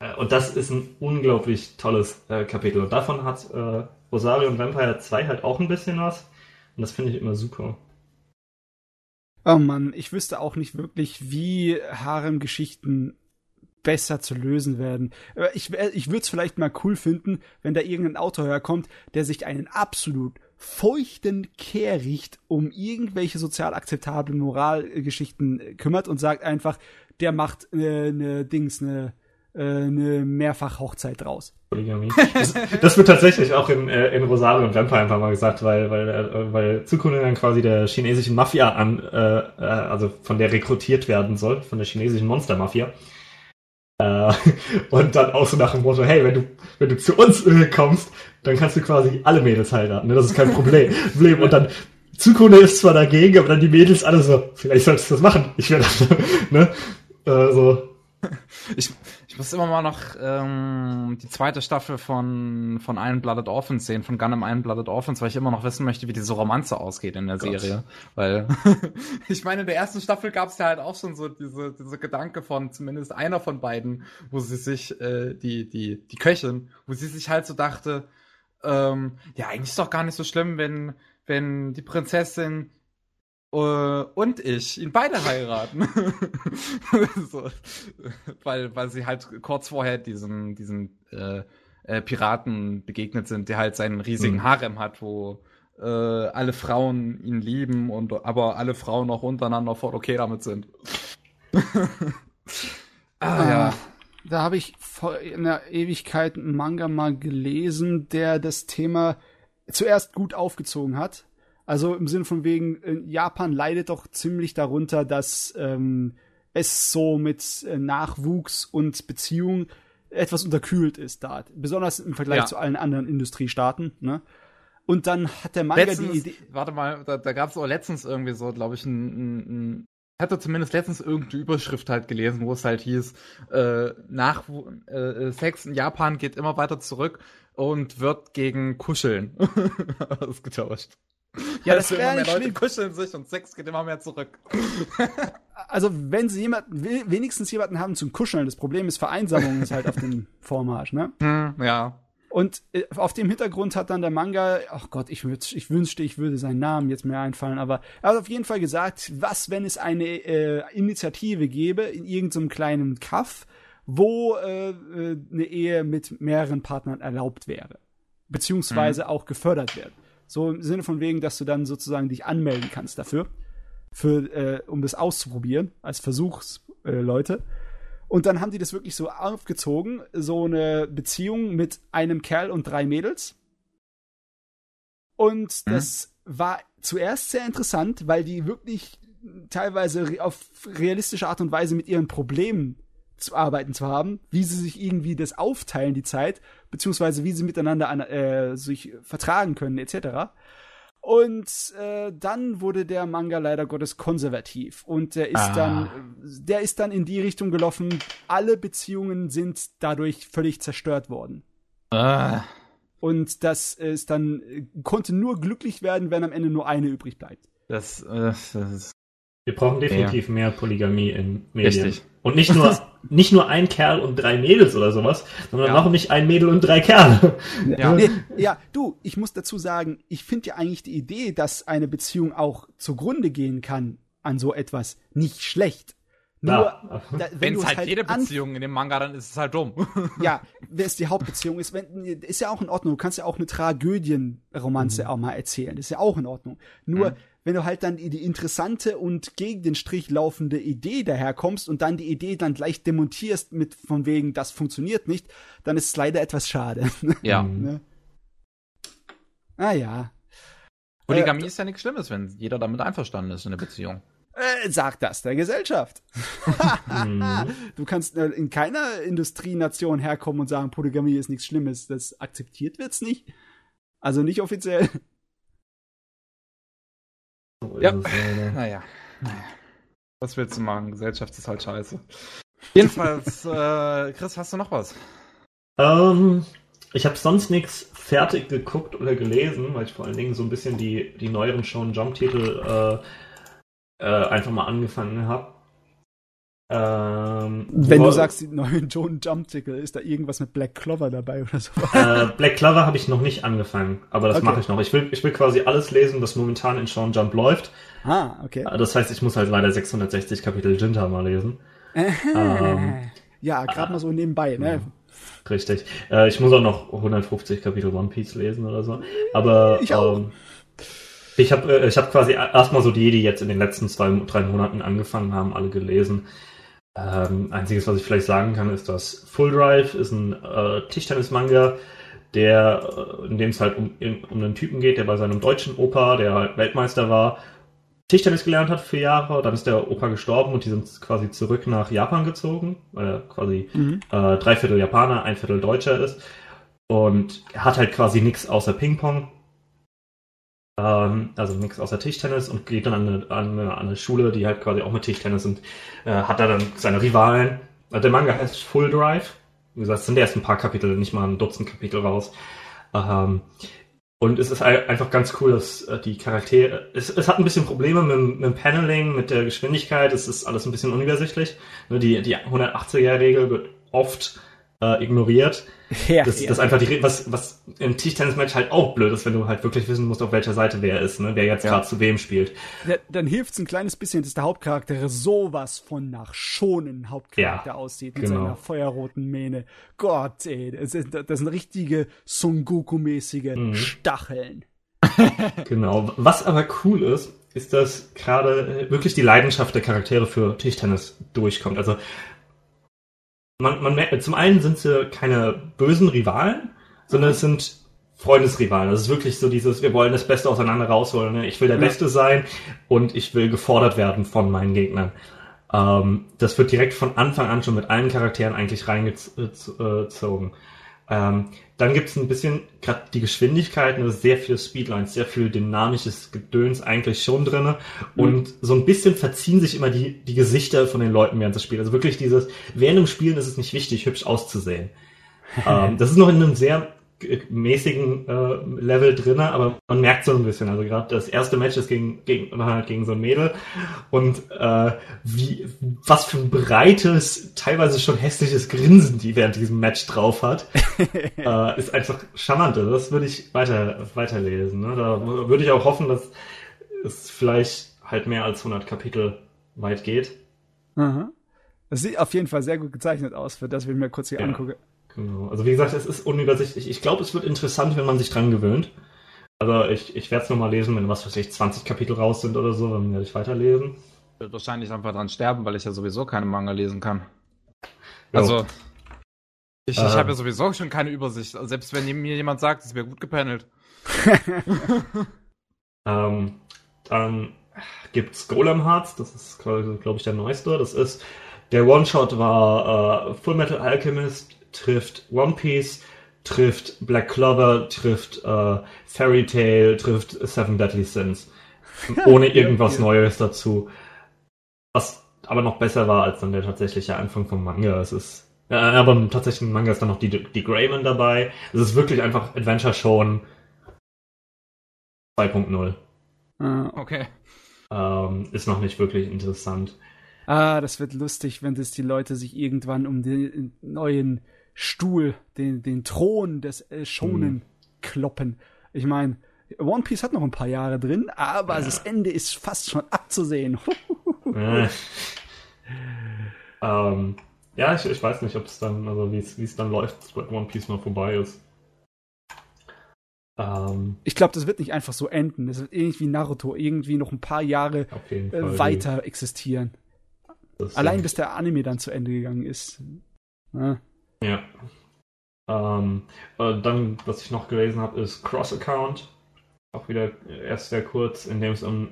äh, und das ist ein unglaublich tolles äh, Kapitel. Und davon hat äh, Rosario und Vampire 2 halt auch ein bisschen was. Und das finde ich immer super. Oh Mann, ich wüsste auch nicht wirklich, wie Harem-Geschichten besser zu lösen werden. Äh, ich, ich würde es vielleicht mal cool finden, wenn da irgendein Autor herkommt, der sich einen absolut feuchten Kehricht um irgendwelche sozial akzeptablen Moralgeschichten kümmert und sagt einfach, der macht äh, ne Dings, ne äh, eine Mehrfach-Hochzeit draus. Das, das, wird tatsächlich auch in, äh, in Rosario und Vampire einfach mal gesagt, weil, weil, äh, weil Zukunft dann quasi der chinesischen Mafia an, äh, äh, also von der rekrutiert werden soll, von der chinesischen Monster-Mafia. Äh, und dann auch so nach dem Motto, hey, wenn du, wenn du zu uns äh, kommst, dann kannst du quasi alle Mädels heiraten. Ne? Das ist kein Problem. Problem. Und dann Zukunde ist zwar dagegen, aber dann die Mädels alle so, vielleicht solltest du das machen. Ich werde ne? Äh, so. Ich muss immer mal noch ähm, die zweite Staffel von, von Iron Blooded Orphans sehen, von Gundam Iron Blooded Orphans, weil ich immer noch wissen möchte, wie diese Romanze ausgeht in der Gott. Serie. Weil ich meine, in der ersten Staffel gab es ja halt auch schon so diese, diese Gedanke von zumindest einer von beiden, wo sie sich, äh, die, die, die Köchin, wo sie sich halt so dachte, ähm, ja, eigentlich ist doch gar nicht so schlimm, wenn, wenn die Prinzessin Uh, und ich ihn beide heiraten. so, weil, weil sie halt kurz vorher diesen, diesen äh, äh, Piraten begegnet sind, der halt seinen riesigen mhm. Harem hat, wo äh, alle Frauen ihn lieben und aber alle Frauen auch untereinander voll okay damit sind. ah, ja. Da habe ich vor einer Ewigkeit einen Manga mal gelesen, der das Thema zuerst gut aufgezogen hat also im Sinn von wegen, äh, Japan leidet doch ziemlich darunter, dass ähm, es so mit äh, Nachwuchs und Beziehung etwas unterkühlt ist da. Besonders im Vergleich ja. zu allen anderen Industriestaaten. Ne? Und dann hat der Manga letztens, die Idee. Warte mal, da, da gab es auch letztens irgendwie so, glaube ich, ein, ein, ein ich hatte zumindest letztens irgendeine Überschrift halt gelesen, wo es halt hieß, äh, nach äh, Sex in Japan geht immer weiter zurück und wird gegen Kuscheln ausgetauscht. Ja, das wäre mehr Leute kuscheln sich und Sex geht immer mehr zurück. Also, wenn sie jemanden, wenigstens jemanden haben zum Kuscheln, das Problem ist, Vereinsamung ist halt auf dem Vormarsch, ne? Hm, ja. Und äh, auf dem Hintergrund hat dann der Manga, ach Gott, ich, ich wünschte, ich würde seinen Namen jetzt mehr einfallen, aber er hat auf jeden Fall gesagt, was, wenn es eine äh, Initiative gäbe in irgendeinem kleinen Kaff, wo äh, äh, eine Ehe mit mehreren Partnern erlaubt wäre. Beziehungsweise mhm. auch gefördert wird. So im Sinne von wegen, dass du dann sozusagen dich anmelden kannst dafür, für, äh, um das auszuprobieren, als Versuchsleute. Äh, und dann haben die das wirklich so aufgezogen, so eine Beziehung mit einem Kerl und drei Mädels. Und mhm. das war zuerst sehr interessant, weil die wirklich teilweise auf realistische Art und Weise mit ihren Problemen zu arbeiten zu haben, wie sie sich irgendwie das aufteilen, die Zeit, beziehungsweise wie sie miteinander an, äh, sich vertragen können, etc. Und äh, dann wurde der Manga leider Gottes konservativ und der ist ah. dann, der ist dann in die Richtung gelaufen. Alle Beziehungen sind dadurch völlig zerstört worden. Ah. Und das ist dann konnte nur glücklich werden, wenn am Ende nur eine übrig bleibt. Das, äh, das ist wir brauchen definitiv ja. mehr Polygamie in Medien. Richtig. Und nicht nur, nicht nur ein Kerl und drei Mädels oder sowas, sondern ja. auch nicht ein Mädel und drei Kerle. Ja, nee, ja du, ich muss dazu sagen, ich finde ja eigentlich die Idee, dass eine Beziehung auch zugrunde gehen kann an so etwas, nicht schlecht. Nur, ja. wenn es halt, halt, jede Beziehung in dem Manga, dann ist es halt dumm. Ja, wenn es die Hauptbeziehung ist, wenn, ist ja auch in Ordnung. Du kannst ja auch eine Tragödienromanze mhm. auch mal erzählen. Das ist ja auch in Ordnung. Nur, mhm wenn du halt dann die, interessante und gegen den Strich laufende Idee daherkommst und dann die Idee dann gleich demontierst mit von wegen, das funktioniert nicht, dann ist es leider etwas schade. Ja. ne? Ah ja. Polygamie äh, ist ja nichts Schlimmes, wenn jeder damit einverstanden ist in der Beziehung. Äh, sagt das der Gesellschaft. du kannst äh, in keiner Industrienation herkommen und sagen, Polygamie ist nichts Schlimmes. Das akzeptiert wird's nicht. Also nicht offiziell. Ja. Äh, naja. Was willst du machen? Gesellschaft ist halt scheiße. Jedenfalls, äh, Chris, hast du noch was? Ähm, ich habe sonst nichts fertig geguckt oder gelesen, weil ich vor allen Dingen so ein bisschen die, die neueren Show Jump-Titel äh, äh, einfach mal angefangen habe. Ähm, Wenn du sagst, die neuen Joan Jump Tickle, ist da irgendwas mit Black Clover dabei oder so? Äh, Black Clover habe ich noch nicht angefangen, aber das okay. mache ich noch. Ich will, ich will quasi alles lesen, was momentan in Sean Jump läuft. Ah, okay. Äh, das heißt, ich muss halt leider 660 Kapitel Jinta mal lesen. ähm, ja, gerade mal so nebenbei, ne? Ja, richtig. Äh, ich muss auch noch 150 Kapitel One Piece lesen oder so. Aber ich auch. Ähm, ich habe äh, ich hab quasi erstmal so die, die jetzt in den letzten zwei, drei Monaten angefangen haben, alle gelesen. Ähm, einziges, was ich vielleicht sagen kann, ist, dass Full Drive ist ein äh, Tischtennis-Manga, der, äh, in dem es halt um, in, um einen Typen geht, der bei seinem deutschen Opa, der halt Weltmeister war, Tischtennis gelernt hat für Jahre, dann ist der Opa gestorben und die sind quasi zurück nach Japan gezogen, weil er quasi mhm. äh, drei Viertel Japaner, ein Viertel Deutscher ist. Und er hat halt quasi nichts außer Ping-Pong ähm, also nichts außer Tischtennis und geht dann an eine, an, eine, an eine, Schule, die halt quasi auch mit Tischtennis und äh, hat da dann seine Rivalen. Also der Manga heißt Full Drive. Wie gesagt, es sind erst ein paar Kapitel, nicht mal ein Dutzend Kapitel raus. Ähm, und es ist einfach ganz cool, dass äh, die Charaktere. Es, es hat ein bisschen Probleme mit, mit dem Paneling, mit der Geschwindigkeit. Es ist alles ein bisschen unübersichtlich. Ne, die, die 180er-Regel wird oft äh, ignoriert. Ja, das, ja. das einfach die, was, was im Tischtennis-Match halt auch blöd ist, wenn du halt wirklich wissen musst, auf welcher Seite wer ist, ne? wer jetzt ja. gerade zu wem spielt. Ja, dann hilft es ein kleines bisschen, dass der Hauptcharakter sowas von nach schonen Hauptcharakter aussieht, mit genau. seiner feuerroten Mähne. Gott, ey, das, ist, das sind richtige Son Goku-mäßige mhm. Stacheln. genau. Was aber cool ist, ist, dass gerade wirklich die Leidenschaft der Charaktere für Tischtennis durchkommt. Also man, man merkt, zum einen sind sie keine bösen Rivalen, sondern es sind Freundesrivalen. Das ist wirklich so dieses, wir wollen das Beste auseinander rausholen. Ne? Ich will der Beste sein und ich will gefordert werden von meinen Gegnern. Ähm, das wird direkt von Anfang an schon mit allen Charakteren eigentlich reingezogen. Ähm, dann gibt es ein bisschen, gerade die Geschwindigkeit, ne, sehr viel Speedlines, sehr viel dynamisches Gedöns eigentlich schon drinne mhm. Und so ein bisschen verziehen sich immer die, die Gesichter von den Leuten während des Spiels. Also wirklich dieses, während dem Spielen ist es nicht wichtig, hübsch auszusehen. ähm, das ist noch in einem sehr mäßigen äh, Level drin, aber man merkt so ein bisschen. Also gerade das erste Match ist gegen, gegen, halt gegen so ein Mädel und äh, wie was für ein breites, teilweise schon hässliches Grinsen die während diesem Match drauf hat, äh, ist einfach charmant. Also das würde ich weiter weiterlesen. Ne? Da würde ich auch hoffen, dass es vielleicht halt mehr als 100 Kapitel weit geht. Aha. Das sieht auf jeden Fall sehr gut gezeichnet aus, für das ich mir kurz hier ja. angucke. Genau. Also wie gesagt, es ist unübersichtlich. Ich glaube, es wird interessant, wenn man sich dran gewöhnt. Also ich, ich werde es nochmal lesen, wenn was weiß ich, 20 Kapitel raus sind oder so, dann werde ich weiterlesen. Ich werde wahrscheinlich einfach dran sterben, weil ich ja sowieso keine Manga lesen kann. Jo. Also ich, ich äh, habe ja sowieso schon keine Übersicht. Also selbst wenn mir jemand sagt, es wäre gut gepanelt. ähm, dann gibt's Golem Hearts, das ist glaube ich der neueste. Das ist der One-Shot war äh, Full Metal Alchemist trifft One Piece, trifft Black Clover, trifft äh, Fairy Tail, trifft Seven Deadly Sins. Ohne irgendwas ja, ja. Neues dazu. Was aber noch besser war als dann der tatsächliche Anfang vom Manga. Es ist, äh, aber im tatsächlichen Manga ist dann noch die, die Greyman dabei. Es ist wirklich einfach Adventure schon 2.0. Ah, okay. Ähm, ist noch nicht wirklich interessant. Ah, das wird lustig, wenn das die Leute sich irgendwann um den neuen Stuhl, den, den Thron des äh, Shonen mhm. kloppen. Ich meine, One Piece hat noch ein paar Jahre drin, aber ja. das Ende ist fast schon abzusehen. äh. ähm, ja, ich, ich weiß nicht, ob es dann, also wie es dann läuft, wenn One Piece mal vorbei ist. Ähm, ich glaube, das wird nicht einfach so enden. Das wird ähnlich wie Naruto irgendwie noch ein paar Jahre äh, weiter existieren. Allein bis der Anime dann zu Ende gegangen ist. Ja. Ja. Ähm, äh, dann, was ich noch gelesen habe, ist Cross-Account. Auch wieder erst sehr kurz, in dem es um.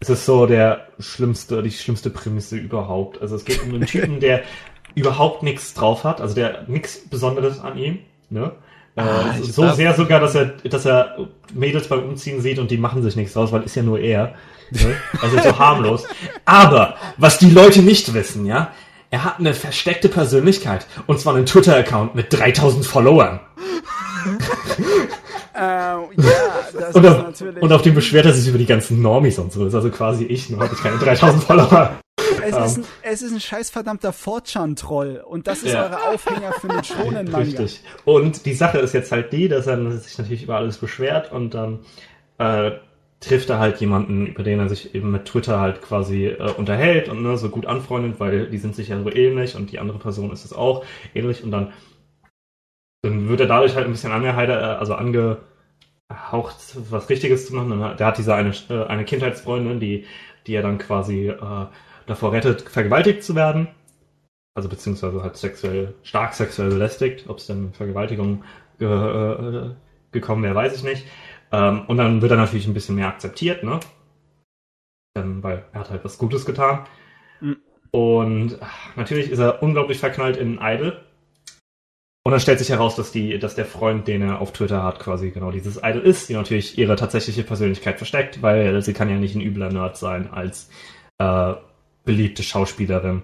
Es ist so der schlimmste, die schlimmste Prämisse überhaupt. Also es geht um einen Typen, der überhaupt nichts drauf hat, also der nichts Besonderes an ihm, ne? Äh, ah, äh, so sehr sogar, dass er, dass er Mädels beim Umziehen sieht und die machen sich nichts draus, weil ist ja nur er. Ne? Also so harmlos. Aber was die Leute nicht wissen, ja, er hat eine versteckte Persönlichkeit. Und zwar einen Twitter-Account mit 3000 Followern. Uh, ja, das und, auf, natürlich. und auf dem beschwert er sich über die ganzen Normis und so. Das ist also quasi ich, nur habe ich keine 3000 Follower. Es, um. ist ein, es ist ein scheißverdammter Fortran-Troll und das ist ja. eure Aufhänger für den schonen Manga. Richtig. Und die Sache ist jetzt halt die, dass er sich natürlich über alles beschwert und dann äh, trifft er halt jemanden, über den er sich eben mit Twitter halt quasi äh, unterhält und ne, so gut anfreundet, weil die sind sich ja so ähnlich und die andere Person ist es auch ähnlich und dann, dann wird er dadurch halt ein bisschen angeheitert, äh, also angehaucht, was Richtiges zu machen. Und der hat diese eine, äh, eine Kindheitsfreundin, die, die er dann quasi äh, davor rettet, vergewaltigt zu werden. Also beziehungsweise halt sexuell, stark sexuell belästigt. Ob es dann Vergewaltigung äh, äh, gekommen wäre, weiß ich nicht. Ähm, und dann wird er natürlich ein bisschen mehr akzeptiert, ne? Ähm, weil er hat halt was Gutes getan. Mhm. Und ach, natürlich ist er unglaublich verknallt in Idol. Und dann stellt sich heraus, dass, die, dass der Freund, den er auf Twitter hat, quasi genau dieses Idol ist, die natürlich ihre tatsächliche Persönlichkeit versteckt, weil sie kann ja nicht ein übler Nerd sein als äh, beliebte Schauspielerin.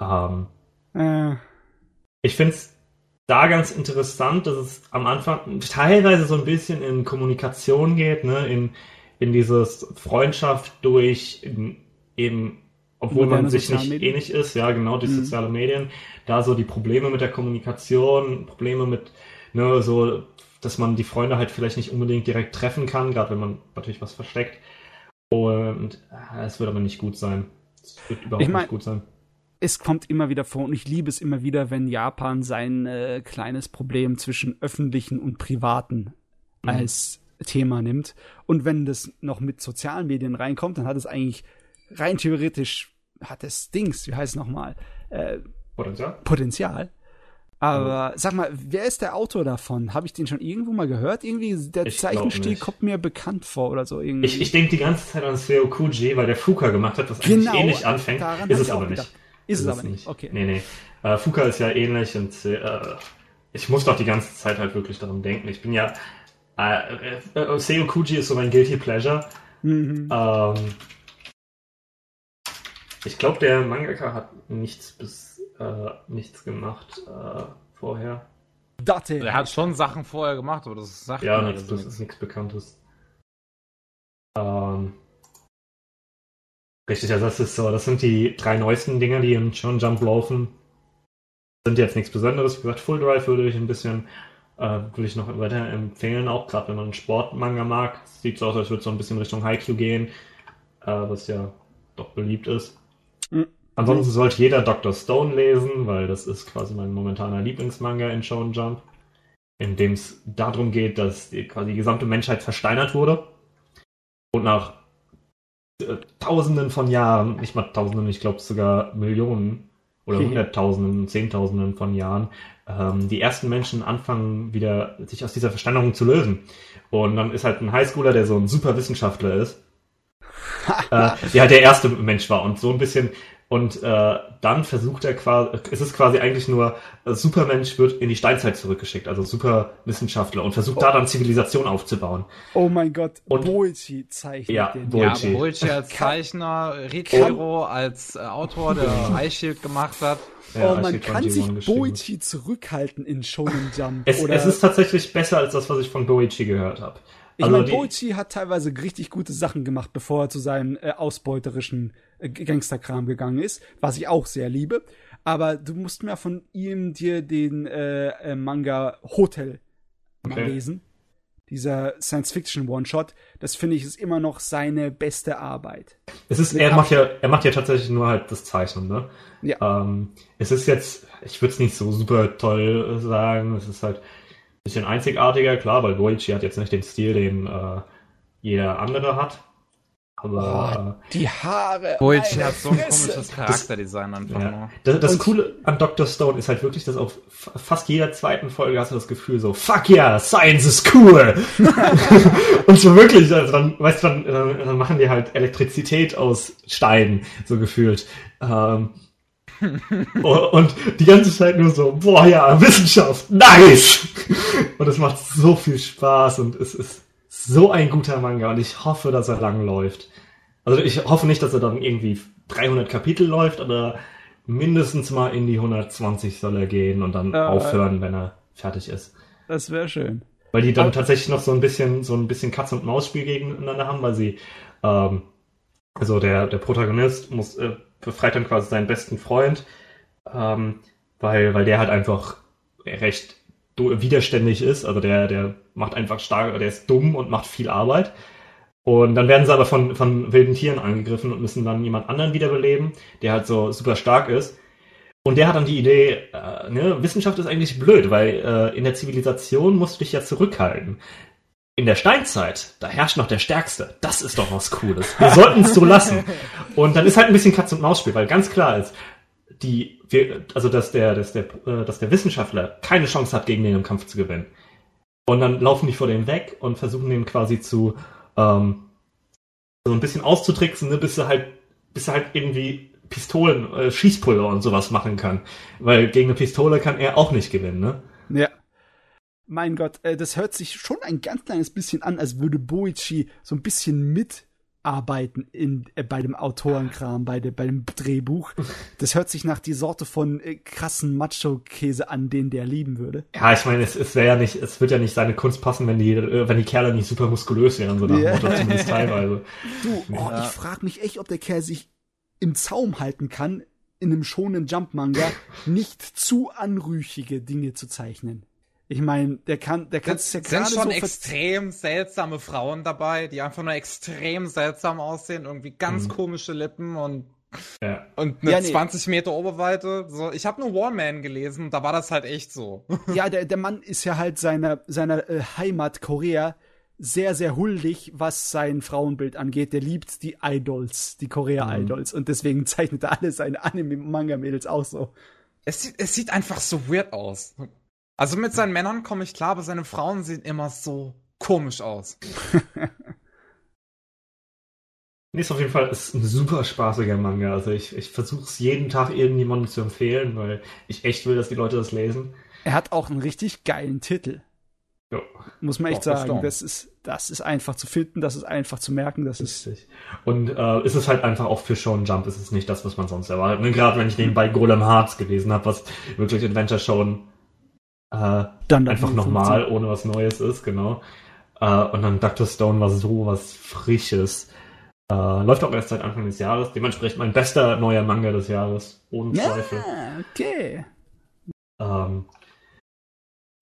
Ähm, äh. Ich finde es da ganz interessant, dass es am Anfang teilweise so ein bisschen in Kommunikation geht, ne, in, in dieses Freundschaft durch eben, obwohl man sich nicht Medien. ähnlich ist, ja, genau, die mhm. sozialen Medien, da so die Probleme mit der Kommunikation, Probleme mit, ne, so, dass man die Freunde halt vielleicht nicht unbedingt direkt treffen kann, gerade wenn man natürlich was versteckt. Und äh, es wird aber nicht gut sein. Es wird überhaupt ich mein, nicht gut sein es kommt immer wieder vor und ich liebe es immer wieder, wenn Japan sein äh, kleines Problem zwischen öffentlichen und privaten mhm. als Thema nimmt. Und wenn das noch mit sozialen Medien reinkommt, dann hat es eigentlich rein theoretisch, hat es Dings, wie heißt es nochmal? Äh, Potenzial. Potenzial. Aber mhm. sag mal, wer ist der Autor davon? Habe ich den schon irgendwo mal gehört? Irgendwie, der ich Zeichenstil kommt mir bekannt vor oder so. Irgendwie. Ich, ich denke die ganze Zeit an Seo Kuji, weil der Fuka gemacht hat, was genau, eigentlich ähnlich anfängt. Ist es aber nicht. Gedacht. Ist es aber nicht. Okay. Nee, nee. Äh, Fuka ist ja ähnlich und äh, ich muss doch die ganze Zeit halt wirklich daran denken. Ich bin ja. Äh, äh, Seo Kuji ist so mein Guilty Pleasure. Mhm. Ähm, ich glaube, der Mangaka hat nichts bis äh, nichts gemacht äh, vorher. Datte. Er hat schon Sachen vorher gemacht, aber das sagt Ja, mir nichts, alles das ist nichts Bekanntes. Ähm, richtig, also das ist so, das sind die drei neuesten Dinger, die im Shonen Jump laufen. Sind jetzt nichts Besonderes. Wie gesagt, Full Drive würde ich ein bisschen, äh, würde ich noch weiter empfehlen, auch gerade wenn man einen Sportmanga mag. Sieht so aus, als würde es so ein bisschen Richtung Haikyuu gehen, äh, was ja doch beliebt ist. Mhm. Ansonsten sollte jeder Dr. Stone lesen, weil das ist quasi mein momentaner Lieblingsmanga in Shonen Jump, in dem es darum geht, dass die, quasi die gesamte Menschheit versteinert wurde und nach äh, Tausenden von Jahren, nicht mal Tausenden, ich glaube sogar Millionen oder Okay. Hunderttausenden, Zehntausenden von Jahren, ähm, die ersten Menschen anfangen wieder sich aus dieser Versteinerung zu lösen. Und dann ist halt ein Highschooler, der so ein super Wissenschaftler ist, äh, der halt der erste Mensch war und so ein bisschen und äh, dann versucht er quasi, es ist quasi eigentlich nur, äh, Supermensch wird in die Steinzeit zurückgeschickt, also Superwissenschaftler und versucht da dann Zivilisation aufzubauen. Oh mein Gott, Und- Boichi zeichnet Ja, den. Bo- Ja, Boichi. Boichi als Zeichner, Riichiro als äh, Autor, der iShield gemacht hat. Ja, oh, man kann 21 sich. Boichi zurückhalten in Shonen Jump. Es, oder es ist tatsächlich besser als das, was ich von Boichi gehört habe. ich Also meine, Boichi hat teilweise richtig gute Sachen gemacht, bevor er zu seinem äh, ausbeuterischen äh, Gangsterkram gegangen ist, was ich auch sehr liebe. Aber du musst mir von ihm dir den äh, äh, Manga Hotel mal Okay. lesen. Dieser Science-Fiction-One-Shot. Das finde ich ist immer noch seine beste Arbeit. Es ist, er macht ja, er macht ja tatsächlich nur halt das Zeichnen, ne? Ja. Ähm, es ist jetzt, ich würde es nicht so super toll äh, sagen. Es ist halt ein bisschen einzigartiger, klar, weil Boichi hat jetzt nicht den Stil, den äh, jeder andere hat. Aber Die Haare. Meine hat so ein komisches Charakterdesign einfach äh, nur. ja. das, das Coole an Dr. Stone ist halt wirklich, dass auf fast jeder zweiten Folge hast du das Gefühl so, fuck yeah, Science is cool. Und so wirklich, also dann, weißt du, dann, dann, machen die halt Elektrizität aus Steinen, so gefühlt. Ähm, und die ganze Zeit nur so, boah ja, Wissenschaft, nice! Und es macht so viel Spaß und es ist so ein guter Manga und ich hoffe, dass er lang läuft. Also ich hoffe nicht, dass er dann irgendwie 300 Kapitel läuft, aber mindestens mal in die 120 soll er gehen und dann Ja, aufhören, wenn er fertig ist. Das wäre schön. Weil die dann Aber- tatsächlich noch so ein bisschen, so ein bisschen Katz- und Maus-Spiel gegeneinander haben, weil sie, ähm, also der, der Protagonist muss, äh, befreit dann quasi seinen besten Freund, ähm, weil, weil der halt einfach recht widerständig ist, also der, der macht einfach stark, der ist dumm und macht viel Arbeit. Und dann werden sie aber von, von wilden Tieren angegriffen und müssen dann jemand anderen wiederbeleben, der halt so super stark ist. Und der hat dann die Idee, äh, ne, Wissenschaft ist eigentlich blöd, weil äh, in der Zivilisation musst du dich ja zurückhalten. In der Steinzeit, da herrscht noch der Stärkste. Das ist doch was Cooles. Wir sollten es so lassen. Und dann ist halt ein bisschen Katz und Maus Spiel, weil ganz klar ist, die, wir, also dass der, dass der, äh, dass der Wissenschaftler keine Chance hat, gegen den im Kampf zu gewinnen. Und dann laufen die vor dem weg und versuchen den quasi zu ähm, so ein bisschen auszutricksen, ne, bis er halt, bis er halt irgendwie Pistolen, äh, Schießpulver und sowas machen kann. Weil gegen eine Pistole kann er auch nicht gewinnen, ne? Ja. Mein Gott, äh, das hört sich schon ein ganz kleines bisschen an, als würde Boichi so ein bisschen mitarbeiten in, äh, bei dem Autorenkram, bei, der, bei dem Drehbuch. Das hört sich nach die Sorte von äh, krassen Macho-Käse an, den der lieben würde. Ja, ich meine, es, es wäre ja nicht, es wird ja nicht seine Kunst passen, wenn die, äh, wenn die Kerle nicht super muskulös wären, so nach dem. Motto, zumindest teilweise. Du, oh, Ja. ich frage mich echt, ob der Kerl sich im Zaum halten kann, in einem schonen Jump-Manga nicht zu anrüchige Dinge zu zeichnen. Ich meine, der kann, der kann Es es ja sind gerade schon so extrem seltsame Frauen dabei, die einfach nur extrem seltsam aussehen, irgendwie ganz Mhm. komische Lippen und Ja. und eine Ja, nee. 20 Meter Oberweite. So, ich habe nur Warman gelesen, und da war das halt echt so. Ja, der, der Mann ist ja halt seiner, seiner äh, Heimat Korea sehr, sehr huldig, was sein Frauenbild angeht. Der liebt die Idols, die Korea-Idols. Und deswegen zeichnet er alle seine Anime-Manga-Mädels auch so. Es sieht, es sieht einfach so weird aus. Also mit seinen Männern komme ich klar, aber seine Frauen sehen immer so komisch aus. Nee, ist auf jeden Fall ist ein super spaßiger Manga. Also ich, ich versuche es jeden Tag irgendjemandem zu empfehlen, weil ich echt will, dass die Leute das lesen. Er hat auch einen richtig geilen Titel. Ja, Muss man echt Doch, sagen. Das ist, das ist einfach zu finden, das ist einfach zu merken, das ist. richtig. Und äh, ist es halt einfach auch für Shonen Jump, ist es nicht das, was man sonst erwartet. Ne? Gerade wenn ich nebenbei Golem Hearts gelesen habe, was wirklich Adventure Shonen äh, Dann einfach nochmal, ohne was Neues ist, genau. Äh, und dann Dr. Stone war so was Frisches. Äh, läuft auch erst seit Anfang des Jahres. Dementsprechend mein bester neuer Manga des Jahres. Ohne Zweifel. Ja, okay. Ähm,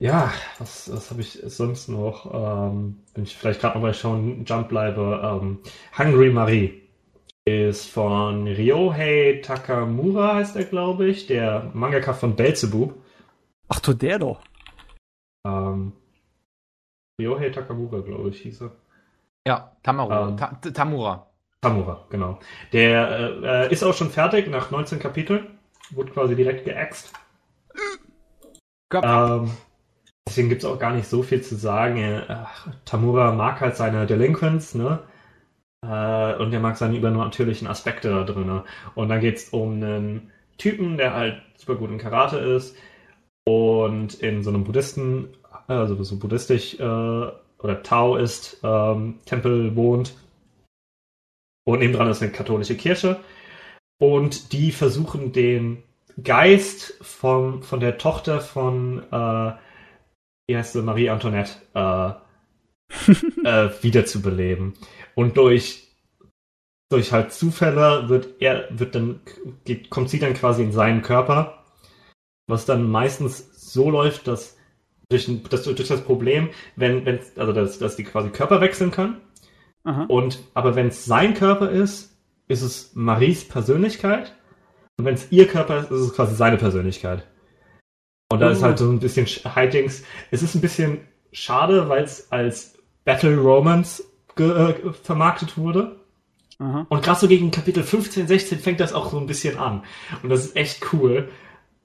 ja, was, was habe ich sonst noch? Ähm, wenn ich vielleicht gerade noch bei Schauen Jump bleibe. Ähm, Hungry Marie ist von Ryohei Takamura, heißt er, glaube ich, der Mangaka von Belzebub. Ach, tu der doch. Ähm, Ryohei Takamura, glaube ich, hieß er. Ja, Tamura. Ähm. Ta Tamura. Tamura, genau. Der äh, ist auch schon fertig nach 19 Kapiteln. Wurde quasi direkt geäxt. Gott. Ähm, deswegen gibt es auch gar nicht so viel zu sagen. Ach, Tamura mag halt seine Delinquents, ne? Äh, und er mag seine übernatürlichen Aspekte da drin. Und dann geht es um einen Typen, der halt super gut in Karate ist und in so einem Buddhisten, also so buddhistisch äh, oder Taoist ähm, Tempel wohnt. Und nebendran ist eine katholische Kirche. Und die versuchen den Geist vom, von der Tochter von, äh, wie heißt sie, Marie Antoinette, äh, äh, wiederzubeleben. Und durch, durch halt Zufälle wird er, wird dann, geht, kommt sie dann quasi in seinen Körper, was dann meistens so läuft, dass durch, dass durch das Problem, wenn, wenn, also dass, dass die quasi Körper wechseln können, Aha. und, aber wenn es sein Körper ist, ist es Maries Persönlichkeit. Und wenn es ihr Körper ist, ist es quasi seine Persönlichkeit. Und da ist Oh. halt so ein bisschen Sch- Hightings. Es ist ein bisschen schade, weil es als Battle Romance äh, vermarktet wurde. Aha. Und gerade so gegen Kapitel 15, 16 fängt das auch so ein bisschen an. Und das ist echt cool.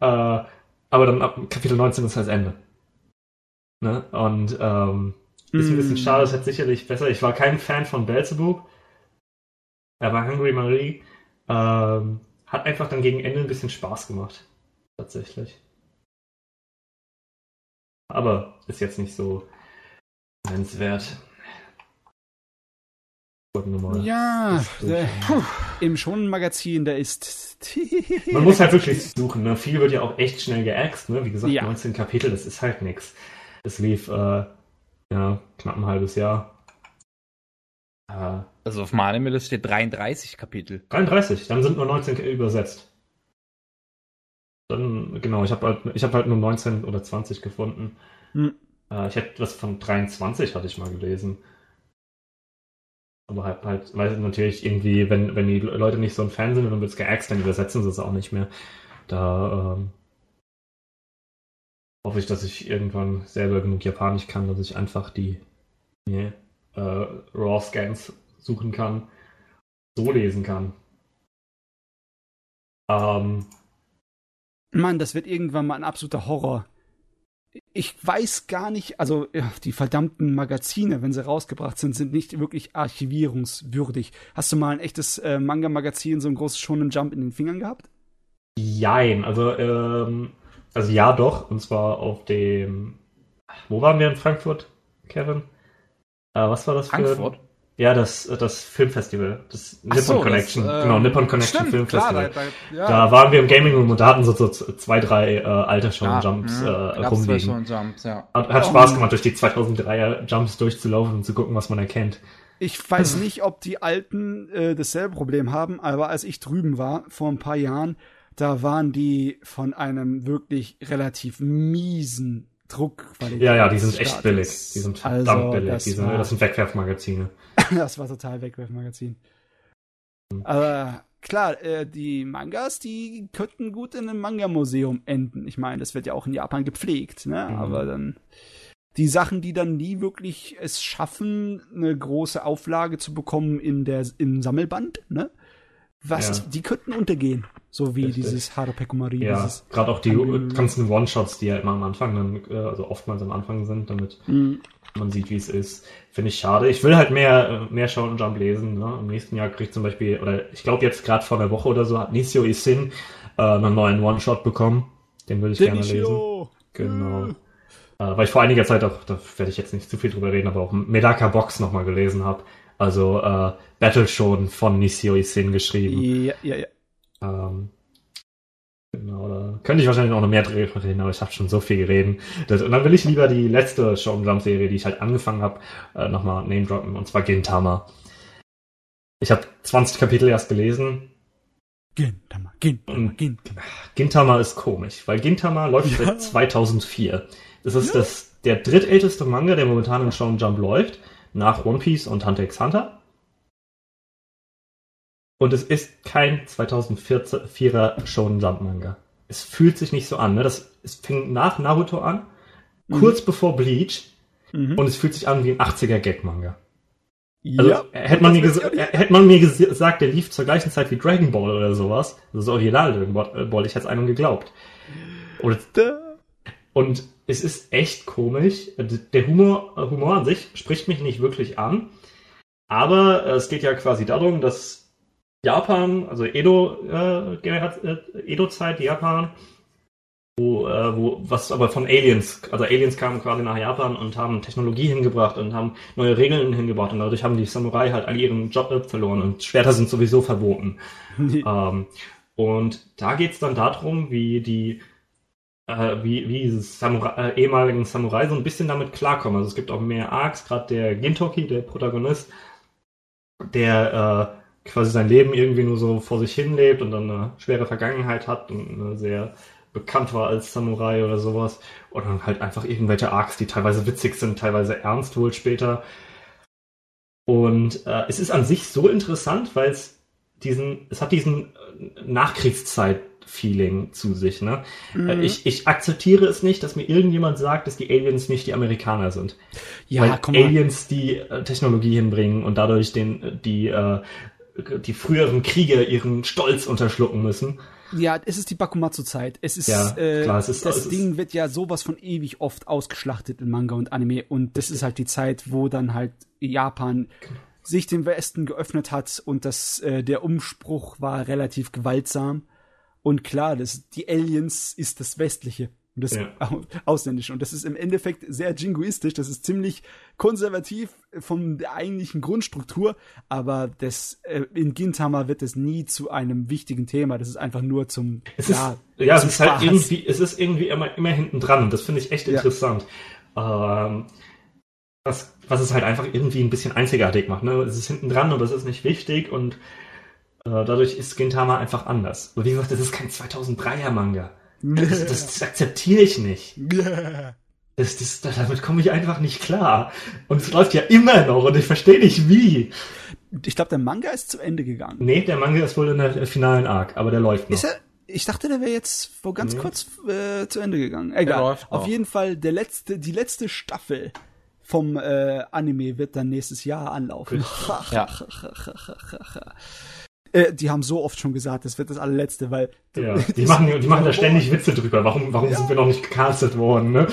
Äh, aber dann ab Kapitel 19 ist halt das Ende. Ne? Und ähm, ist ein bisschen Mm. schade, es hätte sicherlich besser. Ich war kein Fan von Belzebub. Aber Hungry Marie ähm, hat einfach dann gegen Ende ein bisschen Spaß gemacht. Tatsächlich. Aber ist jetzt nicht so nennenswert. Ja, durchschauen. im Shonen-Magazin, da ist. Man muss halt wirklich suchen. Ne? Viel wird ja auch echt schnell geäxt. Ne? Wie gesagt, Ja. 19 Kapitel, das ist halt nix. Es lief äh, ja, knapp ein halbes Jahr. Äh, Also auf Liste steht 33 Kapitel. 33, dann sind nur 19 übersetzt. Dann, genau, ich habe halt, ich hab halt nur 19 oder 20 gefunden. Hm. Äh, ich hätte was von 23 hatte ich mal gelesen. Aber halt, halt, weil natürlich irgendwie, wenn, wenn die Leute nicht so ein Fan sind und dann wird's geäxt, dann übersetzen sie es auch nicht mehr. Da ähm, hoffe ich, dass ich irgendwann selber genug Japanisch kann, dass ich einfach die nee, äh, RAW-Scans suchen kann, so lesen kann. Ähm, Mann, das wird irgendwann mal ein absoluter Horror. Ich weiß gar nicht, also die verdammten Magazine, wenn sie rausgebracht sind, sind nicht wirklich archivierungswürdig. Hast du mal ein echtes äh, Manga-Magazin, so ein großes Shonen Jump in den Fingern gehabt? Jein, also, ähm, also ja doch, und zwar auf dem, wo waren wir in Frankfurt, Kevin? Äh, was war das für? Frankfurt? Ja, das, das Filmfestival, das Ach Nippon so, Connection, das, äh, genau, Nippon Connection stimmt, klar, Filmfestival. da, da, ja. Da waren wir im Gaming Room und da hatten so, so zwei, drei äh, alter Shonen Ja, Jumps mhm. äh, Gab's zwei rumliegen. Jumps, ja. Hat, hat Spaß gemacht, durch die 2003er Jumps durchzulaufen und zu gucken, was man erkennt. Ich weiß nicht, ob die Alten äh, dasselbe Problem haben, aber als ich drüben war, vor ein paar Jahren, da waren die von einem wirklich relativ miesen Druckqualität. Ja, ja, die sind echt billig. Die sind verdammt Also, billig. das Die sind, war- das sind Wegwerfmagazine. Das war total Wegwerfmagazin. Aber klar, äh, die Mangas, die könnten gut in einem Manga-Museum enden. Ich meine, das wird ja auch in Japan gepflegt, ne? Mhm. Aber dann die Sachen, die dann nie wirklich es schaffen, eine große Auflage zu bekommen in der im Sammelband, ne? Was, Ja. die könnten untergehen. So wie Richtig. dieses Harupekumari, Ja, gerade auch die ganzen One-Shots, die ja immer am Anfang dann, äh, also oftmals am Anfang sind, damit Mhm. man sieht, wie es ist. Finde ich schade. Ich will halt mehr, äh, mehr Shonen Jump lesen. Ne? Im nächsten Jahr kriegt zum Beispiel, oder ich glaube jetzt gerade vor einer Woche oder so, hat Nisio Isin äh, einen neuen One-Shot bekommen. Den würde ich gerne lesen. Denishio. Genau. Äh, weil ich vor einiger Zeit auch, da werde ich jetzt nicht zu viel drüber reden, aber auch Medaka Box nochmal gelesen habe. Also äh, Battle Shonen von Nisio Isin geschrieben. Ja, ja, ja. Ähm, Genau, da könnte ich wahrscheinlich noch mehr drüber reden, aber ich habe schon so viel geredet. Das, und dann will ich lieber die letzte Shonen Jump Serie, die ich halt angefangen habe, äh, nochmal name droppen, und zwar Gintama. Ich habe 20 Kapitel erst gelesen. Gintama, Gintama, Gintama. Gintama ist komisch, weil Gintama läuft Ja. seit 2004. Das ist das, der drittälteste Manga, der momentan in Shonen Jump läuft, nach One Piece und Hunter x Hunter. Und es ist kein 2004er Shonen Jump Manga. Es fühlt sich nicht so an. Ne? Das, es fing nach Naruto an, kurz bevor Bleach, Mhm. und es fühlt sich an wie ein 80er Gag Manga. Also ja. hätte man, mir Das hätte man mir ges gesagt, der lief zur gleichen Zeit wie Dragon Ball oder sowas, das ist original Dragon Ball, Ball, ich hätte es einem geglaubt. Da- und es ist echt komisch. Der Humor, Humor an sich spricht mich nicht wirklich an. Aber äh, es geht ja quasi darum, dass Japan, also Edo, äh, äh, Edo-Zeit, Japan, wo, äh, wo, was aber von Aliens, also Aliens kamen quasi nach Japan und haben Technologie hingebracht und haben neue Regeln hingebracht und dadurch haben die Samurai halt alle ihren Job äh, verloren und Schwerter sind sowieso verboten. Ähm, und da geht's dann darum, wie die äh, wie, wie diese Samurai, äh, ehemaligen Samurai so ein bisschen damit klarkommen. Also es gibt auch mehr Arcs, gerade der Gintoki, der Protagonist, der äh, quasi sein Leben irgendwie nur so vor sich hin lebt und dann eine schwere Vergangenheit hat und sehr bekannt war als Samurai oder sowas. Und dann halt einfach irgendwelche Arcs, die teilweise witzig sind, teilweise ernst wohl später. Und äh, es ist an sich so interessant, weil es diesen, es hat diesen äh, Nachkriegszeit-Feeling zu sich. Ne? Mhm. Äh, Ich, ich akzeptiere es nicht, dass mir irgendjemand sagt, dass die Aliens nicht die Amerikaner sind. ja, weil. Aliens die äh, Technologie hinbringen und dadurch den, die, äh, die früheren Kriege ihren Stolz unterschlucken müssen. Ja, es ist die Bakumatsu-Zeit. Es ist, Ja, äh, klar, es ist- das es ist- Ding wird ja sowas von ewig oft ausgeschlachtet in Manga und Anime und das ist halt die Zeit, wo dann halt Japan sich dem Westen geöffnet hat und das, äh, der Umspruch war relativ gewaltsam. Und klar, das, die Aliens ist das Westliche und das Ja. Au- Ausländische. Und das ist im Endeffekt sehr jingoistisch. Das ist ziemlich konservativ von der eigentlichen Grundstruktur. Aber das, äh, in Gintama wird es nie zu einem wichtigen Thema. Das ist einfach nur zum, Es ja, ist, ja, es ist halt Spaß. irgendwie, es ist irgendwie immer, immer hinten dran und das finde ich echt Ja. interessant. Ähm, was, was es halt einfach irgendwie ein bisschen einzigartig macht. Ne? Es ist hinten dran, aber es ist nicht wichtig und äh, dadurch ist Gintama einfach anders. Und wie gesagt, das ist kein 2003er Manga. Das, das, das akzeptiere ich nicht. Das, das, damit komme ich einfach nicht klar. Und es läuft ja immer noch und ich verstehe nicht wie. Ich glaube, der Manga ist zu Ende gegangen. Nee, der Manga ist wohl in der finalen Arc, aber der läuft noch. Ist er? Ich dachte, der wäre jetzt vor ganz Nee. kurz äh, zu Ende gegangen. Egal. läuft Auf jeden Fall der letzte, die letzte Staffel vom äh, Anime wird dann nächstes Jahr anlaufen. Ja. äh, die haben so oft schon gesagt, das wird das allerletzte, weil Ja, die machen, die machen da ständig Witze drüber. Warum, warum sind wir noch nicht gecastet worden, ne?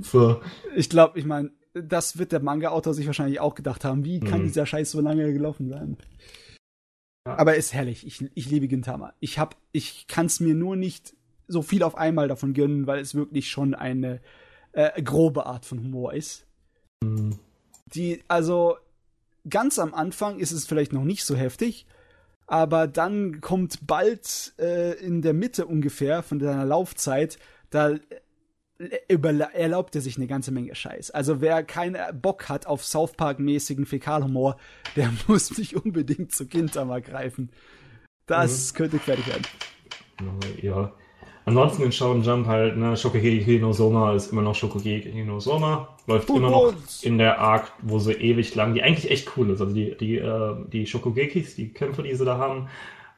So. Ich glaube, ich meine, das wird der Manga-Autor sich wahrscheinlich auch gedacht haben. Wie kann Mhm. dieser Scheiß so lange gelaufen sein? Ja. Aber ist herrlich. Ich, ich liebe Gintama. Ich hab, ich kann es mir nur nicht so viel auf einmal davon gönnen, weil es wirklich schon eine äh, grobe Art von Humor ist. Mhm. Die, also ganz am Anfang ist es vielleicht noch nicht so heftig, aber dann kommt bald äh, in der Mitte ungefähr von seiner Laufzeit, da äh, erlaubt er sich eine ganze Menge Scheiß. Also wer keinen Bock hat auf South Park-mäßigen Fäkalhumor, der muss nicht unbedingt zu Gintama greifen. Das könnte fertig werden. Ja. Ansonsten in Shonen Jump halt, ne, Shokugeki no Soma ist immer noch Shokugeki no Soma. Läuft Und immer noch in der Arc, wo sie ewig lang, die eigentlich echt cool ist. Also die, die, äh, die Shokugekis, die Kämpfe, die sie da haben,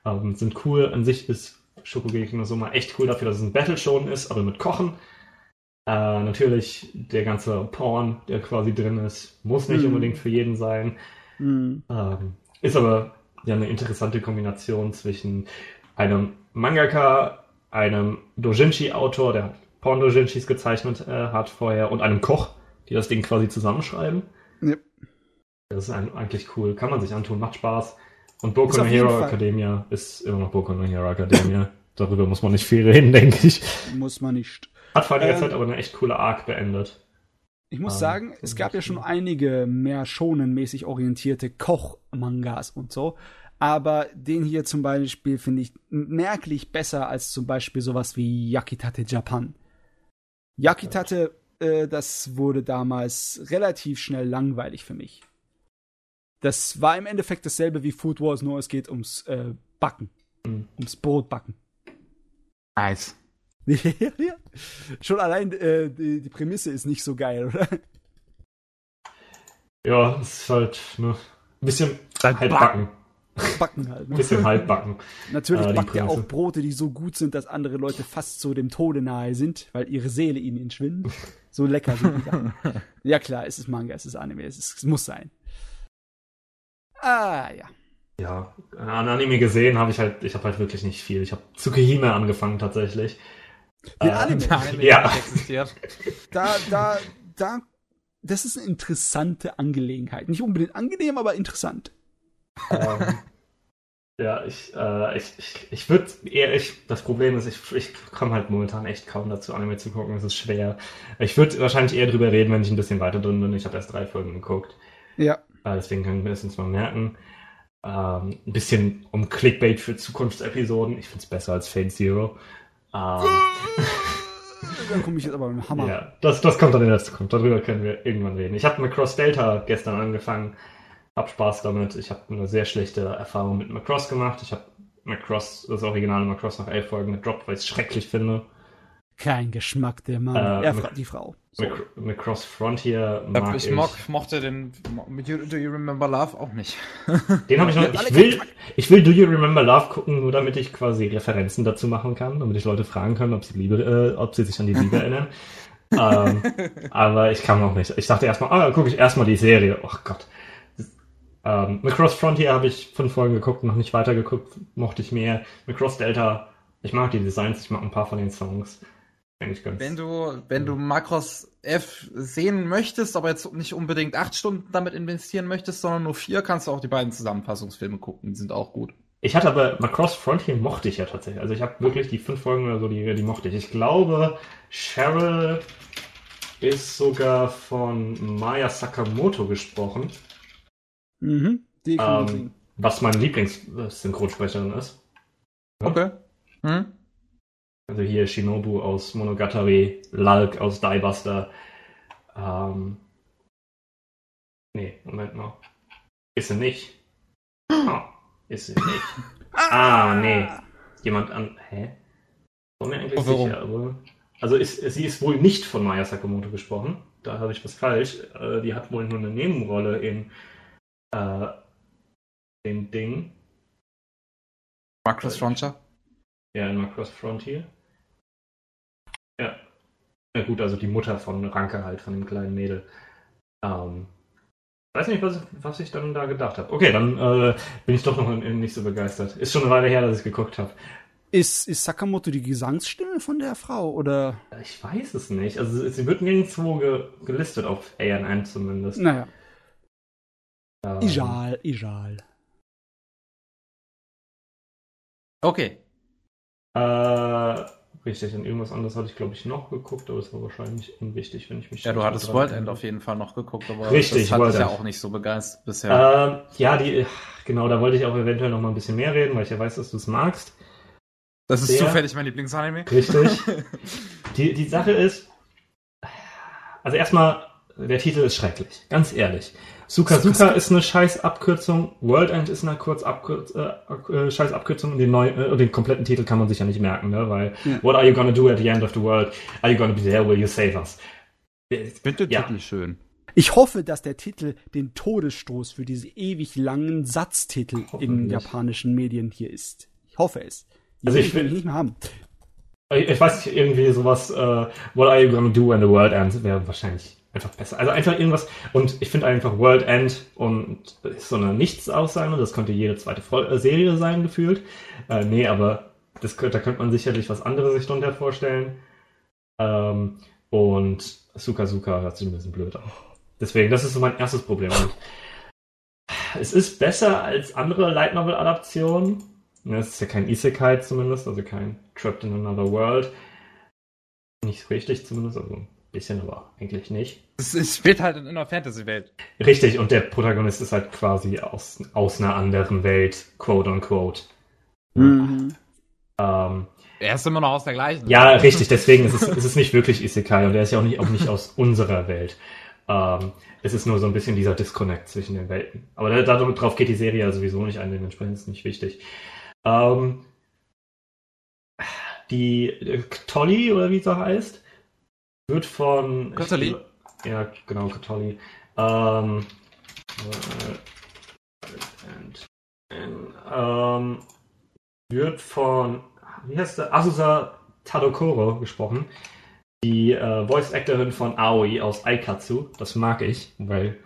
ähm, sind cool. An sich ist Shokugeki no Soma echt cool dafür, dass es ein Battle Shonen ist, aber mit Kochen. Äh, natürlich der ganze Porn, der quasi drin ist, muss nicht Mhm. unbedingt für jeden sein. Hm. Ähm, ist aber ja eine interessante Kombination zwischen einem Mangaka, einem Dojinshi-Autor, der Porn-Dojinshis gezeichnet äh, hat vorher, und einem Koch, die das Ding quasi zusammenschreiben. Ja. Das ist ein, eigentlich cool. Kann man sich antun, macht Spaß. Und Boku no Hero Fall- Academia ist immer noch Boku no Hero Academia. Darüber muss man nicht viel reden, denke ich. Muss man nicht. Hat vor einiger Ähm, Zeit aber eine echt coole Arc beendet. Ich muss Ah, sagen, es gab ja schon einige mehr schonenmäßig orientierte Koch-Mangas und so. Aber den hier zum Beispiel finde ich merklich besser als zum Beispiel sowas wie Yakitate Japan. Yakitate, äh, das wurde damals relativ schnell langweilig für mich. Das war im Endeffekt dasselbe wie Food Wars, nur es geht ums äh, Backen. Mhm. Ums Brotbacken. Nice. Schon allein äh, die, die, Prämisse ist nicht so geil, oder? Ja, es ist halt ne, ein bisschen halt backen. Backen halt. Ne? Ein bisschen halt backen. Natürlich äh, backt er auch Brote, die so gut sind, dass andere Leute fast so dem Tode nahe sind, weil ihre Seele ihnen entschwindet. So lecker sind die dann. Ja klar, es ist Manga, es ist Anime, es, ist, es muss sein. Ah, ja. Ja, an Anime gesehen habe ich halt, ich habe halt wirklich nicht viel. Ich habe Tsukihime angefangen tatsächlich. Den äh, Anime, Anime ja. existiert. Da, da, da, das ist eine interessante Angelegenheit. Nicht unbedingt angenehm, aber interessant. Ähm, ja, ich, äh, ich, ich, ich würde eher, ich, das Problem ist, ich, ich komme halt momentan echt kaum dazu, Anime zu gucken. Es ist schwer. Ich würde wahrscheinlich eher drüber reden, wenn ich ein bisschen weiter drin bin. Ich habe erst drei Folgen geguckt. Ja. Äh, deswegen kann ich mir das jetzt mal merken. Ähm, ein bisschen um Clickbait für Zukunftsepisoden. Ich finde es besser als Fate Zero. Ähm, da komme ich jetzt aber mit dem Hammer. Ja, das, das kommt dann in der Zukunft. Darüber können wir irgendwann reden. Ich habe Macross Delta gestern angefangen. Hab Spaß damit. Ich habe eine sehr schlechte Erfahrung mit Macross gemacht. Ich habe Macross, das originale Macross nach elf Folgen gedroppt, weil ich es schrecklich finde. Kein Geschmack der Mann. Äh, er die Frau. So. Macross Frontier mag ich, ich. Mock, mochte den Do You Remember Love auch nicht. Den habe ich noch. Ich will, ich will Do You Remember Love gucken, nur damit ich quasi Referenzen dazu machen kann, damit ich Leute fragen kann, ob sie Liebe, äh, ob sie sich an die Liebe erinnern. ähm, aber ich kann noch nicht. Ich dachte erstmal, ah, gucke ich erstmal die Serie. Oh Gott. Ähm, Macross Frontier habe ich fünf Folgen geguckt, noch nicht weiter geguckt, mochte ich mehr. Macross Delta, ich mag die Designs, ich mag ein paar von den Songs. Eigentlich ganz. Wenn du, wenn du Macross F sehen möchtest, aber jetzt nicht unbedingt acht Stunden damit investieren möchtest, sondern nur vier, kannst du auch die beiden Zusammenfassungsfilme gucken. Die sind auch gut. Ich hatte aber Macross Frontier mochte ich ja tatsächlich. Also ich habe wirklich die fünf Folgen oder so, die, die mochte ich. Ich glaube, Cheryl ist sogar von Maya Sakamoto gesprochen. Mhm, ähm, was meine Lieblingssynchronsprecherin ist. Ja? Okay. Mhm. Also hier Shinobu aus Monogatari, Lalk aus Diebuster. Ähm, nee, Moment mal. Ist sie nicht? Oh, ist sie nicht. Ah, nee. Jemand an. Hä? War mir eigentlich oh, sicher, aber. Also ist, sie ist wohl nicht von Maya Sakamoto gesprochen. Da habe ich was falsch. Äh, die hat wohl nur eine Nebenrolle in äh, dem Ding. Macross Frontier? Ja, in Macross Frontier. Ja. Na gut, also die Mutter von Ranke halt, von dem kleinen Mädel. Ähm, weiß nicht, was, was ich dann da gedacht habe. Okay, dann äh, bin ich doch noch nicht so begeistert. Ist schon eine Weile her, dass ich geguckt habe. Ist, ist Sakamoto die Gesangsstimme von der Frau, oder? Ich weiß es nicht. Also sie wird nirgendwo ge gelistet, auf ANN zumindest. Naja. Ähm, egal, egal. Okay. Äh, Richtig, und irgendwas anderes hatte ich, glaube ich, noch geguckt, aber es war wahrscheinlich unwichtig, wenn ich mich. Ja, du hattest World End auf jeden Fall noch geguckt, aber Richtig, das hat dich ja auch nicht so begeistert bisher. Ähm, ja, die, genau, da wollte ich auch eventuell noch mal ein bisschen mehr reden, weil ich ja weiß, dass du es magst. Das ist Sehr, zufällig mein Lieblingsanime. Richtig. die, die Sache ist, also erstmal, der Titel ist schrecklich, ganz ehrlich. Suka Suka ist eine scheiß Abkürzung, World End ist eine kurz Abkürz, äh, äh, scheiß Abkürzung den, neuen, äh, den kompletten Titel kann man sich ja nicht merken, ne? weil ja. What are you gonna do at the end of the world? Are you gonna be there? Will you save us? Ich finde den ja. Titel schön. Ich hoffe, dass der Titel den Todesstoß für diese ewig langen Satztitel in japanischen Medien hier ist. Ich hoffe es. Die also ich will nicht mehr haben. Ich, ich weiß nicht, irgendwie sowas, uh, What are you gonna do when the world ends? wäre wahrscheinlich einfach besser. Also einfach irgendwas. Und ich finde einfach World End und ist so eine Nichts-Aussage. Das könnte jede zweite äh, Serie sein, gefühlt. Äh, nee, aber das, da könnte man sicherlich was anderes sich drunter vorstellen. Ähm, und Suka Suka hört sich ein bisschen blöd an. Deswegen, das ist so mein erstes Problem. Es ist besser als andere Light Novel Adaptionen. Es ist ja kein Isekai zumindest, also kein Trapped in Another World. Nicht richtig zumindest, also bisschen, aber eigentlich nicht. Es, spielt halt in einer Fantasy-Welt. Richtig, und der Protagonist ist halt quasi aus, aus einer anderen Welt, quote unquote. Mhm. Ähm, Er ist immer noch aus der gleichen. ja, richtig, deswegen ist es, ist es nicht wirklich Isekai und er ist ja auch nicht, auch nicht aus unserer Welt. Ähm, es ist nur so ein bisschen dieser Disconnect zwischen den Welten. Aber da, darauf geht die Serie ja sowieso nicht ein, dementsprechend ist es nicht wichtig. Ähm, die äh, Tolly, oder wie sie heißt, wird von. Kotoli? Ja, genau, Kotoli. Ähm, äh, ähm, wird von, wie heißt der, Asusa Tadokoro gesprochen. Die äh, Voice-Actorin von Aoi aus Aikatsu. Das mag ich, weil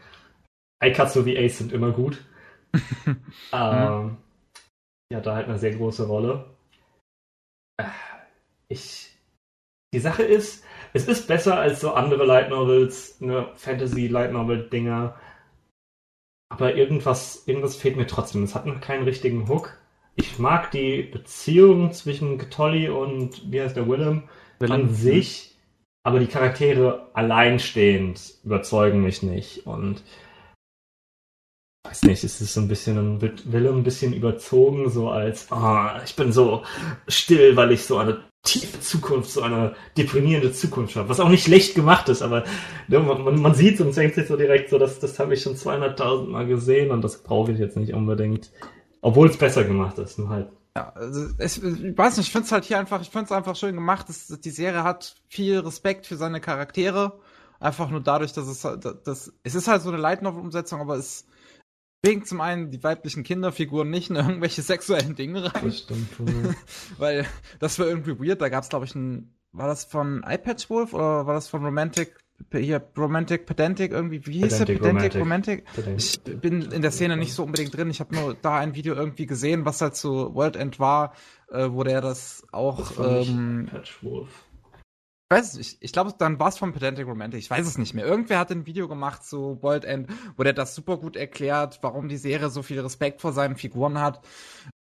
Aikatsu wie Ace sind immer gut. ähm, die hat da halt eine sehr große Rolle. Äh, Ich, die Sache ist, es ist besser als so andere Light Novels, ne, Fantasy Light Novel Dinger. Aber irgendwas, irgendwas fehlt mir trotzdem. Es hat noch keinen richtigen Hook. Ich mag die Beziehung zwischen Tolly und wie heißt der Willem, an sich, aber die Charaktere alleinstehend überzeugen mich nicht. Und weiß nicht, es ist so ein bisschen, wird Willem ein bisschen überzogen, so als, ah, ich bin so still, weil ich so eine tiefe Zukunft, so eine deprimierende Zukunft habe. Was auch nicht schlecht gemacht ist, aber ne, man, man sieht und denkt sich so direkt so, das, das habe ich schon 200.000 Mal gesehen und das brauche ich jetzt nicht unbedingt. Obwohl es besser gemacht ist, nur halt. Ja, also es, ich weiß nicht, ich finde es halt hier einfach, ich finde es einfach schön gemacht. dass die Serie hat viel Respekt für seine Charaktere. Einfach nur dadurch, dass es halt, das, es ist halt so eine Light Novel Umsetzung, aber es bringt zum einen die weiblichen Kinderfiguren nicht in irgendwelche sexuellen Dinge rein. Das stimmt. Weil das war irgendwie weird. Da gab es, glaube ich, ein. War das von iPatch Wolf oder war das von Romantic? Hier, Romantic Pedantic irgendwie. Wie hieß der? Pedantic, Pedantic Romantic? Pedantic. Ich bin in der Szene nicht so unbedingt drin. Ich habe nur da ein Video irgendwie gesehen, was halt zu World End war, äh, wo der das auch. Das ähm, Patchwolf. Ich weiß es nicht. Ich glaube, dann war es von Pedantic Romantic. Ich weiß es nicht mehr. Irgendwer hat ein Video gemacht zu World End, wo der das super gut erklärt, warum die Serie so viel Respekt vor seinen Figuren hat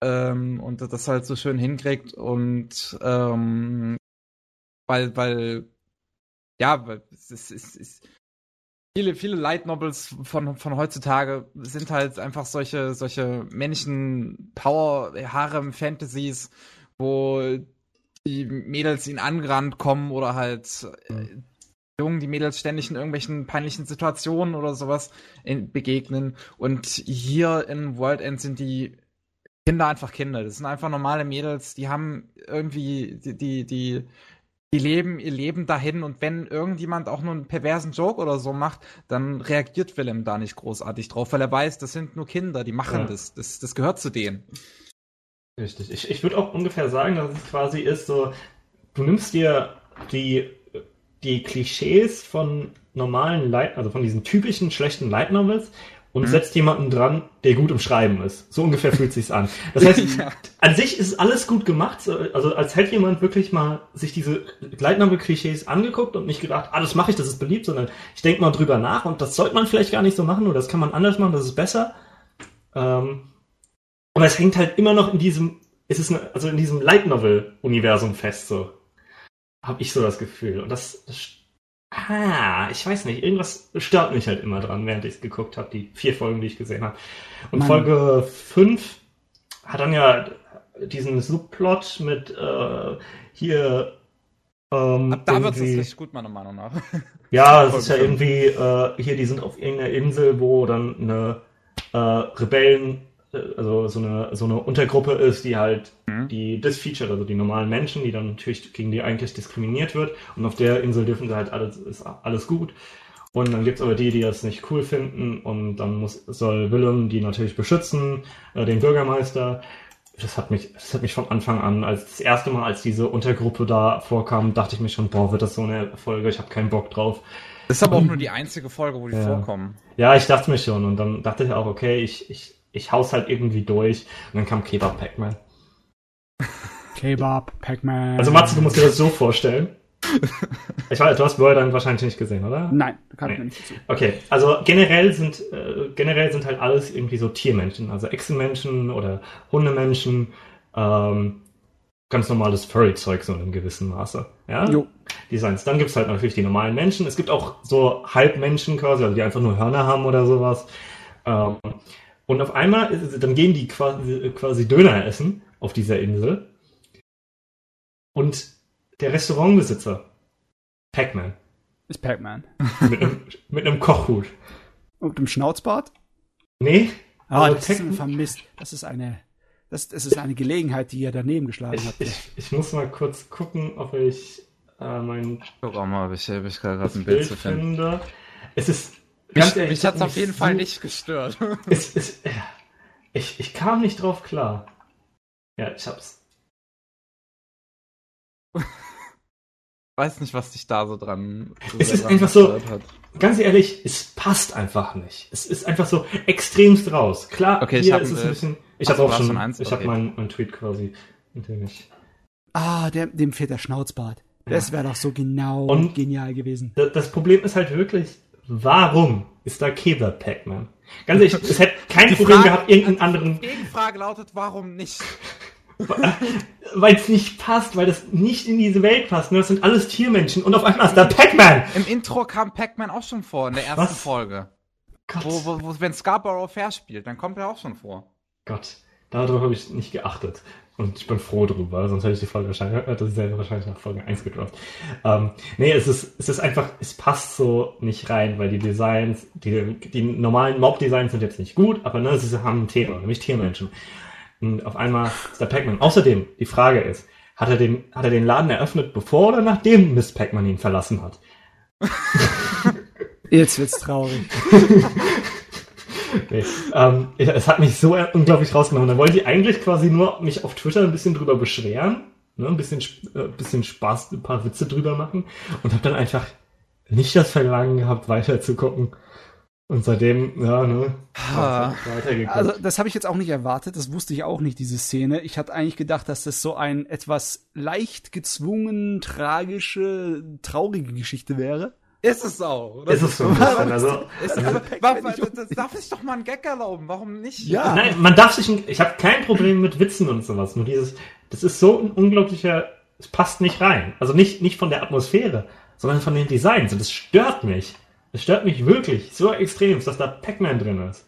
ähm, und das halt so schön hinkriegt und ähm, weil, weil, ja, weil es ist, es ist viele, viele Light Novels von, von heutzutage sind halt einfach solche, solche männlichen Power, Harem Fantasies, wo die Mädels ihn angerannt kommen oder halt äh, Jungen, die Mädels ständig in irgendwelchen peinlichen Situationen oder sowas in, begegnen. Und hier in World End sind die Kinder einfach Kinder. Das sind einfach normale Mädels, die haben irgendwie, die, die, die, die leben ihr Leben dahin und wenn irgendjemand auch nur einen perversen Joke oder so macht, dann reagiert Willem da nicht großartig drauf, weil er weiß, das sind nur Kinder, die machen Ja. das. das. Das gehört zu denen. Richtig. Ich, ich würde auch ungefähr sagen, dass es quasi ist so, du nimmst dir die, die Klischees von normalen Light, also von diesen typischen schlechten Light Novels und Mhm. setzt jemanden dran, der gut im Schreiben ist. So ungefähr fühlt sich's an. Das heißt, Ja. an sich ist alles gut gemacht, so- also als hätte jemand wirklich mal sich diese Light Novel Klischees angeguckt und nicht gedacht, ah, das mache ich, das ist beliebt, sondern ich denke mal drüber nach und das sollte man vielleicht gar nicht so machen oder das kann man anders machen, das ist besser. Ähm, aber es hängt halt immer noch in diesem, es ist eine, also in diesem Light Novel Universum fest, so. Habe ich so das Gefühl. Und das, das, ah, ich weiß nicht, irgendwas stört mich halt immer dran, während ich es geguckt habe, die vier Folgen, die ich gesehen habe. Und Mann. Folge 5 hat dann ja diesen Subplot mit, äh, hier, ähm, Ab da wird es richtig gut, meiner Meinung nach. ja, es ist ja irgendwie, äh, hier, die sind auf irgendeiner Insel, wo dann eine äh, Rebellen, also so eine, so eine Untergruppe ist, die halt Mhm. die disfeatured, also die normalen Menschen, die dann natürlich gegen die eigentlich diskriminiert wird. Und auf der Insel dürfen sie halt alles, ist alles gut. Und dann gibt's aber die, die das nicht cool finden und dann muss, soll Willem die natürlich beschützen, äh, den Bürgermeister. Das hat mich, das hat mich von Anfang an, als das erste Mal, als diese Untergruppe da vorkam, dachte ich mir schon, boah, wird das so eine Folge, ich habe keinen Bock drauf. Das ist aber auch nur die einzige Folge, wo die Ja. vorkommen. Ja, ich dachte mir schon und dann dachte ich auch, okay, ich, ich, ich hau's halt irgendwie durch und dann kam Kebab Pac-Man. Kebab, Pac-Man. Also Matze, du musst dir das so vorstellen. Ich weiß, du hast World dann wahrscheinlich nicht gesehen, oder? Nein, kann ich Nee. mir nicht. Okay, also generell sind äh, generell sind halt alles irgendwie so Tiermenschen, also Echsenmenschen oder Hundemenschen. Ähm, ganz normales Furry-Zeug, so in einem gewissen Maße. Ja? Jo. Designs. Dann gibt's halt natürlich die normalen Menschen. Es gibt auch so Halbmenschen quasi, also die einfach nur Hörner haben oder sowas. Ähm, und auf einmal, ist- dann gehen die quasi, quasi Döner essen auf dieser Insel. Und der Restaurantbesitzer, Pac-Man, Ist Pac-Man. mit einem, mit einem Kochhut. Und im Schnauzbart? Nee, Ah, Also das ist vermisst. Das ist eine, das, das ist eine Gelegenheit, die ihr daneben geschlagen ich, habt. ich, ich muss mal kurz gucken, ob ich äh, mein Guck auch mal, ob ich, ob ich gerade ein Bild Bild zu finden. finde. Es ist Mich, ehrlich, mich es hat auf mich jeden Fall so- nicht gestört. Es, es, ich, ich kam nicht drauf klar. Ja, ich hab's. weiß nicht, was dich da so dran. So Es ist dran einfach so- Hat. Ganz ehrlich, es passt einfach nicht. Es ist einfach so extremst raus. Klar, Okay, ich hier hab ist ein es ein bisschen. Ich habe auch schon. schon eins? Ich habe Okay. meinen mein Tweet quasi hinter mich. Ah, der, dem fehlt der Schnauzbart. Das wäre doch so genau Und- genial gewesen. Da- Das Problem ist halt wirklich, warum ist da Kebab Pac-Man? Ganz ehrlich, es hätte kein Die Problem Frage- gehabt, irgendeinen anderen, Die Gegenfrage lautet, warum nicht? weil es nicht passt, weil das nicht in diese Welt passt. Ne? Das sind alles Tiermenschen und auf einmal ist da Pac-Man. Im Intro kam Pac-Man auch schon vor, in der ersten Was? Folge. Gott, Wo, wo, wo, wenn Scarborough Fair spielt, dann kommt er auch schon vor. Gott, darauf habe ich nicht geachtet. Und ich bin froh drüber, sonst hätte ich die Folge wahrscheinlich, hätte ich selber wahrscheinlich nach Folge 1 gedroppt. Ähm, nee, es ist, es ist einfach, es passt so nicht rein, weil die Designs, die, die normalen Mob-Designs sind jetzt nicht gut, aber ne, sie haben ein Thema, nämlich Tiermenschen. Und auf einmal ist der Pac-Man. Außerdem, die Frage ist, hat er den, hat er den Laden eröffnet, bevor oder nachdem Miss Pac-Man ihn verlassen hat? Jetzt wird's traurig. Nee. Ähm, es hat mich so unglaublich rausgenommen. Da wollte ich eigentlich quasi nur mich auf Twitter ein bisschen drüber beschweren, ne, ein bisschen, äh, bisschen Spaß, ein paar Witze drüber machen und habe dann einfach nicht das Verlangen gehabt, weiter zu gucken. Und seitdem, ja, ne, Ah. weitergeguckt. Also, das habe ich jetzt auch nicht erwartet. Das wusste ich auch nicht, diese Szene. Ich hatte eigentlich gedacht, dass das so ein etwas leicht gezwungen, tragische, traurige Geschichte wäre. Ist es auch. ist es so ein bisschen, also, Ist, aber, warum, das darf sich doch mal ein Gag erlauben, warum nicht? Ja. Nein, man darf sich, ich habe kein Problem mit Witzen und sowas. Nur dieses, das ist so ein unglaublicher, es passt nicht rein. Also nicht, nicht von der Atmosphäre, sondern von den Designs. Und das stört mich. Das stört mich wirklich so extrem, dass da Pac-Man drin ist.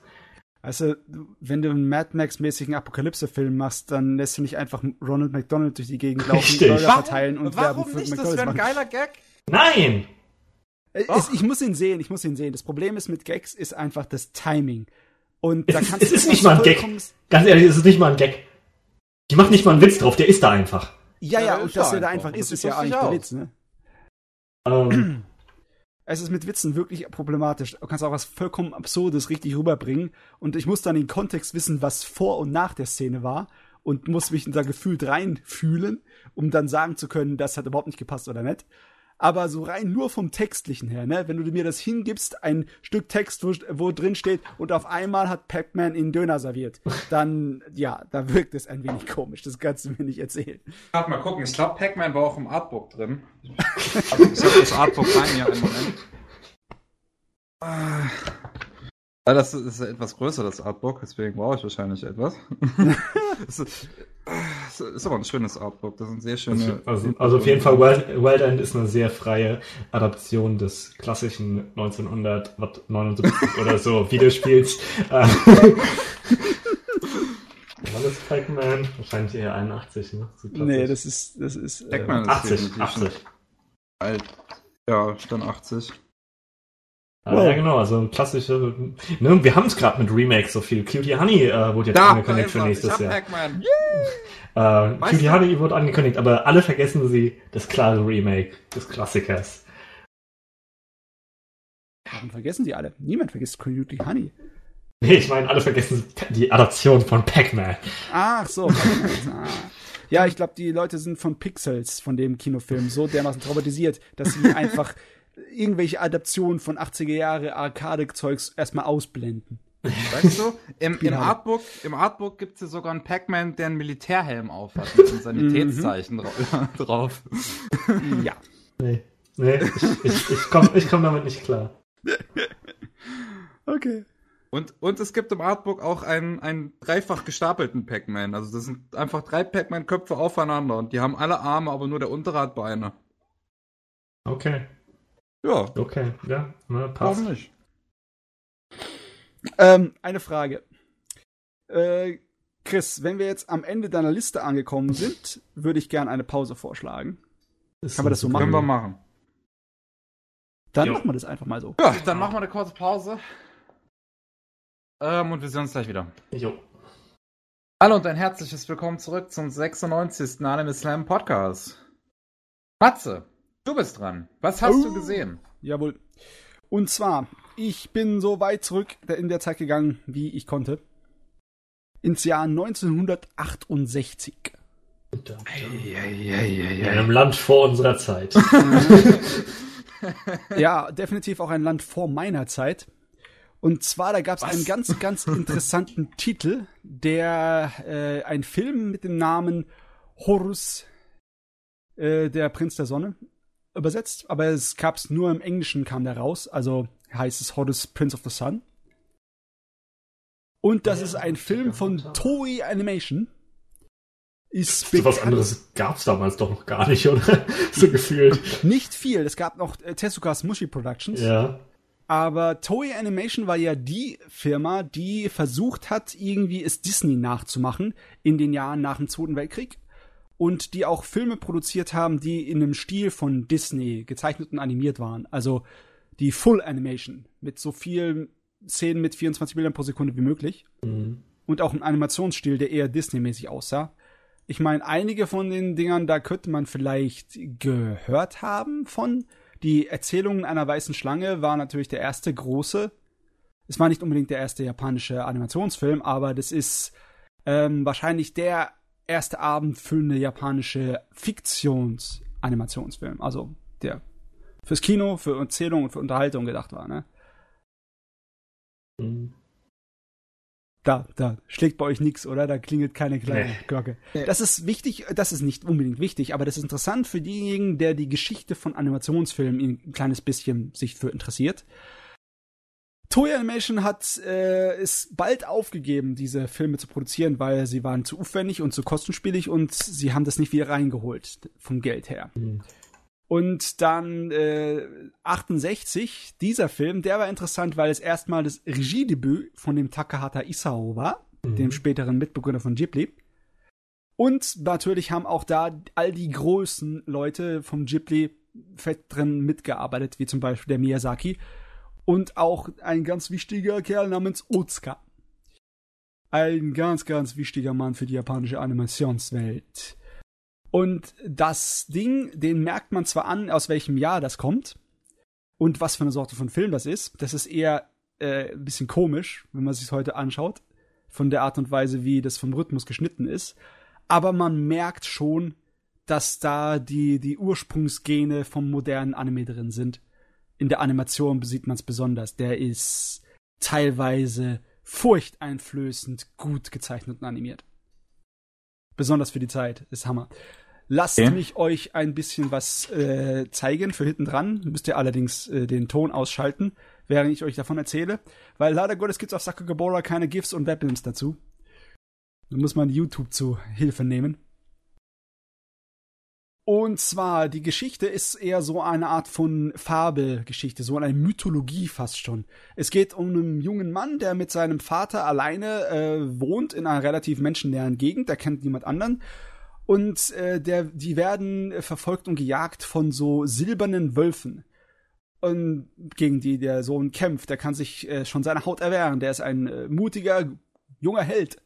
Also, wenn du einen Mad Max-mäßigen Apokalypse-Film machst, dann lässt du nicht einfach Ronald McDonald durch die Gegend laufen, Richtig. Burger Warum, verteilen und warum für nicht? Das wäre ein geiler Gag. Nein! Äh, Es, ich muss ihn sehen, ich muss ihn sehen. Das Problem ist mit Gags ist einfach das Timing. Und Es da ist, kannst es du ist nicht mal ein Gag. Ganz ehrlich, es ist nicht mal ein Gag. Die macht nicht mal einen Witz drauf, der ist da einfach. Ja, Ja, und ist dass da er da einfach. ist, ist ja eigentlich der aus. Witz, ne? Ähm, Es ist mit Witzen wirklich problematisch. Du kannst auch was vollkommen Absurdes richtig rüberbringen. Und ich muss dann den Kontext wissen, was vor und nach der Szene war. Und muss mich da gefühlt reinfühlen, um dann sagen zu können, das hat überhaupt nicht gepasst oder nicht. Aber so rein nur vom Textlichen her, ne? Wenn du mir das hingibst, ein Stück Text, wo, wo drin steht, und auf einmal hat Pac-Man ihn Döner serviert, dann, ja, da wirkt es ein wenig komisch. Das kannst du mir nicht erzählen. Warte mal gucken, ich glaube, Pac-Man war auch im Artbook drin. Also, ich habe das Artbook rein hier einen Moment. Ah. Das ist etwas größer, das Artbook, deswegen brauche ich wahrscheinlich etwas. Ist, aber ein schönes Artbook, das sind sehr schöne. also, also auf jeden Fall, Wild, Wild End ist eine sehr freie Adaption des klassischen 1979 oder so Videospiels. Äh, Wann ist Pac-Man? Wahrscheinlich eher 81, ne? So. Nee, das ist, das ist, äh, Pac-Man ist 80, definitiv 80. alt. Ja, dann 80. Ah, Wow. Ja, genau, also klassische. Ne, wir haben es gerade mit Remakes so viel. Cutie Honey äh, wurde jetzt angekündigt für nächstes ich hab Jahr. Pac-Man. Äh, Weißt Cutie du- Honey wurde angekündigt, aber alle vergessen sie das klare Remake des Klassikers. Warum vergessen die alle? Niemand vergisst Cutie Honey. Nee, ich meine, alle vergessen die Adaption von Pac-Man. Ach so. Ja, ich glaube, die Leute sind von Pixels, von dem Kinofilm, so dermaßen traumatisiert, dass sie einfach irgendwelche Adaptionen von 80er Jahre Arcade-Zeugs erstmal ausblenden. Weißt du, im, im. Artbook, im Artbook gibt es ja sogar einen Pac-Man, der einen Militärhelm aufhat, mit einem Sanitätszeichen dra drauf. Ja. Nee, nee ich, ich, ich komme ich komm damit nicht klar. Okay. Und, und es gibt im Artbook auch einen, einen dreifach gestapelten Pac-Man. Also das sind einfach drei Pac-Man-Köpfe aufeinander und die haben alle Arme, aber nur der untere hat Beine. Okay. Ja, Okay, ja, ne, passt. warum nicht? Ähm, eine Frage. Äh, Chris, wenn wir jetzt am Ende deiner Liste angekommen sind, würde ich gerne eine Pause vorschlagen. Ist Kann man das so Können wir machen? machen. Dann Jo. machen wir das einfach mal so. Ja, dann machen wir eine kurze Pause. Ähm, und wir sehen uns gleich wieder. Jo. Hallo und ein herzliches Willkommen zurück zum 96. Anime Slam Podcast. Matze, du bist dran. Was hast Oh. du gesehen? Jawohl. Und zwar, ich bin so weit zurück in der Zeit gegangen, wie ich konnte. Ins Jahr 1968. In einem Land vor unserer Zeit. Ja, definitiv auch ein Land vor meiner Zeit. Und zwar, da gab es einen ganz, ganz interessanten Titel, der äh, ein Film mit dem Namen Horus, äh, der Prinz der Sonne, übersetzt. Aber es gab es nur im Englischen, kam der raus. Also heißt es Horus Prince of the Sun. Und das Ja, ist ein Film von. Toei Animation. Ist So was anderes gab's damals doch noch gar nicht, oder? so gefühlt. Nicht viel. Es gab noch äh, Tezuka's Mushi Productions. Ja. Aber Toei Animation war ja die Firma, die versucht hat, irgendwie es Disney nachzumachen in den Jahren nach dem Zweiten Weltkrieg. Und die auch Filme produziert haben, die in einem Stil von Disney gezeichnet und animiert waren. Also die Full Animation mit so vielen Szenen mit 24 Bildern pro Sekunde wie möglich. Mhm. Und auch ein Animationsstil, der eher Disney-mäßig aussah. Ich meine, einige von den Dingern, da könnte man vielleicht gehört haben von. Die Erzählungen einer weißen Schlange war natürlich der erste große. Es war nicht unbedingt der erste japanische Animationsfilm, aber das ist ähm, wahrscheinlich der erste abendfüllende japanische Fiktions-Animationsfilm. Also der fürs Kino, für Erzählung und für Unterhaltung gedacht war, ne? Mhm. Da, da schlägt bei euch nichts, oder? Da klingelt keine kleine Nee. Glocke. Das ist wichtig, das ist nicht unbedingt wichtig, aber das ist interessant für diejenigen, der die Geschichte von Animationsfilmen ein kleines bisschen sich für interessiert. Toei Animation hat äh, es bald aufgegeben, diese Filme zu produzieren, weil sie waren zu aufwendig und zu kostenspielig und sie haben das nicht wieder reingeholt vom Geld her. Mhm. Und dann äh, 68, dieser Film, der war interessant, weil es erstmal das Regiedebüt von dem Takahata Isao war, Mhm. dem späteren Mitbegründer von Ghibli. Und natürlich haben auch da all die großen Leute vom Ghibli fett drin mitgearbeitet, wie zum Beispiel der Miyazaki. Und auch ein ganz wichtiger Kerl namens Otsuka. Ein ganz, ganz wichtiger Mann für die japanische Animationswelt. Und das Ding, den merkt man zwar an, aus welchem Jahr das kommt und was für eine Sorte von Film das ist. Das ist eher äh, ein bisschen komisch, wenn man sich heute anschaut, von der Art und Weise, wie das vom Rhythmus geschnitten ist. Aber man merkt schon, dass da die, die Ursprungsgene vom modernen Anime drin sind. In der Animation sieht man es besonders. Der ist teilweise furchteinflößend gut gezeichnet und animiert. Besonders für die Zeit. Ist Hammer. Lasst Okay. mich euch ein bisschen was äh, zeigen für hinten dran. Müsst ihr allerdings äh, den Ton ausschalten, während ich euch davon erzähle. Weil leider Gottes gibt's auf Sakagabora keine GIFs und Weapons dazu. Da muss man YouTube zu Hilfe nehmen. Und zwar, die Geschichte ist eher so eine Art von Fabelgeschichte, so eine Mythologie fast schon. Es geht um einen jungen Mann, der mit seinem Vater alleine äh, wohnt in einer relativ menschennäheren Gegend, der kennt niemand anderen. Und äh, der, die werden verfolgt und gejagt von so silbernen Wölfen. Und gegen die der Sohn kämpft, der kann sich äh, schon seine Haut erwehren. Der ist ein äh, mutiger, junger Held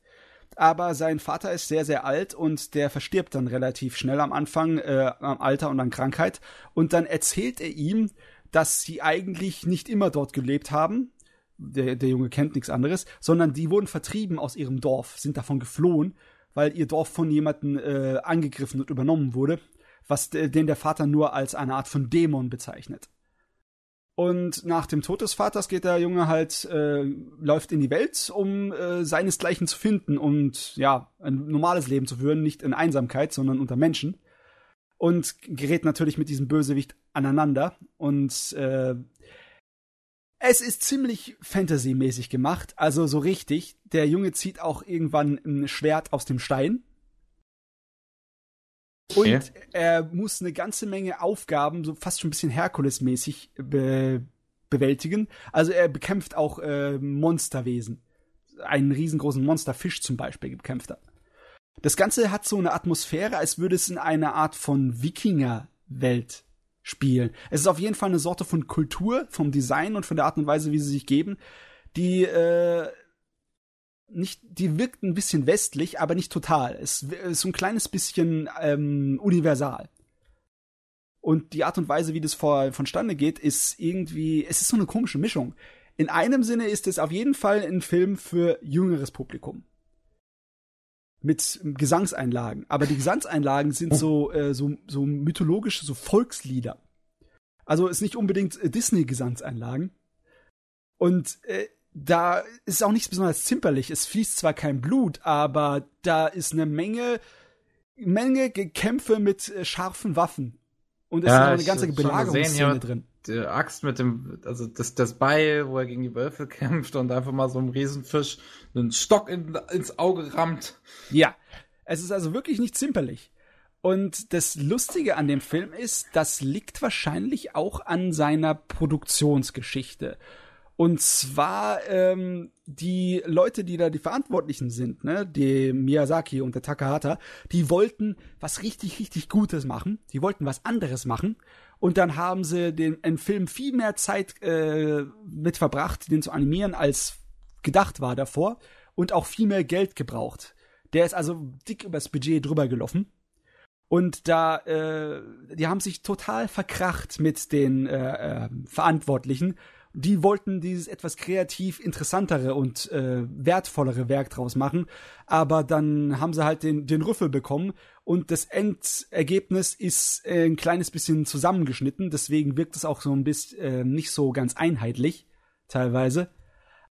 aber sein Vater ist sehr, sehr alt und der verstirbt dann relativ schnell am Anfang, äh, am Alter und an Krankheit. Und dann erzählt er ihm, dass sie eigentlich nicht immer dort gelebt haben. Der, der Junge kennt nichts anderes, sondern die wurden vertrieben aus ihrem Dorf, sind davon geflohen, weil ihr Dorf von jemandem äh, angegriffen und übernommen wurde, was de- den der Vater nur als eine Art von Dämon bezeichnet. Und nach dem Tod des Vaters geht der Junge halt, äh, läuft in die Welt, um äh, seinesgleichen zu finden und ja, ein normales Leben zu führen, nicht in Einsamkeit, sondern unter Menschen. Und gerät natürlich mit diesem Bösewicht aneinander. Und äh, Es ist ziemlich Fantasy-mäßig gemacht, also so richtig. Der Junge zieht auch irgendwann ein Schwert aus dem Stein. Und okay. er muss eine ganze Menge Aufgaben, so fast schon ein bisschen Herkules-mäßig be bewältigen. Also er bekämpft auch äh, Monsterwesen. Einen riesengroßen Monsterfisch zum Beispiel bekämpft er. Das Ganze hat so eine Atmosphäre, als würde es in einer Art von Wikinger-Welt spielen. Es ist auf jeden Fall eine Sorte von Kultur, vom Design und von der Art und Weise, wie sie sich geben, die äh, nicht, die wirkt ein bisschen westlich, aber nicht total. Es ist so ein kleines bisschen ähm, universal. Und die Art und Weise, wie das vor, vonstande geht, ist irgendwie, es ist so eine komische Mischung. In einem Sinne ist es auf jeden Fall ein Film für jüngeres Publikum. Mit Gesangseinlagen. Aber die Gesangseinlagen sind so, äh, so, so mythologische, so Volkslieder. Also ist nicht unbedingt äh, Disney-Gesangseinlagen. Und äh, da ist auch nichts besonders zimperlich. Es fließt zwar kein Blut, aber da ist eine Menge, Menge Kämpfe mit äh, scharfen Waffen und es ja, ist noch eine ganze Belagerungsszene drin. Die Axt mit dem, also das, das Beil, wo er gegen die Wölfe kämpft und einfach mal so einem Riesenfisch einen Stock in, ins Auge rammt. Ja, es ist also wirklich nicht zimperlich. Und das Lustige an dem Film ist, das liegt wahrscheinlich auch an seiner Produktionsgeschichte. Und zwar ähm, die Leute, die da die Verantwortlichen sind, ne, die Miyazaki und der Takahata, die wollten was richtig, richtig Gutes machen. Die wollten was anderes machen. Und dann haben sie den einen Film viel mehr Zeit äh, mit verbracht, den zu animieren, als gedacht war davor. Und auch viel mehr Geld gebraucht. Der ist also dick übers Budget drüber gelaufen. Und da, äh, die haben sich total verkracht mit den äh, äh, Verantwortlichen die wollten dieses etwas kreativ interessantere und äh, wertvollere Werk draus machen, aber dann haben sie halt den, den Rüffel bekommen und das Endergebnis ist äh, ein kleines bisschen zusammengeschnitten, deswegen wirkt es auch so ein bisschen äh, nicht so ganz einheitlich, teilweise.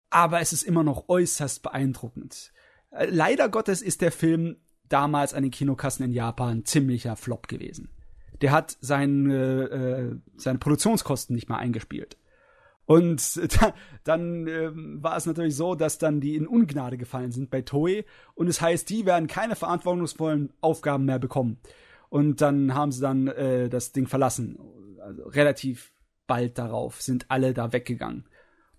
Aber es ist immer noch äußerst beeindruckend. Äh, leider Gottes ist der Film damals an den Kinokassen in Japan ziemlicher Flop gewesen. Der hat seine, äh, seine Produktionskosten nicht mal eingespielt. Und da, dann ähm, war es natürlich so, dass dann die in Ungnade gefallen sind bei Toei. Und es heißt, die werden keine verantwortungsvollen Aufgaben mehr bekommen. Und dann haben sie dann äh, das Ding verlassen. Also relativ bald darauf sind alle da weggegangen.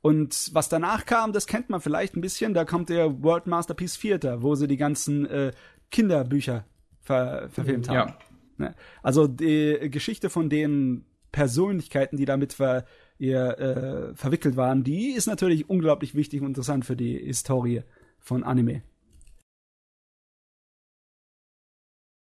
Und was danach kam, das kennt man vielleicht ein bisschen. Da kommt der World Masterpiece Theater, wo sie die ganzen äh, Kinderbücher ver verfilmt haben. Ja. Ne? Also die Geschichte von den Persönlichkeiten, die damit ver ihr äh, verwickelt waren, die ist natürlich unglaublich wichtig und interessant für die Historie von Anime.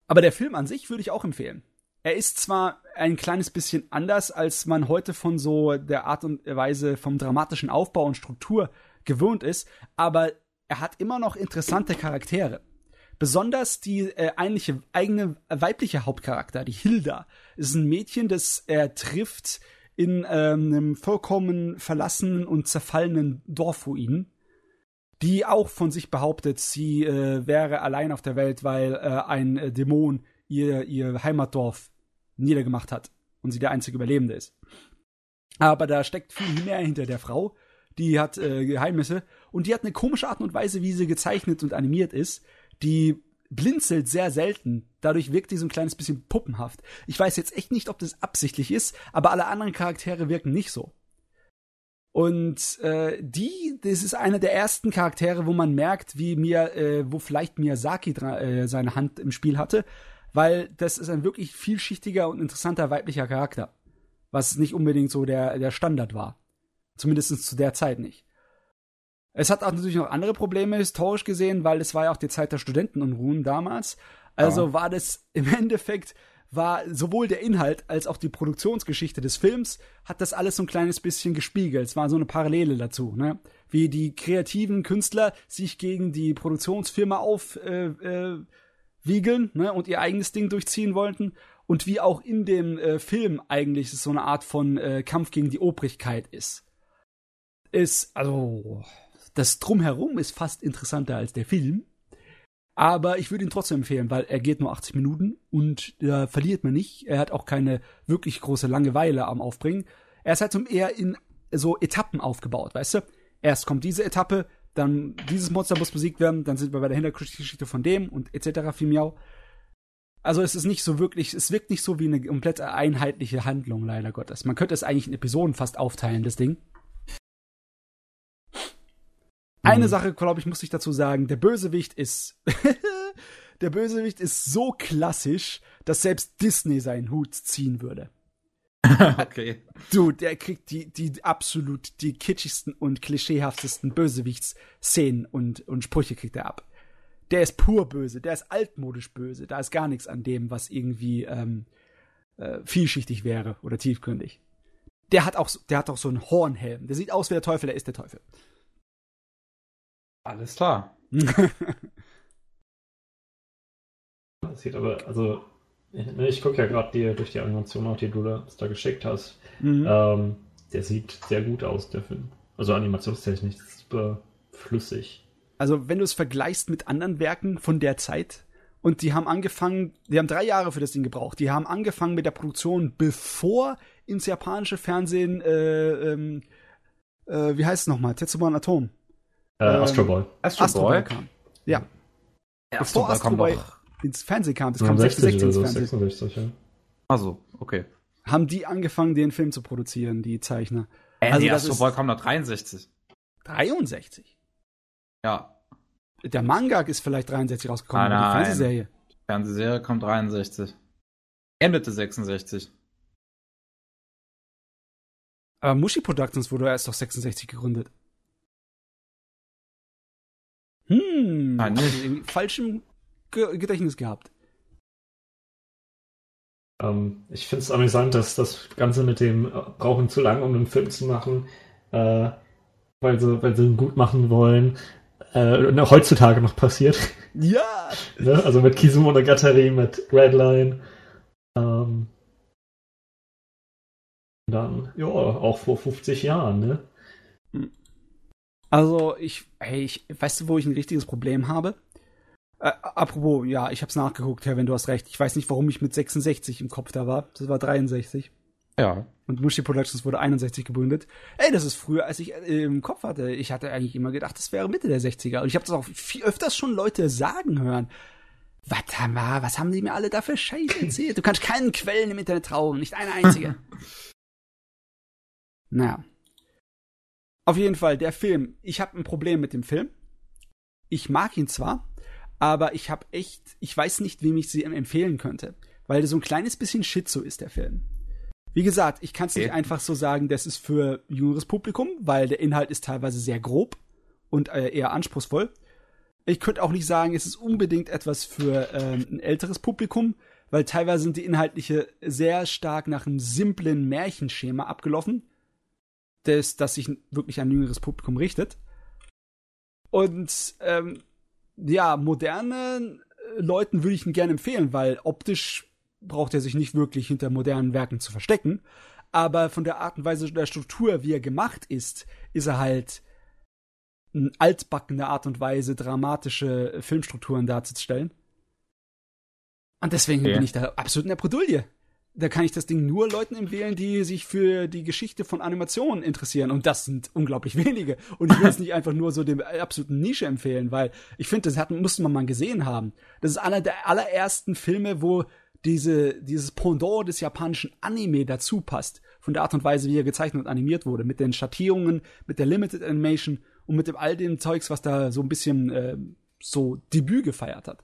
Aber der Film an sich würde ich auch empfehlen. Er ist zwar ein kleines bisschen anders, als man heute von so der Art und Weise vom dramatischen Aufbau und Struktur gewöhnt ist, aber er hat immer noch interessante Charaktere. Besonders die äh, eigentliche, eigene weibliche Hauptcharakter, die Hilda, ist ein Mädchen, das er trifft in ähm, einem vollkommen verlassenen und zerfallenen Dorfruin, die auch von sich behauptet, sie äh, wäre allein auf der Welt, weil äh, ein äh, Dämon ihr, ihr Heimatdorf niedergemacht hat und sie der einzige Überlebende ist. Aber da steckt viel mehr hinter der Frau. Die hat äh, Geheimnisse und die hat eine komische Art und Weise, wie sie gezeichnet und animiert ist, die blinzelt sehr selten. Dadurch wirkt die so ein kleines bisschen puppenhaft. Ich weiß jetzt echt nicht, ob das absichtlich ist, aber alle anderen Charaktere wirken nicht so. Und äh, die, das ist einer der ersten Charaktere, wo man merkt, wie mir, äh, wo vielleicht Miyazaki äh, seine Hand im Spiel hatte, weil das ist ein wirklich vielschichtiger und interessanter weiblicher Charakter, was nicht unbedingt so der der Standard war, zumindest zu der Zeit nicht. Es hat auch natürlich noch andere Probleme historisch gesehen, weil es war ja auch die Zeit der Studentenunruhen damals. Also ja. war das im Endeffekt war sowohl der Inhalt als auch die Produktionsgeschichte des Films hat das alles so ein kleines bisschen gespiegelt. Es war so eine Parallele dazu, ne? Wie die kreativen Künstler sich gegen die Produktionsfirma aufwiegeln äh, äh, ne? und ihr eigenes Ding durchziehen wollten und wie auch in dem äh, Film eigentlich so eine Art von äh, Kampf gegen die Obrigkeit ist. Ist also das Drumherum ist fast interessanter als der Film. Aber ich würde ihn trotzdem empfehlen, weil er geht nur 80 Minuten und da verliert man nicht. Er hat auch keine wirklich große Langeweile am Aufbringen. Er ist halt so eher in so Etappen aufgebaut, weißt du? Erst kommt diese Etappe, dann dieses Monster muss besiegt werden, dann sind wir bei der Hintergrundgeschichte von dem und etc. Miau. Also es ist nicht so wirklich, es wirkt nicht so wie eine komplett einheitliche Handlung, leider Gottes. Man könnte es eigentlich in Episoden fast aufteilen, das Ding. Eine mhm. Sache, glaube ich, muss ich dazu sagen, der Bösewicht ist der Bösewicht ist so klassisch, dass selbst Disney seinen Hut ziehen würde. okay. Du, der kriegt die, die absolut die kitschigsten und klischeehaftesten Bösewichtsszenen und, und Sprüche kriegt er ab. Der ist pur böse, der ist altmodisch böse, da ist gar nichts an dem, was irgendwie ähm, äh, vielschichtig wäre oder tiefgründig. Der hat auch, der hat auch so einen Hornhelm. Der sieht aus wie der Teufel, der ist der Teufel. Alles klar. Das sieht aber, also Ne, ich gucke ja gerade durch die Animation auch, die du da, da geschickt hast. Mhm. Ähm, der sieht sehr gut aus, der Film. Also animationstechnisch super flüssig. Also wenn du es vergleichst mit anderen Werken von der Zeit, und die haben angefangen, die haben drei Jahre für das Ding gebraucht. Die haben angefangen mit der Produktion, bevor ins japanische Fernsehen, äh, ähm, äh, wie heißt es nochmal? Tetsuban Atom. Äh, Astro Boy. Astro, Astro Boy kam. Ja. ja bevor Astro Boy ins Fernsehen kam. Das kam 66 ins Fernsehen. 66, ja. Also, okay. Haben die angefangen, den Film zu produzieren, die Zeichner? Äh, also, das Astro Boy kam nach 63. 63? Ja. Der Manga ist vielleicht 63 rausgekommen, nein, aber die Fernsehserie. Die Fernsehserie kommt 63. Endete 66. Aber Mushi Productions wurde erst doch 66 gegründet. Hm, Nein, nicht. falschem Gedächtnis gehabt. Ähm, ich finde es amüsant, dass das Ganze mit dem äh, brauchen zu lang, um einen Film zu machen, äh, weil, sie, weil sie ihn gut machen wollen, äh, heutzutage noch passiert. Ja! ne? Also mit Kizumonogatari, mit Redline. Ähm, dann, ja, auch vor 50 Jahren, ne? Also, ich, hey, ich, weißt du, wo ich ein richtiges Problem habe? Äh, apropos, ja, ich hab's nachgeguckt, Herr, wenn du hast recht. Ich weiß nicht, warum ich mit 66 im Kopf da war. Das war 63. Ja. Und Mushi Productions wurde 61 gegründet. Ey, das ist früher, als ich äh, im Kopf hatte. Ich hatte eigentlich immer gedacht, das wäre Mitte der 60er. Und ich habe das auch viel öfters schon Leute sagen hören. Warte mal, was haben die mir alle da für Scheiße erzählt? Du kannst keinen Quellen im Internet trauen, nicht eine einzige. naja. Auf jeden Fall, der Film. Ich habe ein Problem mit dem Film. Ich mag ihn zwar, aber ich habe echt, ich weiß nicht, wem ich sie empfehlen könnte, weil so ein kleines bisschen Schizo ist der Film. Wie gesagt, ich kann es okay. nicht einfach so sagen, das ist für jüngeres Publikum, weil der Inhalt ist teilweise sehr grob und äh, eher anspruchsvoll. Ich könnte auch nicht sagen, es ist unbedingt etwas für ähm, ein älteres Publikum, weil teilweise sind die Inhaltliche sehr stark nach einem simplen Märchenschema abgelaufen, das, das sich wirklich an ein jüngeres Publikum richtet. Und ähm, ja, modernen äh, Leuten würde ich ihn gerne empfehlen, weil optisch braucht er sich nicht wirklich hinter modernen Werken zu verstecken. Aber von der Art und Weise der Struktur, wie er gemacht ist, ist er halt eine altbackene Art und Weise, dramatische Filmstrukturen darzustellen. Und deswegen okay. bin ich da absolut in der Bredouille da kann ich das Ding nur Leuten empfehlen, die sich für die Geschichte von Animationen interessieren. Und das sind unglaublich wenige. Und ich will es nicht einfach nur so dem absoluten Nische empfehlen, weil ich finde, das hat, musste man mal gesehen haben. Das ist einer der allerersten Filme, wo diese, dieses Pendant des japanischen Anime dazu passt. Von der Art und Weise, wie er gezeichnet und animiert wurde. Mit den Schattierungen, mit der Limited Animation und mit dem all dem Zeugs, was da so ein bisschen äh, so Debüt gefeiert hat.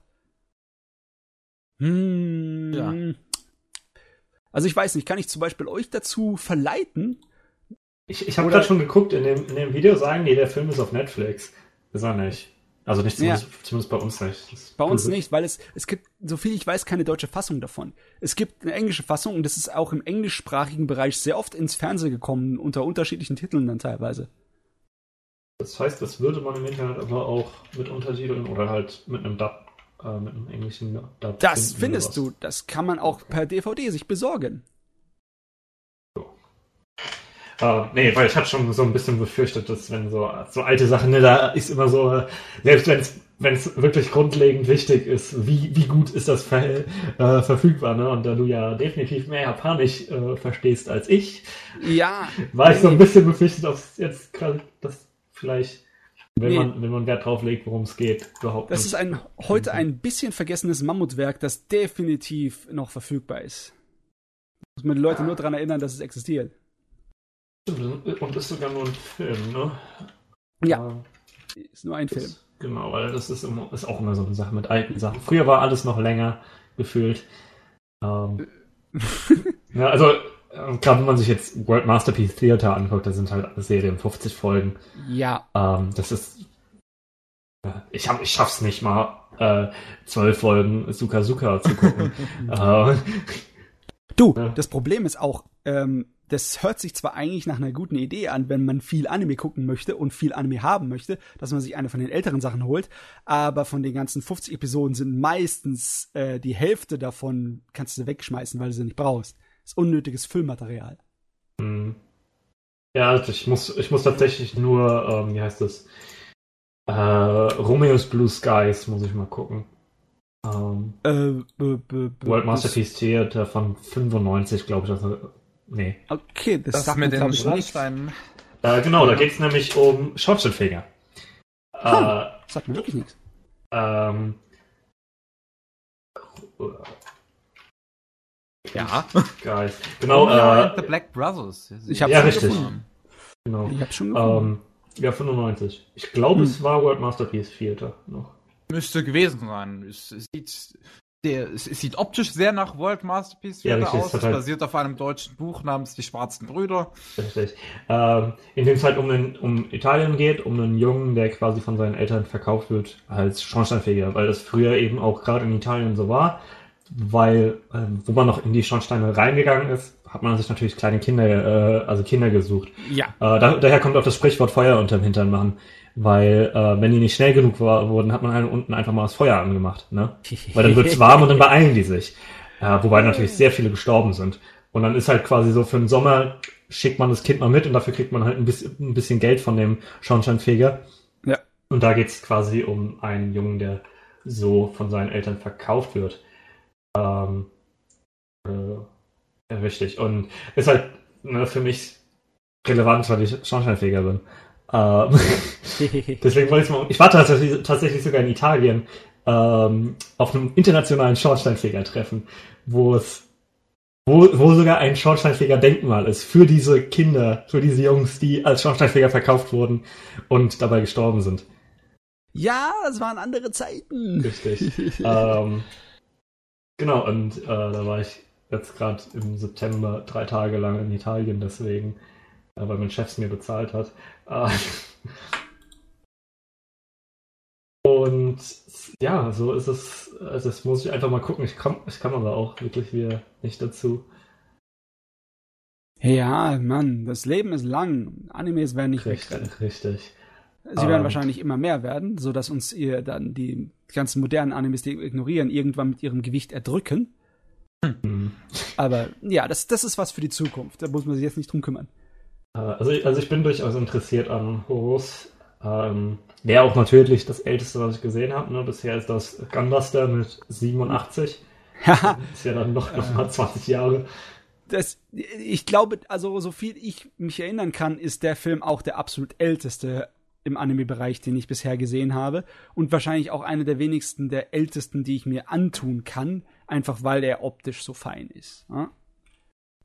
Hm. Ja. Also ich weiß nicht, kann ich zum Beispiel euch dazu verleiten? Ich, ich habe gerade schon geguckt, in dem, in dem Video sagen die, der Film ist auf Netflix. Ist er nicht. Also nicht zumindest, ja. zumindest bei uns nicht. Bei uns nicht, weil es, es gibt, so viel ich weiß, keine deutsche Fassung davon. Es gibt eine englische Fassung und das ist auch im englischsprachigen Bereich sehr oft ins Fernsehen gekommen, unter unterschiedlichen Titeln dann teilweise. Das heißt, das würde man im Internet aber auch mit Untertiteln oder halt mit einem Dub äh, mit einem englischen Dub Das findest du. Das kann man auch per DVD sich besorgen. So. Uh, nee, weil ich hatte schon so ein bisschen befürchtet, dass wenn so, so alte Sachen, ne, da ist immer so, selbst wenn es wenn es wirklich grundlegend wichtig ist, wie, wie gut ist das ver äh, verfügbar, ne? Und da du ja definitiv mehr Japanisch äh, verstehst als ich, ja, war ich so ein bisschen befürchtet, ob es jetzt gerade das vielleicht, wenn Nee. man, wenn man Wert drauf legt, worum es geht, überhaupt das nicht. ist ein heute ein bisschen vergessenes Mammutwerk, das definitiv noch verfügbar ist. Muss man die Leute nur daran erinnern, dass es existiert. Und ist sogar nur ein Film, ne? Ja. Ähm, Ist nur ein das- Film. Genau, weil das ist, immer, ist auch immer so eine Sache mit alten Sachen. Früher war alles noch länger gefühlt. Ähm, ja, also, gerade wenn man sich jetzt World Masterpiece Theater anguckt, da sind halt alle Serien 50 Folgen. Ja, Ähm, das ist. ja, Ich, hab, ich schaff's nicht mal, äh, zwölf Folgen Suka Suka zu gucken. äh, Du, Ja. das Problem ist auch, ähm, das hört sich zwar eigentlich nach einer guten Idee an, wenn man viel Anime gucken möchte und viel Anime haben möchte, dass man sich eine von den älteren Sachen holt, aber von den ganzen 50 Episoden sind meistens äh, die Hälfte davon kannst du wegschmeißen, weil du sie nicht brauchst. Das ist unnötiges Füllmaterial. mh. ja, also ich muss, ich muss tatsächlich nur, ähm, wie heißt das? Äh, Romeo's Blue Skies muss ich mal gucken. Ähm, Äh, b, b, b, World Masterpiece Theater von 95, glaube ich. Also, nee. Okay, das, Das sagt mit den. Schornsteinen. Äh, genau, da geht's nämlich um Schornsteinfeger. Äh, Das sagt mir wirklich nichts. ähm, Ja. Guys. Genau, and the äh, Black Brothers. Ich hab's Ja, schon richtig. gefunden. genau. Ich hab's schon gefunden. Ähm, ja, 95. Ich glaube, Hm. es war World Masterpiece Theater noch. Müsste gewesen sein. Es, es, sieht, der, es, es sieht optisch sehr nach World Masterpiece Ja, Theater richtig, es aus. Es halt- basiert auf einem deutschen Buch namens Die Schwarzen Brüder. Richtig. Ähm, in dem es halt um, den, um Italien geht, um einen Jungen, der quasi von seinen Eltern verkauft wird als Schornsteinfeger, weil das früher eben auch gerade in Italien so war, weil, ähm, wo man noch in die Schornsteine reingegangen ist, hat man sich natürlich kleine Kinder, äh, also Kinder gesucht. ja. Äh, da, daher kommt auch das Sprichwort Feuer unterm Hintern machen, weil äh, wenn die nicht schnell genug war, wurden, hat man halt unten einfach mal das Feuer angemacht, ne? Weil dann wird's warm und dann beeilen die sich. Äh, wobei natürlich sehr viele gestorben sind. Und dann ist halt quasi so für den Sommer schickt man das Kind mal mit und dafür kriegt man halt ein bisschen, ein bisschen Geld von dem Schornsteinfeger. Ja. Und da geht's quasi um einen Jungen, der so von seinen Eltern verkauft wird. Ähm, äh, richtig. Und ist halt ne, für mich relevant, weil ich Schornsteinfeger bin. Ähm, Deswegen wollte ich mal. Ich war tatsächlich, tatsächlich sogar in Italien ähm, auf einem internationalen Schornsteinfeger-Treffen, wo es wo, wo sogar ein Schornsteinfeger-Denkmal ist für diese Kinder, für diese Jungs, die als Schornsteinfeger verkauft wurden und dabei gestorben sind. ja, das waren andere Zeiten. Richtig. ähm, genau, und äh, da war ich jetzt gerade im September drei Tage lang in Italien, deswegen, äh, weil mein Chef es mir bezahlt hat. Äh, und ja, so ist es. Also das muss ich einfach mal gucken. Ich kann, ich kann aber auch wirklich wieder nicht dazu. Ja, Mann, das Leben ist lang. Animes werden nicht wegrennen. Richtig, richtig. Sie werden Ähm. wahrscheinlich immer mehr werden, so dass uns ihr dann die ganzen modernen Animes, die ignorieren, irgendwann mit ihrem Gewicht erdrücken. Hm. Aber ja, das, das ist was für die Zukunft. Da muss man sich jetzt nicht drum kümmern. Äh, Also, ich- also ich bin durchaus interessiert an Horus. Ähm, Wäre auch natürlich das älteste, was ich gesehen habe. Ne? Bisher ist das Gunbuster mit 87. Haha, ist ja dann noch, noch mal 20 Jahre. das, ich glaube, also so viel ich mich erinnern kann, ist der Film auch der absolut älteste im Anime-Bereich, den ich bisher gesehen habe. Und wahrscheinlich auch einer der wenigsten der ältesten, die ich mir antun kann, einfach weil er optisch so fein ist. Ja?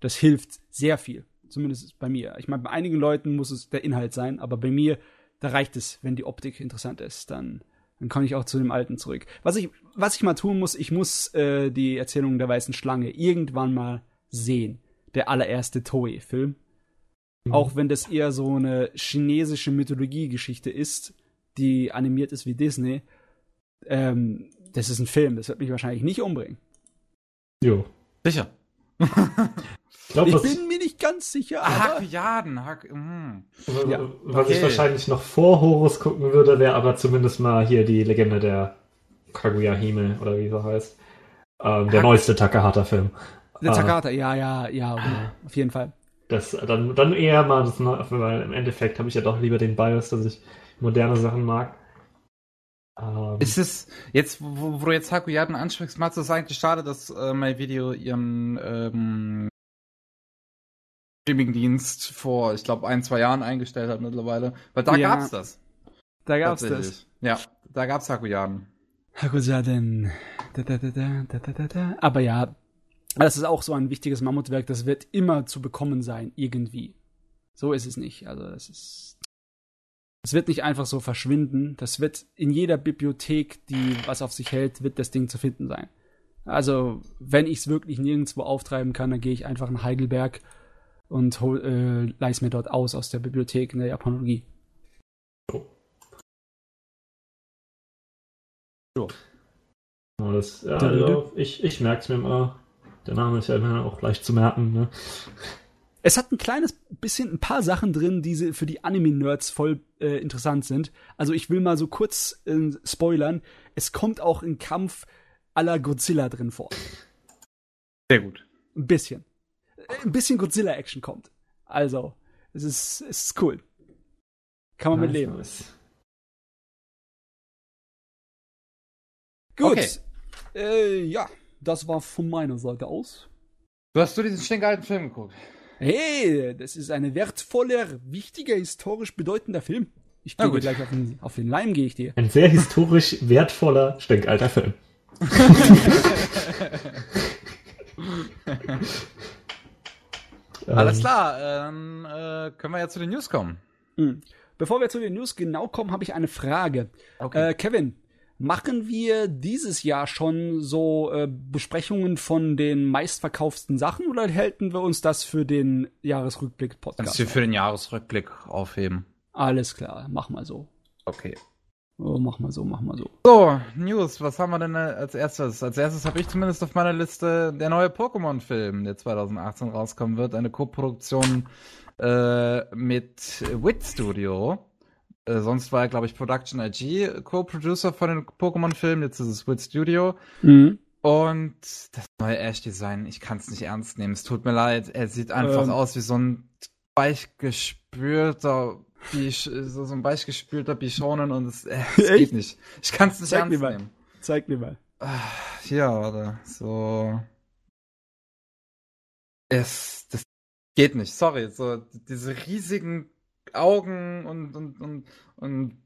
Das hilft sehr viel. Zumindest bei mir. Ich meine, bei einigen Leuten muss es der Inhalt sein, aber bei mir, da reicht es, wenn die Optik interessant ist, dann, dann kann ich auch zu dem Alten zurück. Was ich, was ich mal tun muss, ich muss äh, die Erzählung der weißen Schlange irgendwann mal sehen. Der allererste Toei-Film. Auch wenn das eher so eine chinesische Mythologie-Geschichte ist, die animiert ist wie Disney. Ähm, das ist ein Film, das wird mich wahrscheinlich nicht umbringen. Jo. Sicher. Ich glaube, Ich bin mir nicht ganz sicher, Hack, aber Jaden, Hack, mm. Ja, was ich okay. wahrscheinlich noch vor Horus gucken würde, wäre aber zumindest mal hier die Legende der Kaguya Hime oder wie sie heißt. Ähm, der Hack- neueste Takahata-Film. der Ah. Takata, ja, ja, ja, okay, auf jeden Fall. Das, dann, dann eher mal das Neue, weil im Endeffekt habe ich ja doch lieber den Bias, dass ich moderne Sachen mag. Ähm, ist es jetzt, wo, wo, du jetzt Hakuyaden ansprichst, Mats, ist eigentlich schade, dass äh, mein Video ihren ähm, Streaming-Dienst vor, ich glaube, ein, zwei Jahren eingestellt hat mittlerweile. Weil da ja, gab's das. Da gab's das. Ja, da gab's Hakuyaden. Hakuyaden. Da, da, da, da, da, da, da. Aber ja, das ist auch so ein wichtiges Mammutwerk, das wird immer zu bekommen sein, irgendwie. So ist es nicht. Also, das ist. Es wird nicht einfach so verschwinden. Das wird in jeder Bibliothek, die was auf sich hält, wird das Ding zu finden sein. Also, wenn ich es wirklich nirgendwo auftreiben kann, dann gehe ich einfach nach Heidelberg und hol, äh, leih's mir dort aus aus der Bibliothek in der Japanologie. So. Das, ja, also, ich, ich merke es mir mal. Der Name ist ja immer auch leicht zu merken. Ne? Es hat ein kleines bisschen, ein paar Sachen drin, die für die Anime-Nerds voll äh, interessant sind. Also ich will mal so kurz äh, spoilern. Es kommt auch ein Kampf aller Godzilla drin vor. Sehr gut. Ein bisschen. Ein bisschen Godzilla-Action kommt. Also, es ist, es ist cool. Kann man nice, mit leben. Nice. Gut. Okay. Äh, ja das war von meiner Seite aus. Du hast du diesen stinkalten Film geguckt? Hey, das ist ein wertvoller, wichtiger, historisch bedeutender Film. Ich gehe gleich auf den, auf den Leim, gehe ich dir. Ein sehr historisch wertvoller, stinkalter Film. Alles klar, dann äh, können wir ja zu den News kommen. Hm. Bevor wir zu den News genau kommen, habe ich eine Frage. Okay. Äh, Kevin, Machen wir dieses Jahr schon so äh, Besprechungen von den meistverkauften Sachen oder halten wir uns das für den Jahresrückblick-Podcast? Kannst du für den Jahresrückblick aufheben. Alles klar, mach mal so. Okay. Oh, mach mal so, mach mal so. So, News, was haben wir denn äh, als erstes? Als erstes habe ich zumindest auf meiner Liste der neue Pokémon-Film, der 2018 rauskommen wird. Eine Co-Produktion äh, mit Wit Studio. Äh, sonst war er, glaube ich, Production IG Co-Producer von den Pokémon-Filmen. Jetzt ist es Wit Studio. Mhm. Und das neue Ash-Design, ich kann es nicht ernst nehmen. Es tut mir leid. Er sieht einfach ähm. aus wie so ein weichgespülter, so, so ein weichgespülter Bishonen und es, äh, es geht nicht. Ich kann es nicht Zeig ernst nehmen. Zeig mir mal. Ja, warte. So. Es, das geht nicht. Sorry. So, diese riesigen Augen und, und, und, und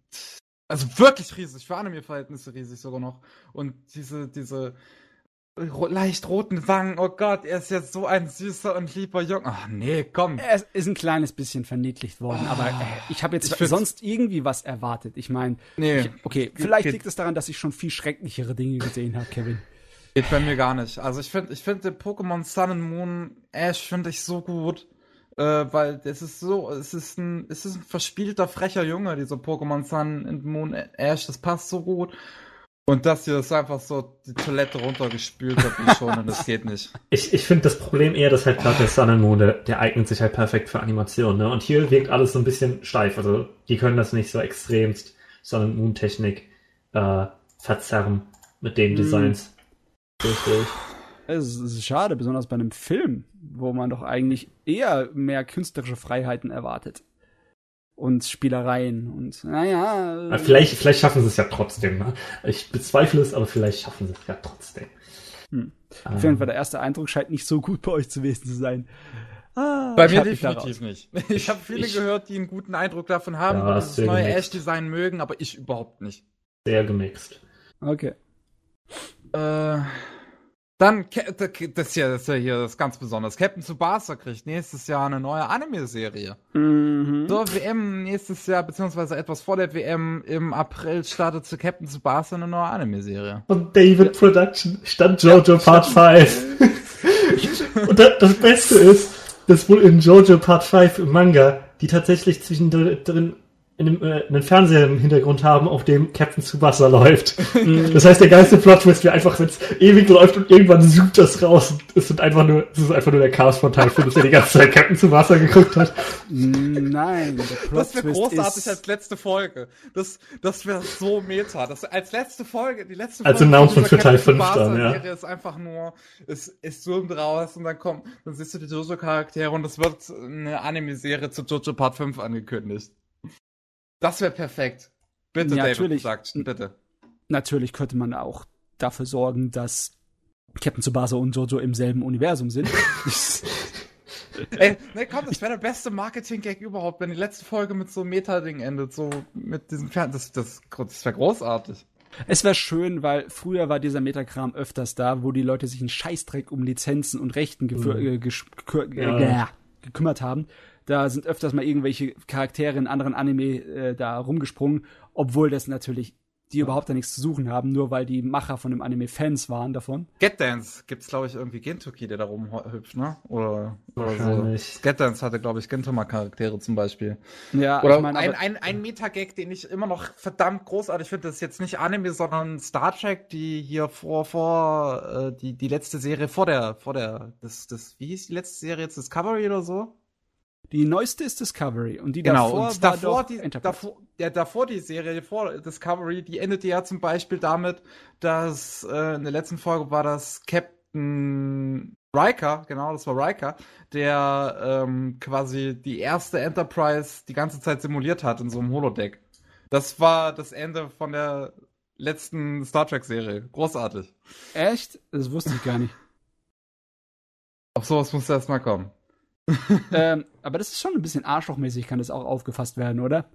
also wirklich riesig, für Anime-Verhältnisse riesig sogar noch. Und diese, diese leicht roten Wangen, oh Gott, er ist jetzt so ein süßer und lieber Junge. Ach nee, komm. Er ist ein kleines bisschen verniedlicht worden, oh, aber äh, ich habe jetzt ich sonst irgendwie was erwartet. Ich meine, nee, okay, vielleicht geht, liegt es daran, dass ich schon viel schrecklichere Dinge gesehen habe, Kevin. Geht bei mir gar nicht. Also ich finde, ich finde Pokémon Sun and Moon Ash finde ich so gut. Äh, weil es ist so, es ist ein, es ist ein verspielter, frecher Junge, dieser Pokémon Sun and Moon Ash, das passt so gut. Und das hier ist einfach so die Toilette runtergespült hat wie schon und das geht nicht. Ich, ich finde das Problem eher, dass halt gerade der Sun and Moon, der, der, eignet sich halt perfekt für Animation, ne? Und hier wirkt alles so ein bisschen steif. Also die können das nicht so extremst Sun and Moon Technik äh, verzerren mit den mhm. Designs. Richtig. Es ist schade, besonders bei einem Film, wo man doch eigentlich eher mehr künstlerische Freiheiten erwartet. Und Spielereien und naja. Vielleicht, vielleicht schaffen sie es ja trotzdem. Ne? Ich bezweifle es, aber vielleicht schaffen sie es ja trotzdem. Hm. Auf jeden Fall, der erste Eindruck scheint nicht so gut bei euch gewesen zu sein. Ah, bei mir definitiv nicht. Ich habe viele ich, gehört, die einen guten Eindruck davon haben, ja, das neue Ash-Design mögen, aber ich überhaupt nicht. Sehr gemixt. Okay. Äh, dann, das ist, ja, das ist ja hier das ganz Besonderes. Captain Tsubasa kriegt nächstes Jahr eine neue Anime-Serie. Mhm. Zur WM nächstes Jahr, beziehungsweise etwas vor der WM im April startet zu Captain Tsubasa eine neue Anime-Serie. Und David Production stand Jojo ja, Part 5. Und das Beste ist, dass wohl in Jojo Part 5 im Manga, die tatsächlich zwischendrin einem, äh, einen Fernseher im Hintergrund haben, auf dem Captain Tsubasa läuft. das heißt, der geilste Plot-Twist wäre einfach, wenn es ewig läuft und irgendwann zoomt das raus. Und es sind einfach nur, es ist einfach nur der Chaos-Vorteil, für dass er die ganze Zeit Captain Tsubasa geguckt hat. Nein, der Das wäre großartig ist, als letzte Folge. Das, das wäre so meta. Das, als letzte Folge, die letzte Als Folge Announcement dieser für Teil Captain 5 dann, ja. Serie ist einfach nur, es, es zoomt raus und dann kommt, dann siehst du die Jojo-Charaktere und es wird eine Anime-Serie zu Jojo Part 5 angekündigt. Das wäre perfekt. Bitte, Ja, David natürlich. Production, bitte. natürlich könnte man auch dafür sorgen, dass Captain Tsubasa und Jojo im selben Universum sind. Ey, ne, komm, das wäre der beste Marketing-Gag überhaupt, wenn die letzte Folge mit so einem Meta-Ding endet, so mit diesem Fern... Das, das, das wäre großartig. Es wäre schön, weil früher war dieser Metakram öfters da, wo die Leute sich einen Scheißdreck um Lizenzen und Rechten gefür- äh, Ja. äh, gekümmert haben. Da sind öfters mal irgendwelche Charaktere in anderen Anime äh, da rumgesprungen, obwohl das natürlich die überhaupt da nichts zu suchen haben, nur weil die Macher von dem Anime Fans waren davon. Get Dance gibt's, glaube ich, irgendwie Gentoki, der da rumhüpft, ne? Oder, oder so. Get Dance hatte, glaube ich, Gentoma-Charaktere zum Beispiel. Ja, Oder ich meine, ein, ein, ein Meta-Gag, den ich immer noch verdammt großartig finde, das ist jetzt nicht Anime, sondern Star Trek, die hier vor, vor, äh, die, die letzte Serie vor der, vor der, das, das, wie hieß die letzte Serie jetzt, Discovery oder so? Die neueste ist Discovery und die Genau, davor und war davor, doch die, Enterprise. davor, ja, davor die Serie, vor Discovery, die endete ja zum Beispiel damit, dass äh, in der letzten Folge war das Captain Riker, genau, das war Riker, der ähm, quasi die erste Enterprise die ganze Zeit simuliert hat in so einem Holodeck. Das war das Ende von der letzten Star Trek-Serie. Großartig. Echt? Das wusste ich gar nicht. Auf sowas muss erst mal kommen. ähm, aber das ist schon ein bisschen arschlochmäßig, kann das auch aufgefasst werden, oder?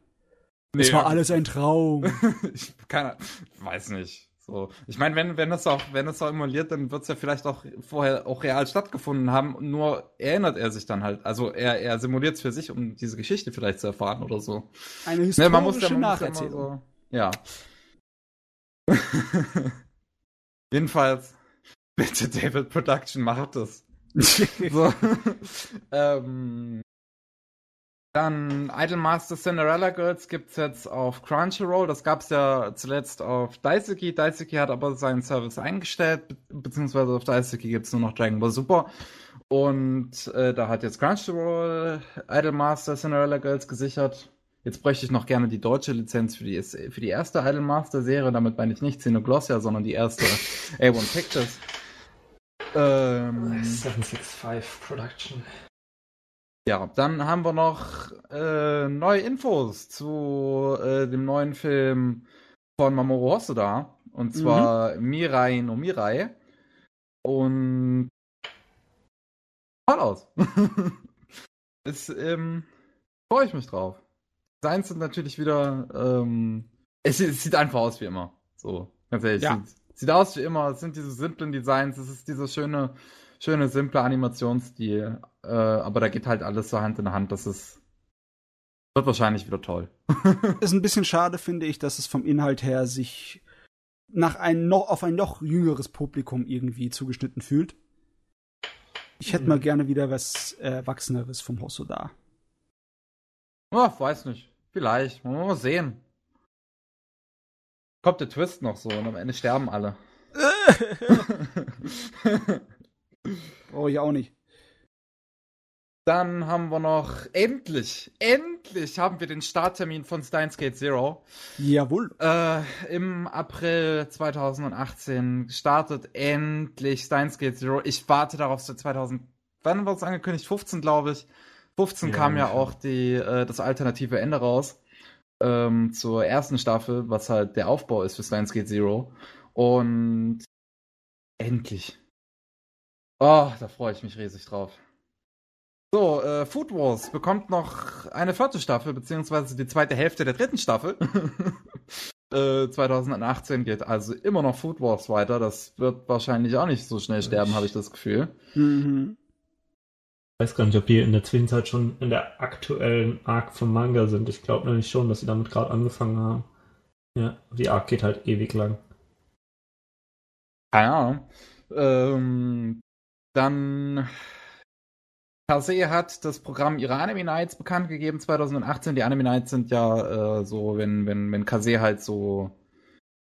Es Nee, war ja. alles ein Traum. ich keine, weiß nicht. So, ich meine, wenn wenn das auch wenn es auch emuliert, dann wird es ja vielleicht auch vorher auch real stattgefunden haben. Nur erinnert er sich dann halt, also er er simuliert es für sich, um diese Geschichte vielleicht zu erfahren oder so. Eine Ne, historische man muss ja, man muss ja Nacherzählung. so, ja. Jedenfalls, bitte David Production macht das. so. ähm, dann Idolmaster Cinderella Girls gibt's jetzt auf Crunchyroll. Das gab's ja zuletzt auf Daisuki. Daisuki hat aber seinen Service eingestellt, be beziehungsweise auf Daisuki gibt's nur noch Dragon Ball Super. Und äh, da hat jetzt Crunchyroll Idolmaster Cinderella Girls gesichert. Jetzt bräuchte ich noch gerne die deutsche Lizenz für die, für die erste Idolmaster Serie. Damit meine ich nicht Xenoglossia, sondern die erste A1 Pictures. Ähm, 765 Production. ja, dann haben wir noch äh, neue Infos zu äh, dem neuen Film von Mamoru Hosoda. Und zwar Mirai no Mirai. Und toll aus. Ist, ähm, freue ich mich drauf. Designs sind natürlich wieder, ähm, es, es sieht einfach aus wie immer. So, ganz ehrlich. Ja. Sieht, sieht aus wie immer. Es sind diese simplen Designs. Es ist dieser schöne, schöne, simple Animationsstil. Äh, aber da geht halt alles so Hand in Hand. Das ist, wird wahrscheinlich wieder toll. Ist ein bisschen schade, finde ich, dass es vom Inhalt her sich nach ein noch, auf ein noch jüngeres Publikum irgendwie zugeschnitten fühlt. Ich hätte mal gerne wieder was Erwachseneres vom Hosoda. Oh, weiß nicht. Vielleicht. Mal sehen. Kommt der Twist noch so und am Ende sterben alle. Brauche ich auch nicht. Dann haben wir noch endlich, endlich haben wir den Starttermin von Steins Gate Zero. Jawohl. Äh, Im April 2018 startet endlich Steins Gate Zero. Ich warte darauf seit 2000. Wann wurde es angekündigt? 15, glaube ich. 15 Ja, kam ja auch die, äh, das alternative Ende raus. Ähm, zur ersten Staffel, was halt der Aufbau ist für Steins Gate Zero. Und endlich. Oh, da freue ich mich riesig drauf. So, äh, Food Wars bekommt noch eine vierte Staffel, beziehungsweise die zweite Hälfte der dritten Staffel. äh, 2018 geht also immer noch Food Wars weiter. Das wird wahrscheinlich auch nicht so schnell sterben, habe ich das Gefühl. Mhm. Ich weiß gar nicht, ob die in der Zwischenzeit schon in der aktuellen Arc vom Manga sind. Ich glaube nämlich schon, dass sie damit gerade angefangen haben. Ja, die Arc geht halt ewig lang. Keine Ahnung. Ähm, dann Kase hat das Programm ihrer Anime Nights bekannt gegeben 2018. Die Anime Nights sind ja äh, so, wenn, wenn, wenn Kase halt so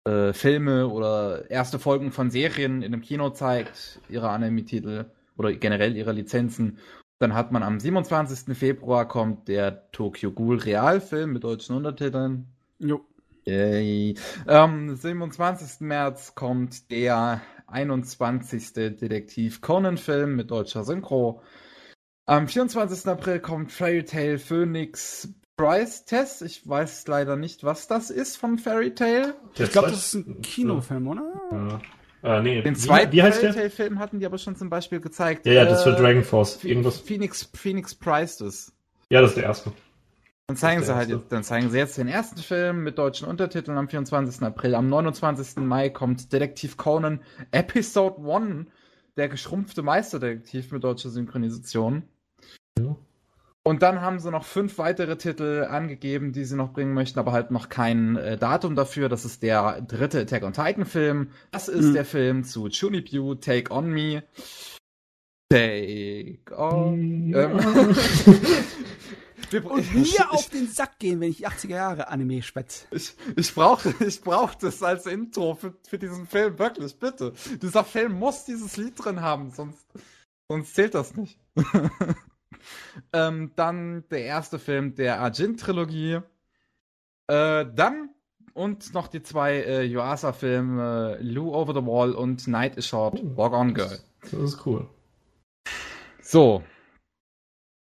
äh, Filme oder erste Folgen von Serien in einem Kino zeigt, ihre Anime-Titel oder generell ihre Lizenzen. Dann hat man am 27. Februar kommt der Tokyo Ghoul Realfilm mit deutschen Untertiteln. Jo. Yay. Am 27. März kommt der 21. Detektiv Conan-Film mit deutscher Synchro. Am 24. April kommt Fairy Tail Phoenix Price Test. Ich weiß leider nicht, was das ist von Fairy Tail. Ich glaube, das ist ein Kinofilm, oder? Ja. Äh, nee, Den wie- zweiten wie heißt Fairy der? Tail Film hatten die aber schon zum Beispiel gezeigt. Ja, ja, das Äh, wird Dragon Force. Irgendwas. Phoenix, Phoenix Price das. Ja, das ist der erste. Dann zeigen sie halt jetzt, dann zeigen sie jetzt den ersten Film mit deutschen Untertiteln am 24. April. Am 29. Mai kommt Detektiv Conan Episode 1, der geschrumpfte Meisterdetektiv mit deutscher Synchronisation. Ja. Und dann haben sie noch fünf weitere Titel angegeben, die sie noch bringen möchten, aber halt noch kein äh, Datum dafür. Das ist der dritte Attack on Titan Film. Das ist Mhm. der Film zu Chunibyu, Take on Me. Take on. Ähm, wir- Und mir auf den Sack gehen, wenn ich 80er Jahre Anime schwätze. Ich, ich brauche ich brauch das als Intro für, für diesen Film, wirklich, bitte. Dieser Film muss dieses Lied drin haben, sonst, sonst zählt das nicht. ähm, dann der erste Film der Argent-Trilogie. Äh, dann und noch die zwei äh, Yuasa-Filme Lou Over the Wall und Night is Short, Walk On Girl. Das ist cool. So.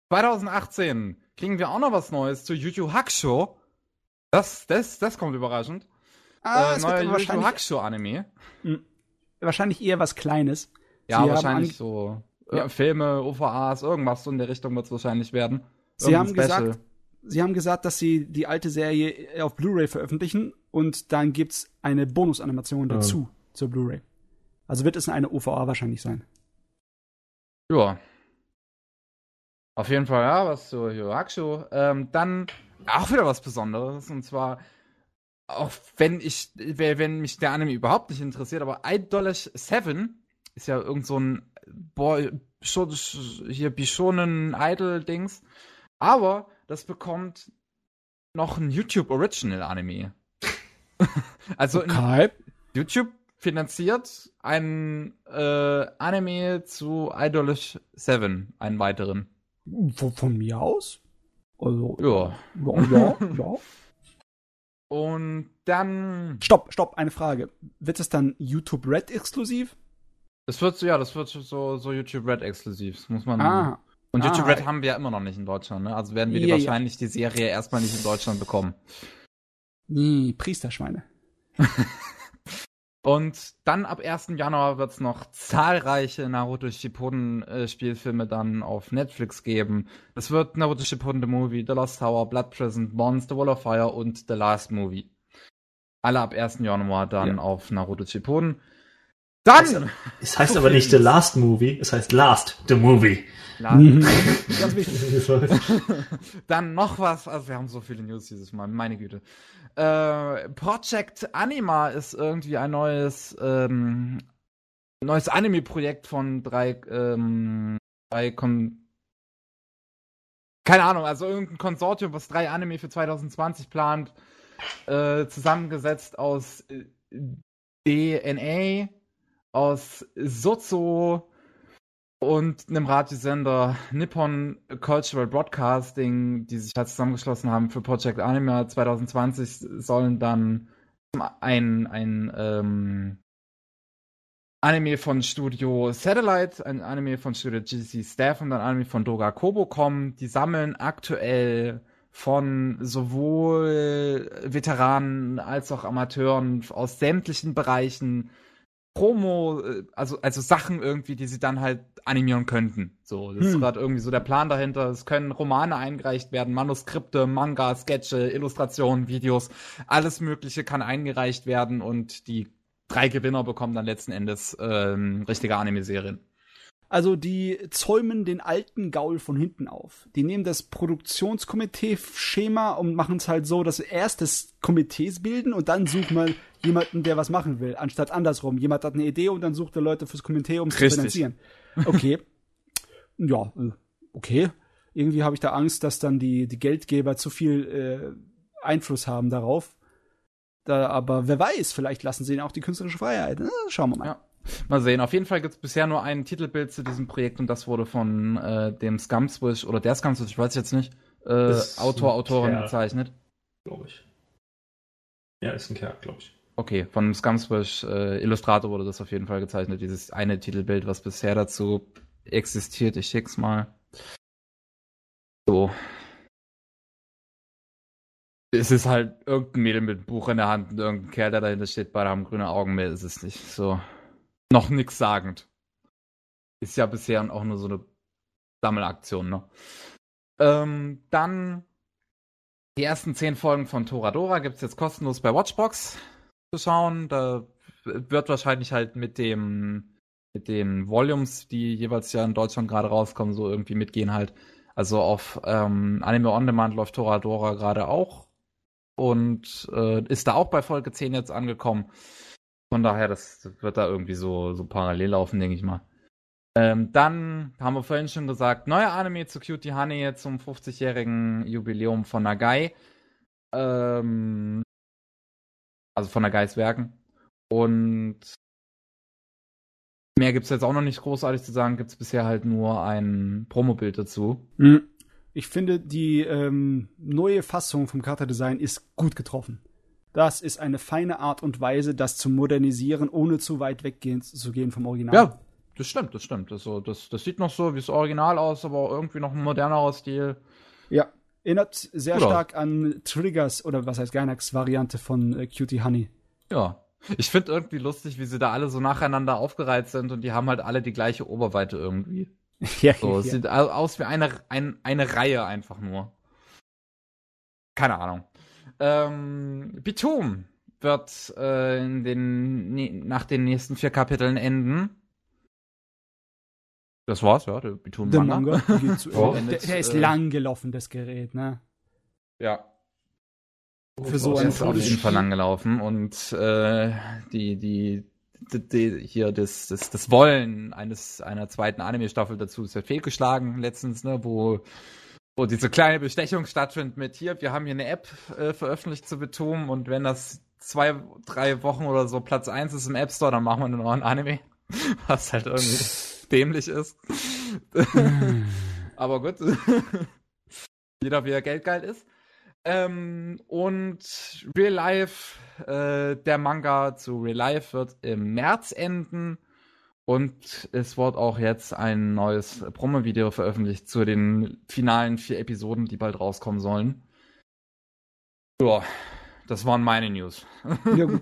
2018 kriegen wir auch noch was Neues zu Yu Yu Hakusho. Das, das, das kommt überraschend. Ah, äh, neuer Yu Yu wahrscheinlich, Hakusho Anime. wahrscheinlich eher was Kleines. Ja, Sie wahrscheinlich so Ja. ja. Filme, OVAs, irgendwas so in der Richtung wird es wahrscheinlich werden. Sie haben Special. gesagt, sie haben gesagt, dass sie die alte Serie auf Blu-ray veröffentlichen und dann gibt's eine Bonusanimation Ja. dazu zur Blu-ray. Also wird es eine OVA wahrscheinlich sein. Ja. Auf jeden Fall, ja, was zu Hakusho. Ähm, dann auch wieder was Besonderes und zwar auch wenn ich, wenn mich der Anime überhaupt nicht interessiert, aber Idolish 7 ist ja irgend so ein Boy, hier Bishonen Idol-Dings. Aber das bekommt noch ein YouTube Original Anime. also Okay. YouTube finanziert einen äh, Anime zu Idolish 7, einen weiteren. Von, von mir aus? Also, Ja. ja, ja, ja. Und dann. Stopp, stopp, eine Frage. Wird es dann YouTube Red exklusiv? Das wird so, ja, das wird so, so YouTube Red exklusiv. Muss man. Ah, Und YouTube ah. Red haben wir ja immer noch nicht in Deutschland, ne? Also werden wir die Ja, ja. wahrscheinlich die Serie erstmal nicht in Deutschland bekommen. nee, Priesterschweine. Und dann ab 1. Januar wird es noch zahlreiche Naruto Shippuden äh, Spielfilme dann auf Netflix geben. Es wird Naruto Shippuden The Movie, The Lost Tower, Blood Prison, Bonds, The Wall of Fire und The Last Movie. Alle ab 1. Januar dann Ja. auf Naruto Shippuden. Dann! Es heißt aber nicht The. Last Movie, es heißt Last the Movie. La- Mhm. Ganz wichtig. Dann noch was, also wir haben so viele News dieses Mal, meine Güte. Äh, Project Anima ist irgendwie ein neues, ähm, neues Anime-Projekt von drei, ähm, drei Kon keine Ahnung, also irgendein Konsortium, was drei Anime für 2020 plant, äh, zusammengesetzt aus äh, DNA, aus Sozo, und einem Radiosender Nippon Cultural Broadcasting, die sich halt zusammengeschlossen haben für Project Anime 2020, sollen dann ein, ein ähm, Anime von Studio Satellite, ein Anime von Studio GC Staff und ein Anime von Doga Kobo kommen. Die sammeln aktuell von sowohl Veteranen als auch Amateuren aus sämtlichen Bereichen Promo, äh, also, also Sachen irgendwie, die sie dann halt animieren könnten. So, das ist Hm. gerade irgendwie so der Plan dahinter. Es können Romane eingereicht werden, Manuskripte, Manga, Sketche, Illustrationen, Videos, alles Mögliche kann eingereicht werden und die drei Gewinner bekommen dann letzten Endes ähm, richtige Anime-Serien. Also die zäumen den alten Gaul von hinten auf. Die nehmen das Produktionskomitee-Schema und machen es halt so, dass sie erst das Komitees bilden und dann sucht man jemanden, der was machen will, anstatt andersrum. Jemand hat eine Idee und dann sucht er Leute fürs Komitee, um es zu finanzieren. Okay. ja, äh, okay. Irgendwie habe ich da Angst, dass dann die, die Geldgeber zu viel äh, Einfluss haben darauf. Da, aber wer weiß, vielleicht lassen sie ihnen auch die künstlerische Freiheit. Na, schauen wir mal. Ja. Mal sehen. Auf jeden Fall gibt es bisher nur ein Titelbild zu diesem Projekt und das wurde von äh, dem Scumswish oder der Scumswish, ich weiß jetzt nicht, äh, Autor, Autorin Kerl. gezeichnet. Glaube ich. Ja, ist ein Kerl, glaube ich. Okay, von Scumswish äh, Illustrator wurde das auf jeden Fall gezeichnet, dieses eine Titelbild, was bisher dazu existiert. Ich schick's mal. So. Es ist halt irgendein Mädel mit einem Buch in der Hand und irgendein Kerl, der dahinter steht, beide haben grüne Augen, mehr ist es nicht. So. Noch nix sagend. Ist ja bisher auch nur so eine Sammelaktion, ne? Ähm, dann die ersten zehn Folgen von Toradora gibt's jetzt kostenlos bei Watchbox zu schauen. Da wird wahrscheinlich halt mit dem mit den Volumes, die jeweils ja in Deutschland gerade rauskommen, so irgendwie mitgehen halt. Also auf ähm, Anime On Demand läuft Toradora gerade auch und äh, ist da auch bei Folge 10 jetzt angekommen. Von daher, das wird da irgendwie so, so parallel laufen, denke ich mal. Ähm, dann haben wir vorhin schon gesagt, neuer Anime zu Cutie Honey zum 50-jährigen Jubiläum von Nagai. Ähm, also von Nagais Werken. Und mehr gibt's jetzt auch noch nicht großartig zu sagen, gibt's bisher halt nur ein Promobild dazu. Mhm. Ich finde, die ähm, neue Fassung vom Charakterdesign ist gut getroffen. Das ist eine feine Art und Weise, das zu modernisieren, ohne zu weit weggehen zu gehen vom Original. Ja, das stimmt, das stimmt. Also, das, das sieht noch so wie das Original aus, aber irgendwie noch ein modernerer Stil. Ja. Erinnert sehr Gut aus. stark an Triggers oder was heißt Gainax Variante von äh, Cutie Honey. Ja. Ich finde irgendwie lustig, wie sie da alle so nacheinander aufgereiht sind und die haben halt alle die gleiche Oberweite irgendwie. ja, So, es sieht au- aus wie eine, ein, eine Reihe einfach nur. Keine Ahnung. Ähm, Bitum wird äh, in den, ne, nach den nächsten vier Kapiteln enden. Das war's, ja, der Bitum Der Manga. Manga geht zu Oh. Der, der ist Äh, lang gelaufen, das Gerät, ne? Ja, Für so der ein ist auf jeden Fall lang gelaufen und äh, die, die, die, die hier das, das, das Wollen eines einer zweiten Anime-Staffel dazu ist ja fehlgeschlagen letztens, ne, wo, wo diese kleine Bestechung stattfindet mit hier, wir haben hier eine App äh, veröffentlicht zu Betum und wenn das zwei, drei Wochen oder so Platz eins ist im App Store, dann machen wir nur noch ein Anime, was halt irgendwie dämlich ist. Aber gut. Jeder wie er geldgeil ist. Ähm, und Real Life, äh, der Manga zu Real Life wird im März enden. Und es wird auch jetzt ein neues Promo-Video veröffentlicht zu den finalen vier Episoden, die bald rauskommen sollen. Ja, das waren meine News. Ja, gut.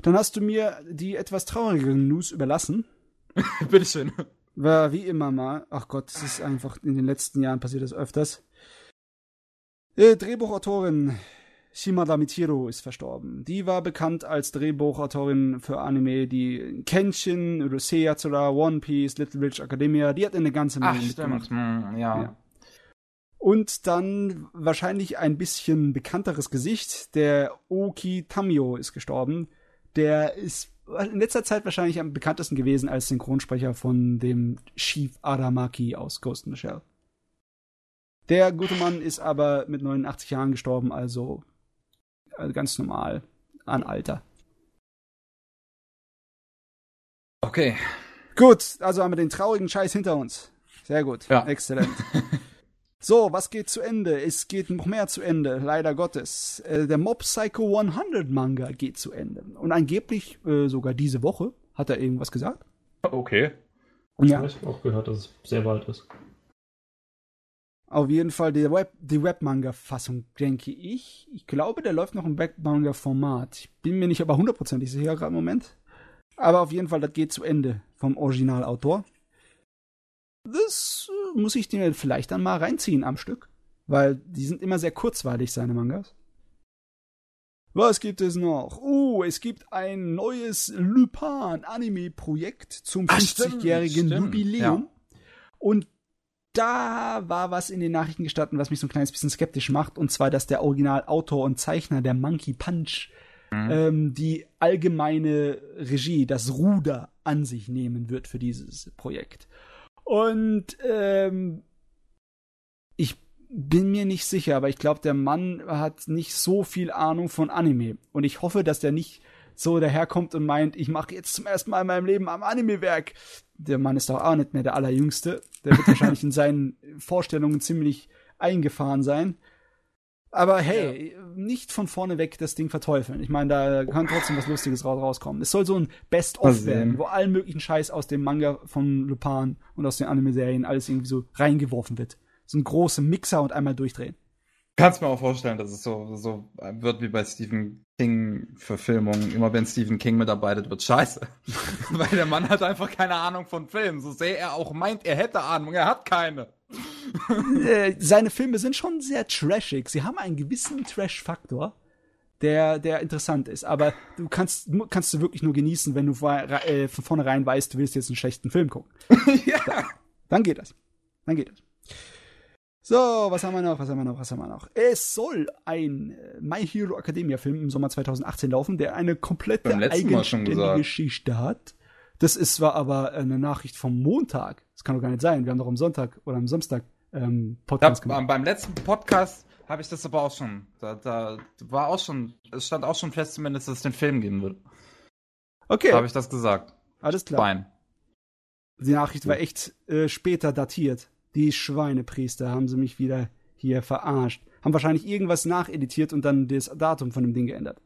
Dann hast du mir die etwas traurigeren News überlassen. Bitteschön. War wie immer mal. Ach Gott, es ist einfach in den letzten Jahren passiert das öfters. Äh, Drehbuchautorin Shimada Michiro ist verstorben. Die war bekannt als Drehbuchautorin für Anime, die Kenshin, Urusei Yatsura, One Piece, Little Witch Academia, die hat eine ganze Menge Ach, mitgemacht. stimmt. Hm, ja. Ja. Und dann wahrscheinlich ein bisschen bekannteres Gesicht, der Oki Tamio ist gestorben. Der ist in letzter Zeit wahrscheinlich am bekanntesten gewesen als Synchronsprecher von dem Chief Aramaki aus Ghost in the Shell. Der gute Mann ist aber mit 89 Jahren gestorben, also ganz normal an Alter. Okay. Gut, also haben wir den traurigen Scheiß hinter uns. Sehr gut. Ja. Exzellent. So, was geht zu Ende? Es geht noch mehr zu Ende, leider Gottes. Äh, der Mob Psycho 100 Manga geht zu Ende. Und angeblich äh, sogar diese Woche. Hat er irgendwas gesagt? Okay. Ja. Ich habe auch gehört, dass es sehr bald ist. Auf jeden Fall die Web, die Webmanga-Fassung, denke ich. Ich glaube, der läuft noch im Webmanga-Format. Ich bin mir nicht aber hundertprozentig sicher gerade im Moment. Aber auf jeden Fall, das geht zu Ende vom Originalautor. Das äh, muss ich dir vielleicht dann mal reinziehen am Stück. Weil die sind immer sehr kurzweilig, seine Mangas. Was gibt es noch? Oh, es gibt ein neues Lupin-Anime-Projekt zum Ach, stimmt, 50-jährigen stimmt, Jubiläum. ja. Und da war was in den Nachrichten gestanden, was mich so ein kleines bisschen skeptisch macht. Und zwar, dass der Originalautor und Zeichner der Monkey Punch Mhm. ähm, die allgemeine Regie, das Ruder an sich nehmen wird für dieses Projekt. Und ähm, Ich bin mir nicht sicher, aber ich glaube, der Mann hat nicht so viel Ahnung von Anime. Und ich hoffe, dass der nicht so daherkommt und meint, ich mache jetzt zum ersten Mal in meinem Leben am Anime-Werk. Der Mann ist doch auch nicht mehr der Allerjüngste. Der wird wahrscheinlich in seinen Vorstellungen ziemlich eingefahren sein. Aber hey, ja. nicht von vorne weg das Ding verteufeln. Ich meine, da kann trotzdem was Lustiges rauskommen. Es soll so ein Best-of werden, wo allen möglichen Scheiß aus dem Manga von Lupin und aus den Anime-Serien alles irgendwie so reingeworfen wird. So ein großer Mixer und einmal durchdrehen. Kannst mir auch vorstellen, dass es so, so wird wie bei Stephen King-Verfilmungen. Immer wenn Stephen King mitarbeitet, wird scheiße. Weil der Mann hat einfach keine Ahnung von Filmen. So sehr er auch meint, er hätte Ahnung, er hat keine. Äh, seine Filme sind schon sehr trashig. Sie haben einen gewissen Trash-Faktor, der, der interessant ist. Aber du kannst, kannst du wirklich nur genießen, wenn du äh, von vornherein weißt, du willst jetzt einen schlechten Film gucken. ja. Dann geht das. Dann geht das. So, was haben wir noch? Was haben wir noch? Was haben wir noch? Es soll ein äh, My Hero Academia Film im Sommer 2018 laufen, der eine komplette eigenständige Geschichte hat. Das ist zwar aber eine Nachricht vom Montag. Das kann doch gar nicht sein. Wir haben doch am Sonntag oder am Samstag ähm, Podcast ja, gemacht. Beim letzten Podcast habe ich das aber auch schon. Da, da war auch schon, es stand auch schon fest zumindest, dass es den Film geben wird. Okay. Habe ich das gesagt. Alles klar. Fein. Die Nachricht war echt äh, später datiert. Die Schweinepriester haben sie mich wieder hier verarscht. Haben wahrscheinlich irgendwas nacheditiert und dann das Datum von dem Ding geändert.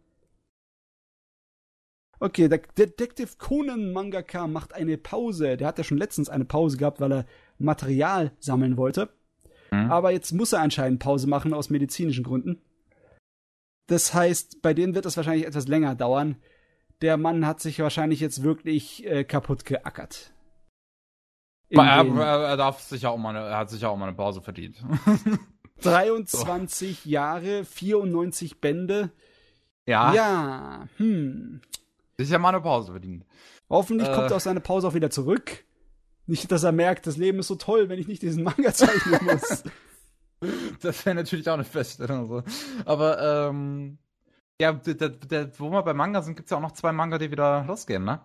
Okay, der Detective Conan Mangaka macht eine Pause. Der hat ja schon letztens eine Pause gehabt, weil er Material sammeln wollte. Mhm. Aber jetzt muss er anscheinend Pause machen aus medizinischen Gründen. Das heißt, bei denen wird es wahrscheinlich etwas länger dauern. Der Mann hat sich wahrscheinlich jetzt wirklich äh, kaputt geackert. Er, er, darf sich auch mal eine, er hat sich auch mal eine Pause verdient. 23 so. Jahre, 94 Bände. Ja. Ja, hm. Sich ja mal eine Pause verdient. Hoffentlich äh, kommt er aus seiner Pause auch wieder zurück. Nicht, dass er merkt, das Leben ist so toll, wenn ich nicht diesen Manga zeichnen muss. das wäre natürlich auch eine Feststellung. So. Aber, ähm, ja, der, der, wo wir bei Manga sind, gibt es ja auch noch zwei Manga, die wieder losgehen, ne?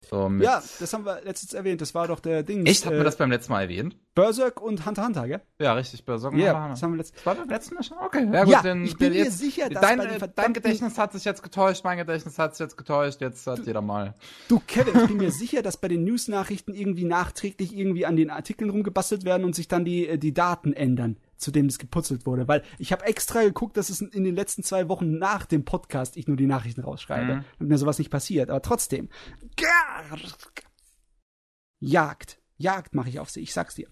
So ja, das haben wir letztens erwähnt. Das war doch der Ding. Echt? Haben äh, wir das beim letzten Mal erwähnt? Berserk und Hunter Hunter, gell? Ja, richtig. Berserk und yeah, Hunter Hunter. Das haben wir letztes Mal. Das war beim letzten Mal schon? Okay, ja gut. Ja, denn, ich bin mir jetzt, sicher, dass dein, äh, dein Gedächtnis hat sich jetzt getäuscht, mein Gedächtnis hat sich jetzt getäuscht. Jetzt hat du, jeder mal. Du, Kevin, ich bin mir sicher, dass bei den News-Nachrichten irgendwie nachträglich irgendwie an den Artikeln rumgebastelt werden und sich dann die, äh, die Daten ändern zu dem das geputzelt wurde, weil ich habe extra geguckt, dass es in den letzten zwei Wochen nach dem Podcast ich nur die Nachrichten rausschreibe, mhm. damit mir sowas nicht passiert. Aber trotzdem, Jagd. Jagd mache ich auf sie, ich sag's dir.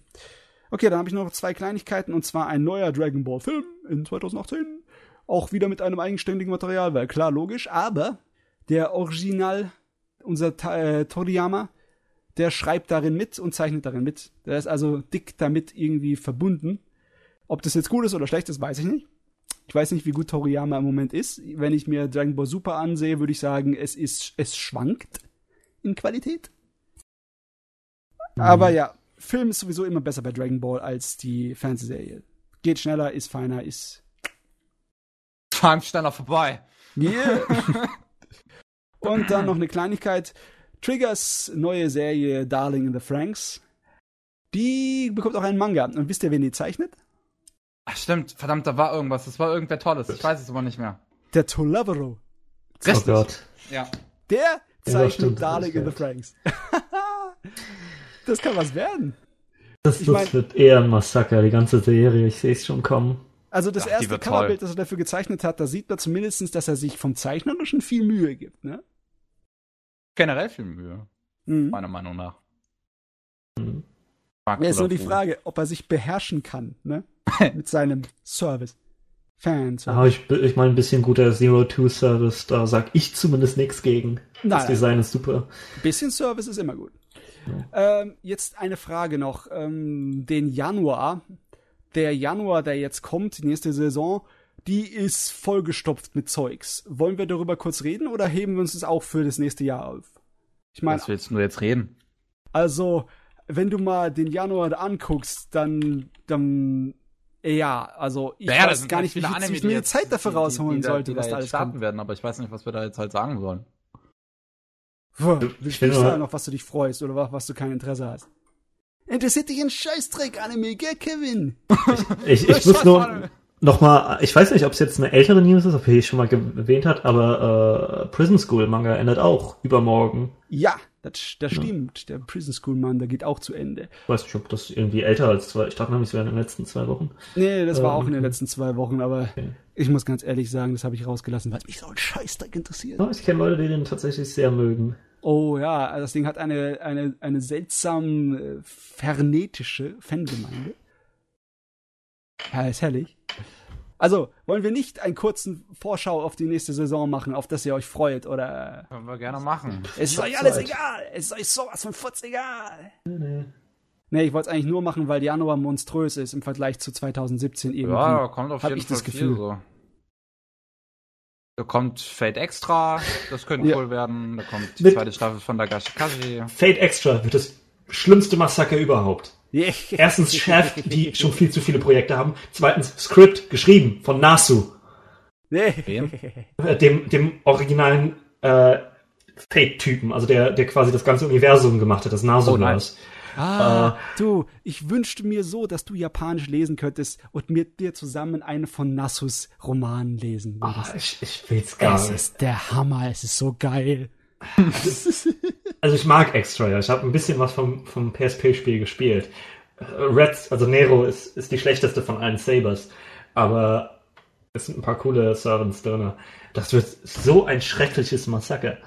Okay, dann habe ich noch zwei Kleinigkeiten und zwar ein neuer Dragon Ball Film in 2018. Auch wieder mit einem eigenständigen Material, weil klar, logisch, aber der Original, unser äh, Toriyama, der schreibt darin mit und zeichnet darin mit. Der ist also dick damit irgendwie verbunden. Ob das jetzt gut ist oder schlecht ist, weiß ich nicht. Ich weiß nicht, wie gut Toriyama im Moment ist. Wenn ich mir Dragon Ball Super ansehe, würde ich sagen, es ist, es schwankt in Qualität. Mhm. Aber ja, Film ist sowieso immer besser bei Dragon Ball als die Fernsehserie. Geht schneller, ist feiner, ist. Time schneller vorbei. Yeah. Und dann noch eine Kleinigkeit. Triggers neue Serie Darling in the Franks. Die bekommt auch einen Manga. Und wisst ihr, wen die zeichnet? Ach stimmt, verdammt, da war irgendwas. Das war irgendwer Tolles. Ich weiß es aber nicht mehr. Der Tolavero. Richtig. Oh Gott. Ja. Der zeichnet ja, Darling in the Franks. Das kann was werden. Das, das mein, wird eher ein Massaker, die ganze Serie. Ich sehe es schon kommen. Also das Ach, erste Coverbild, das er dafür gezeichnet hat, da sieht man zumindest, dass er sich vom Zeichnerischen viel Mühe gibt, ne? Generell viel Mühe. Mhm. Meiner Meinung nach. Mhm. Ja, ist nur die Frage, ob er sich beherrschen kann, ne? Mit seinem Service. Fans. Ah, ich, ich meine, ein bisschen guter Zero-Two-Service, da sag ich zumindest nichts gegen. Nein, das Design ist super. Ein bisschen Service ist immer gut. Ähm, jetzt eine Frage noch. Ähm, den Januar, der Januar, der jetzt kommt, die nächste Saison, die ist vollgestopft mit Zeugs. Wollen wir darüber kurz reden oder heben wir uns das auch für das nächste Jahr auf? Ich meine, was willst du nur jetzt reden? Also, wenn du mal den Januar anguckst, dann, dann ja, also ich naja, weiß gar nicht, wie, Anime, wie viel Zeit dafür rausholen die, die, sollte, die was da alles starten kommt. werden, aber ich weiß nicht, was wir da jetzt halt sagen sollen. Willst du sagen noch, was du dich freust oder was, was du kein Interesse hast? Interessiert dich ein Scheißdreck-Anime, gell, Kevin? Ich, ich muss nur nochmal, ich weiß nicht, ob es jetzt eine ältere News ist, ob ihr schon mal erwähnt hat, aber äh, Prison School Manga endet auch übermorgen. Ja, das, das stimmt. Der Prison School Mann, der geht auch zu Ende. Ich weiß nicht, ob das irgendwie älter als zwei, ich dachte nämlich, es wäre in den letzten zwei Wochen. Nee, das war Ähm, auch in den letzten zwei Wochen, aber Okay. ich muss ganz ehrlich sagen, das habe ich rausgelassen, weil es mich so ein Scheißdreck interessiert. Ja, ich kenne Leute, die den tatsächlich sehr mögen. Oh ja, das Ding hat eine, eine, eine seltsam äh, fernetische Fangemeinde. Ja, ist herrlich. Also, wollen wir nicht einen kurzen Vorschau auf die nächste Saison machen, auf das ihr euch freut, oder? Können wir gerne machen. Es ist euch alles Zeit. egal! Es ist euch sowas von futz egal! Nee, ich wollte es eigentlich nur machen, weil Januar monströs ist im Vergleich zu 2017 irgendwie. Ja, da kommt auf Hab jeden ich Fall das viel Gefühl. so. Da kommt Fate Extra, das könnte Ja. cool werden. Da kommt die Mit- zweite Staffel von Dagashi Kashi. Fate Extra wird das schlimmste Massaker überhaupt. Erstens Chef, die schon viel zu viele Projekte haben. Zweitens Script, geschrieben von Nasu, Wem? äh, dem, dem originalen äh, Fate-Typen, also der, der quasi das ganze Universum gemacht hat, das Nasu Oh was. Ah, du, ich wünschte mir so, dass du Japanisch lesen könntest und mit dir zusammen einen von Nassus Romanen lesen würdest. Ah, ich, ich will's gar es nicht. ist der Hammer, es ist so geil. Also ich mag Extra, ja. Ich habe ein bisschen was vom, vom PSP-Spiel gespielt. Äh, Red, also Nero ist, ist die schlechteste von allen Sabers. Aber es sind ein paar coole Servants drin. Das wird so ein schreckliches Massaker.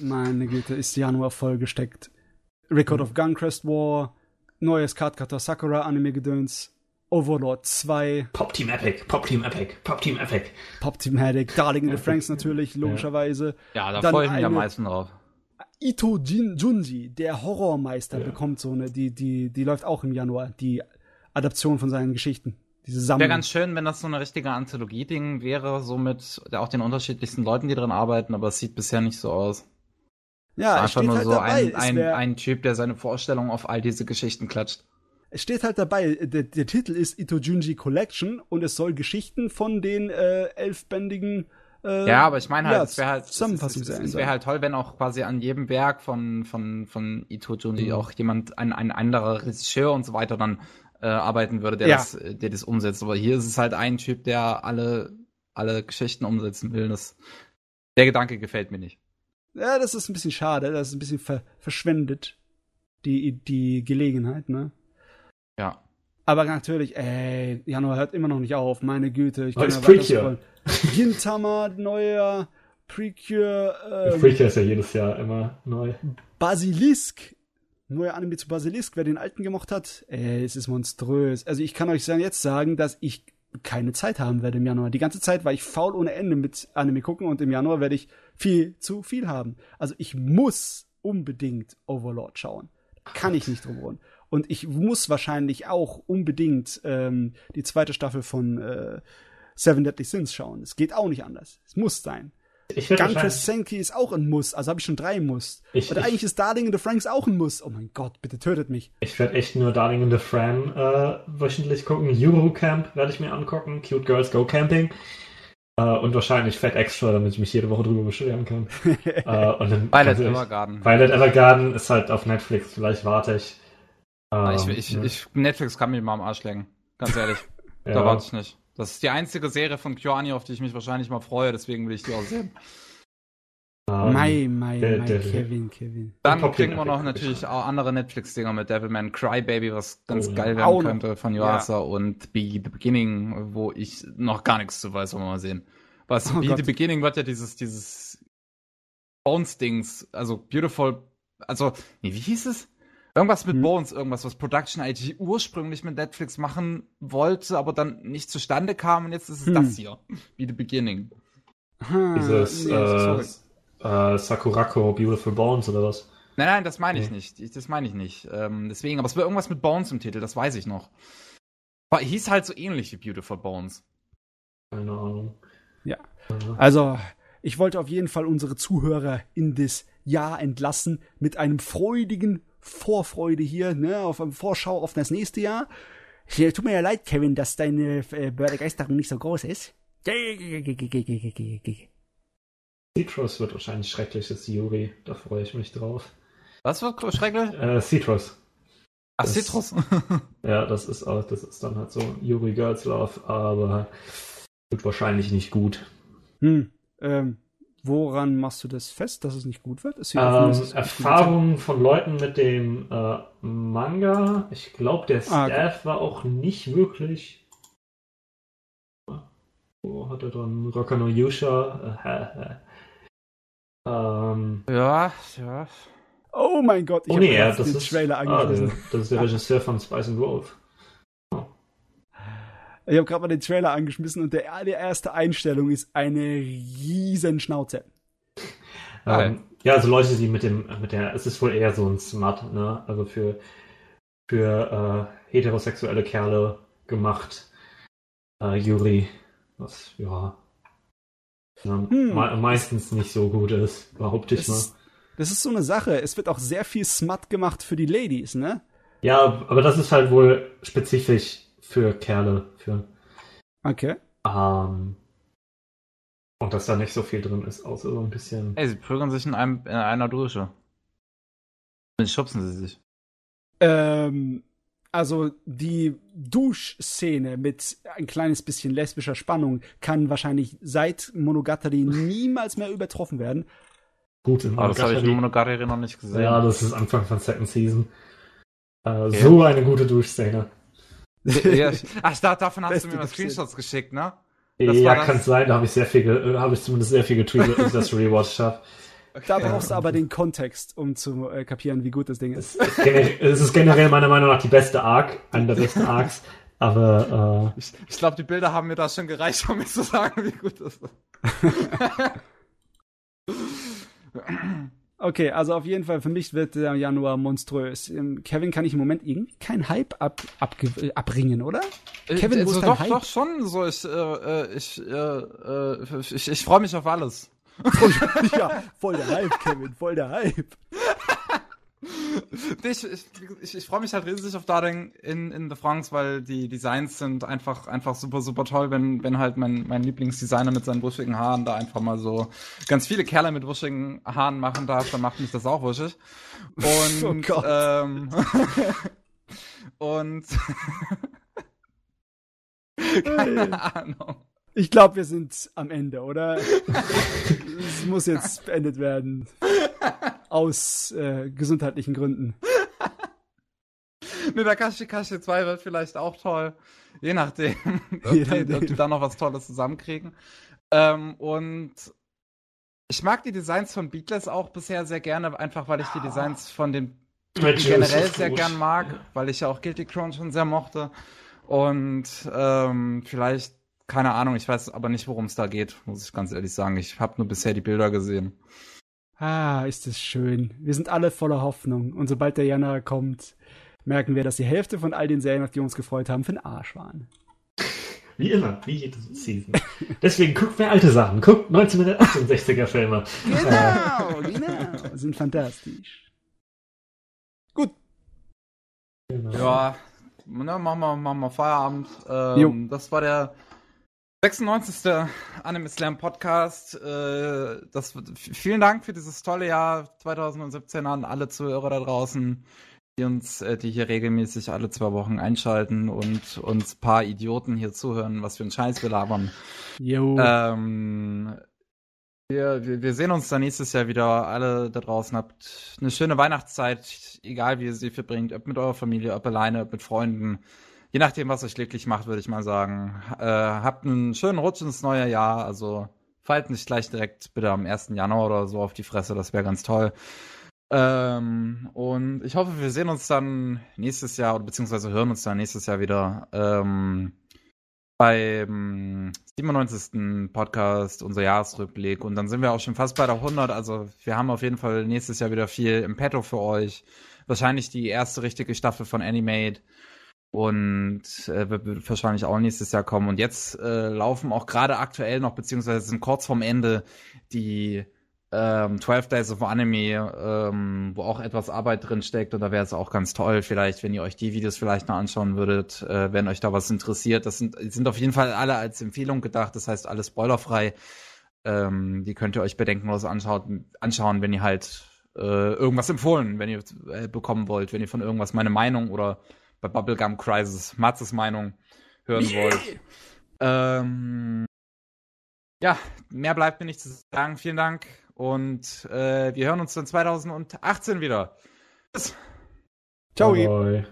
Meine Güte, ist Januar vollgesteckt. Record of Guncrest War, neues Cardcutter Sakura Anime Gedöns, Overlord 2, Pop Team Epic, Pop Team Epic, Pop Team Epic. Pop Team Haddock, Darling in the Franks natürlich, logischerweise. Ja, da Dann freue ich mich am meisten drauf. Ito Jin Junji, der Horrormeister, bekommt so eine, die, die, die läuft auch im Januar, die Adaption von seinen Geschichten. Diese Sammlung. Wäre ganz schön, wenn das so eine richtige Anthologie-Ding wäre, so mit auch den unterschiedlichsten Leuten, die drin arbeiten, aber es sieht bisher nicht so aus. ja, es Einfach steht nur halt so dabei. ein, ein, ein Typ, der seine Vorstellung auf all diese Geschichten klatscht. Es steht halt dabei, der, der Titel ist Ito Junji Collection und es soll Geschichten von den äh, elfbändigen äh, Ja, aber ich meine halt, ja, es wäre halt, es, es, es wäre halt toll, wenn auch quasi an jedem Werk von, von, von Ito Junji Mhm. auch jemand, ein, ein anderer Regisseur und so weiter dann äh, arbeiten würde, der, Ja. das, der das umsetzt. Aber hier ist es halt ein Typ, der alle, alle Geschichten umsetzen will. Das, der Gedanke gefällt mir nicht. Ja, das ist ein bisschen schade, das ist ein bisschen ver verschwendet, die, die Gelegenheit, ne? Aber natürlich, ey, Januar hört immer noch nicht auf, meine Güte. Ich kann ja weiter Precure. Gintama, neuer Precure, ähm, Freaker ist ja jedes Jahr immer neu. Basilisk. Neuer Anime zu Basilisk, wer den alten gemocht hat, ey, es ist monströs. Also ich kann euch jetzt sagen, dass ich keine Zeit haben werde im Januar. Die ganze Zeit war ich faul ohne Ende mit Anime gucken und im Januar werde ich viel zu viel haben. Also ich muss unbedingt Overlord schauen. Kann ich nicht drum rum. Und ich muss wahrscheinlich auch unbedingt ähm, die zweite Staffel von äh, Seven Deadly Sins schauen. Es geht auch nicht anders. Es muss sein. Werde wahrscheinlich, Senki ist auch ein Muss. Also habe ich schon drei Muss. Ich- Und ich- eigentlich ist Darling in the Franks auch ein Muss. Oh mein Gott, bitte tötet mich. ich werd echt nur Darling in the Fran äh, wöchentlich gucken. Euro Camp werde ich mir angucken. Cute Girls Go Camping. Äh, und wahrscheinlich Fat Extra, damit ich mich jede Woche drüber beschweren kann. äh, und dann, Violet Evergarden. Violet Evergarden ist halt auf Netflix. Vielleicht warte ich. Ähm, ich, ich, ja. ich, Netflix kann mich mal am Arsch legen. Ganz ehrlich. Ja. Da warte ich nicht. Das ist die einzige Serie von KyoAni, auf die ich mich wahrscheinlich mal freue, deswegen will ich die auch sehen. Ähm, Mai, Mai, der- Mai, der- Kevin, Kevin. Dann kriegen wir noch natürlich ja. auch andere Netflix-Dinger mit Devilman Crybaby, was ganz Oh ja. geil werden könnte von Yuasa und Be the Beginning, wo ich noch gar nichts zu weiß, wollen wir mal sehen. Was Oh Be Gott. the Beginning wird ja dieses, dieses Bones-Dings, also Beautiful, also, nee, wie hieß es? Irgendwas mit Hm. Bones, irgendwas, was Production IG ursprünglich mit Netflix machen wollte, aber dann nicht zustande kam und jetzt ist es Hm. das hier. Be the Beginning. Hm, Dieses nee, äh, sorry. äh, Sakurako Beautiful Bones oder was? Nein, nein, das meine ich Nee. nicht. Ich, das meine ich nicht. Ähm, deswegen, aber es war irgendwas mit Bones im Titel, das weiß ich noch. War, hieß halt so ähnlich wie Beautiful Bones. Keine Ahnung. Ja. Äh, Also, ich wollte auf jeden Fall unsere Zuhörer in das Jahr entlassen mit einem freudigen Vorfreude hier, ne, auf eine Vorschau auf das nächste Jahr. Ja, Tut mir ja leid, Kevin, dass deine äh, Begeisterung nicht so groß ist. Citrus wird wahrscheinlich schreckliches Yuri. Da freue ich mich drauf. Was wird schrecklich? Äh, Citrus. Ach, Das- Citrus. Ja, das ist auch, das ist dann halt so Yuri Girls Love, aber wird wahrscheinlich nicht gut. Hm. Ähm, woran machst du das fest, dass es nicht gut wird? Ähm, wird. Erfahrungen von Leuten mit dem äh, Manga. Ich glaube, der Ah, okay. Staff war auch nicht wirklich. Wo hat er dann Rocker no Yusha? Äh, ähm, ja, ja. Oh mein Gott, ich oh habe nee, ja, gerade das den ist, Trailer ah, angeschlossen. der, das ist der Regisseur von Spice and Wolf. Ich habe gerade mal den Trailer angeschmissen und der, die erste Einstellung ist eine riesen Schnauze. Geil. Ähm, ja, also Leute, die mit dem, mit der, es ist wohl eher so ein Smut, ne? Also für, für äh, heterosexuelle Kerle gemacht. Äh, Yuri, was, ja. ja Hm. me meistens nicht so gut ist, behaupte ich Das, mal. das ist so eine Sache. Es wird auch sehr viel Smut gemacht für die Ladies, ne? Ja, aber das ist halt wohl spezifisch für Kerle, für, Okay. ähm, und dass da nicht so viel drin ist, außer so ein bisschen. Ey, sie prügeln sich in, einem, in einer Dusche. Dann schubsen sie sich. Ähm, also die Duschszene mit ein kleines bisschen lesbischer Spannung kann wahrscheinlich seit Monogatari niemals mehr übertroffen werden. Gut in Aber das habe ich in Monogatari. Monogatari noch nicht gesehen. Ja, das ist Anfang von Second Season. Äh, Okay. So eine gute Duschszene. Ja, ach, da, davon hast Beste du mir mal. Screenshots geschickt, ne? Das ja, kann sein, da habe ich sehr viel, äh, habe ich zumindest sehr viel getweetet, als ich das rewatcht habe. Da brauchst du aber den Kontext, um zu äh, kapieren, wie gut das Ding ist. Es ist generell meiner Meinung nach die beste Arc, eine der besten Arcs, aber Ich, ich glaube, die Bilder haben mir da schon gereicht, um mir zu sagen, wie gut das ist. Okay, also auf jeden Fall, für mich wird der Januar monströs. Ähm, Kevin kann ich im Moment irgendwie keinen Hype ab, abge, äh, abbringen, oder? Kevin, äh, wo ist so, dein doch, Hype? doch schon. So, ich, äh, äh, ich, äh, äh, ich, ich freue mich auf alles. ja, voll der Hype, Kevin, voll der Hype. Ich, ich, ich, ich freue mich halt riesig auf Darling in, in The France, weil die Designs sind einfach, einfach super, super toll, wenn, wenn halt mein, mein Lieblingsdesigner mit seinen buschigen Haaren da einfach mal so ganz viele Kerle mit buschigen Haaren machen darf, dann macht mich das auch wuschig. Und, Oh ähm, und, keine Ahnung. Ich glaube, wir sind am Ende, oder? Es muss jetzt beendet werden. Aus äh, gesundheitlichen Gründen. Ne, der Kashi Kashi 2 wird vielleicht auch toll. Je nachdem, ob, Je die, nachdem. ob die da noch was Tolles zusammenkriegen. Ähm, und ich mag die Designs von Beatless auch bisher sehr gerne, einfach weil ich die Designs von den generell sehr gut. gern mag, weil ich ja auch Guilty Crown schon sehr mochte. Und ähm, vielleicht, keine Ahnung, ich weiß aber nicht, worum es da geht, muss ich ganz ehrlich sagen. Ich habe nur bisher die Bilder gesehen. Ah, ist das schön. Wir sind alle voller Hoffnung. Und sobald der Januar kommt, merken wir, dass die Hälfte von all den Serien, auf die wir uns gefreut haben, für den Arsch waren. wie immer, wie jede Season. Deswegen guckt mehr alte Sachen, guckt 1968er Filme. Genau, genau. Sind fantastisch. Gut. Genau. Ja, ne, machen wir, machen wir Feierabend. Ähm, das war der 96. Anime Slam Podcast. Äh, das, vielen Dank für dieses tolle Jahr 2017 an alle Zuhörer da draußen, die uns, äh, die hier regelmäßig alle zwei Wochen einschalten und uns paar Idioten hier zuhören, was für einen Scheiß wir labern. Jo. Ähm, wir, wir, wir sehen uns dann nächstes Jahr wieder. Alle da draußen habt eine schöne Weihnachtszeit, egal wie ihr sie verbringt, ob mit eurer Familie, ob alleine, ob mit Freunden. Je nachdem, was euch glücklich macht, würde ich mal sagen. Äh, habt einen schönen Rutsch ins neue Jahr. Also fallt nicht gleich direkt bitte am 1. Januar oder so auf die Fresse, das wäre ganz toll. Ähm, und ich hoffe, wir sehen uns dann nächstes Jahr oder beziehungsweise hören uns dann nächstes Jahr wieder. Ähm, beim 97. Podcast, unser Jahresrückblick. Und dann sind wir auch schon fast bei der 100. Also wir haben auf jeden Fall nächstes Jahr wieder viel im Petto für euch. Wahrscheinlich die erste richtige Staffel von Animate. Und äh, wird- wahrscheinlich auch nächstes Jahr kommen. Und jetzt äh, laufen auch gerade aktuell noch, beziehungsweise sind kurz vorm Ende, die ähm, 12 Days of Anime, ähm, wo auch etwas Arbeit drin steckt. Und da wäre es auch ganz toll, vielleicht, wenn ihr euch die Videos vielleicht noch anschauen würdet, äh, wenn euch da was interessiert. Das sind, sind auf jeden Fall alle als Empfehlung gedacht, das heißt alles spoilerfrei. Ähm, die könnt ihr euch bedenkenlos anschauen, anschauen, wenn ihr halt äh, irgendwas empfohlen, wenn ihr äh, bekommen wollt, wenn ihr von irgendwas meine Meinung oder bei Bubblegum Crisis Matzes Meinung hören yeah. wollt. Ähm, ja, mehr bleibt mir nicht zu sagen. Vielen Dank und äh, wir hören uns dann 2018 wieder. Bis. Ciao. Bye.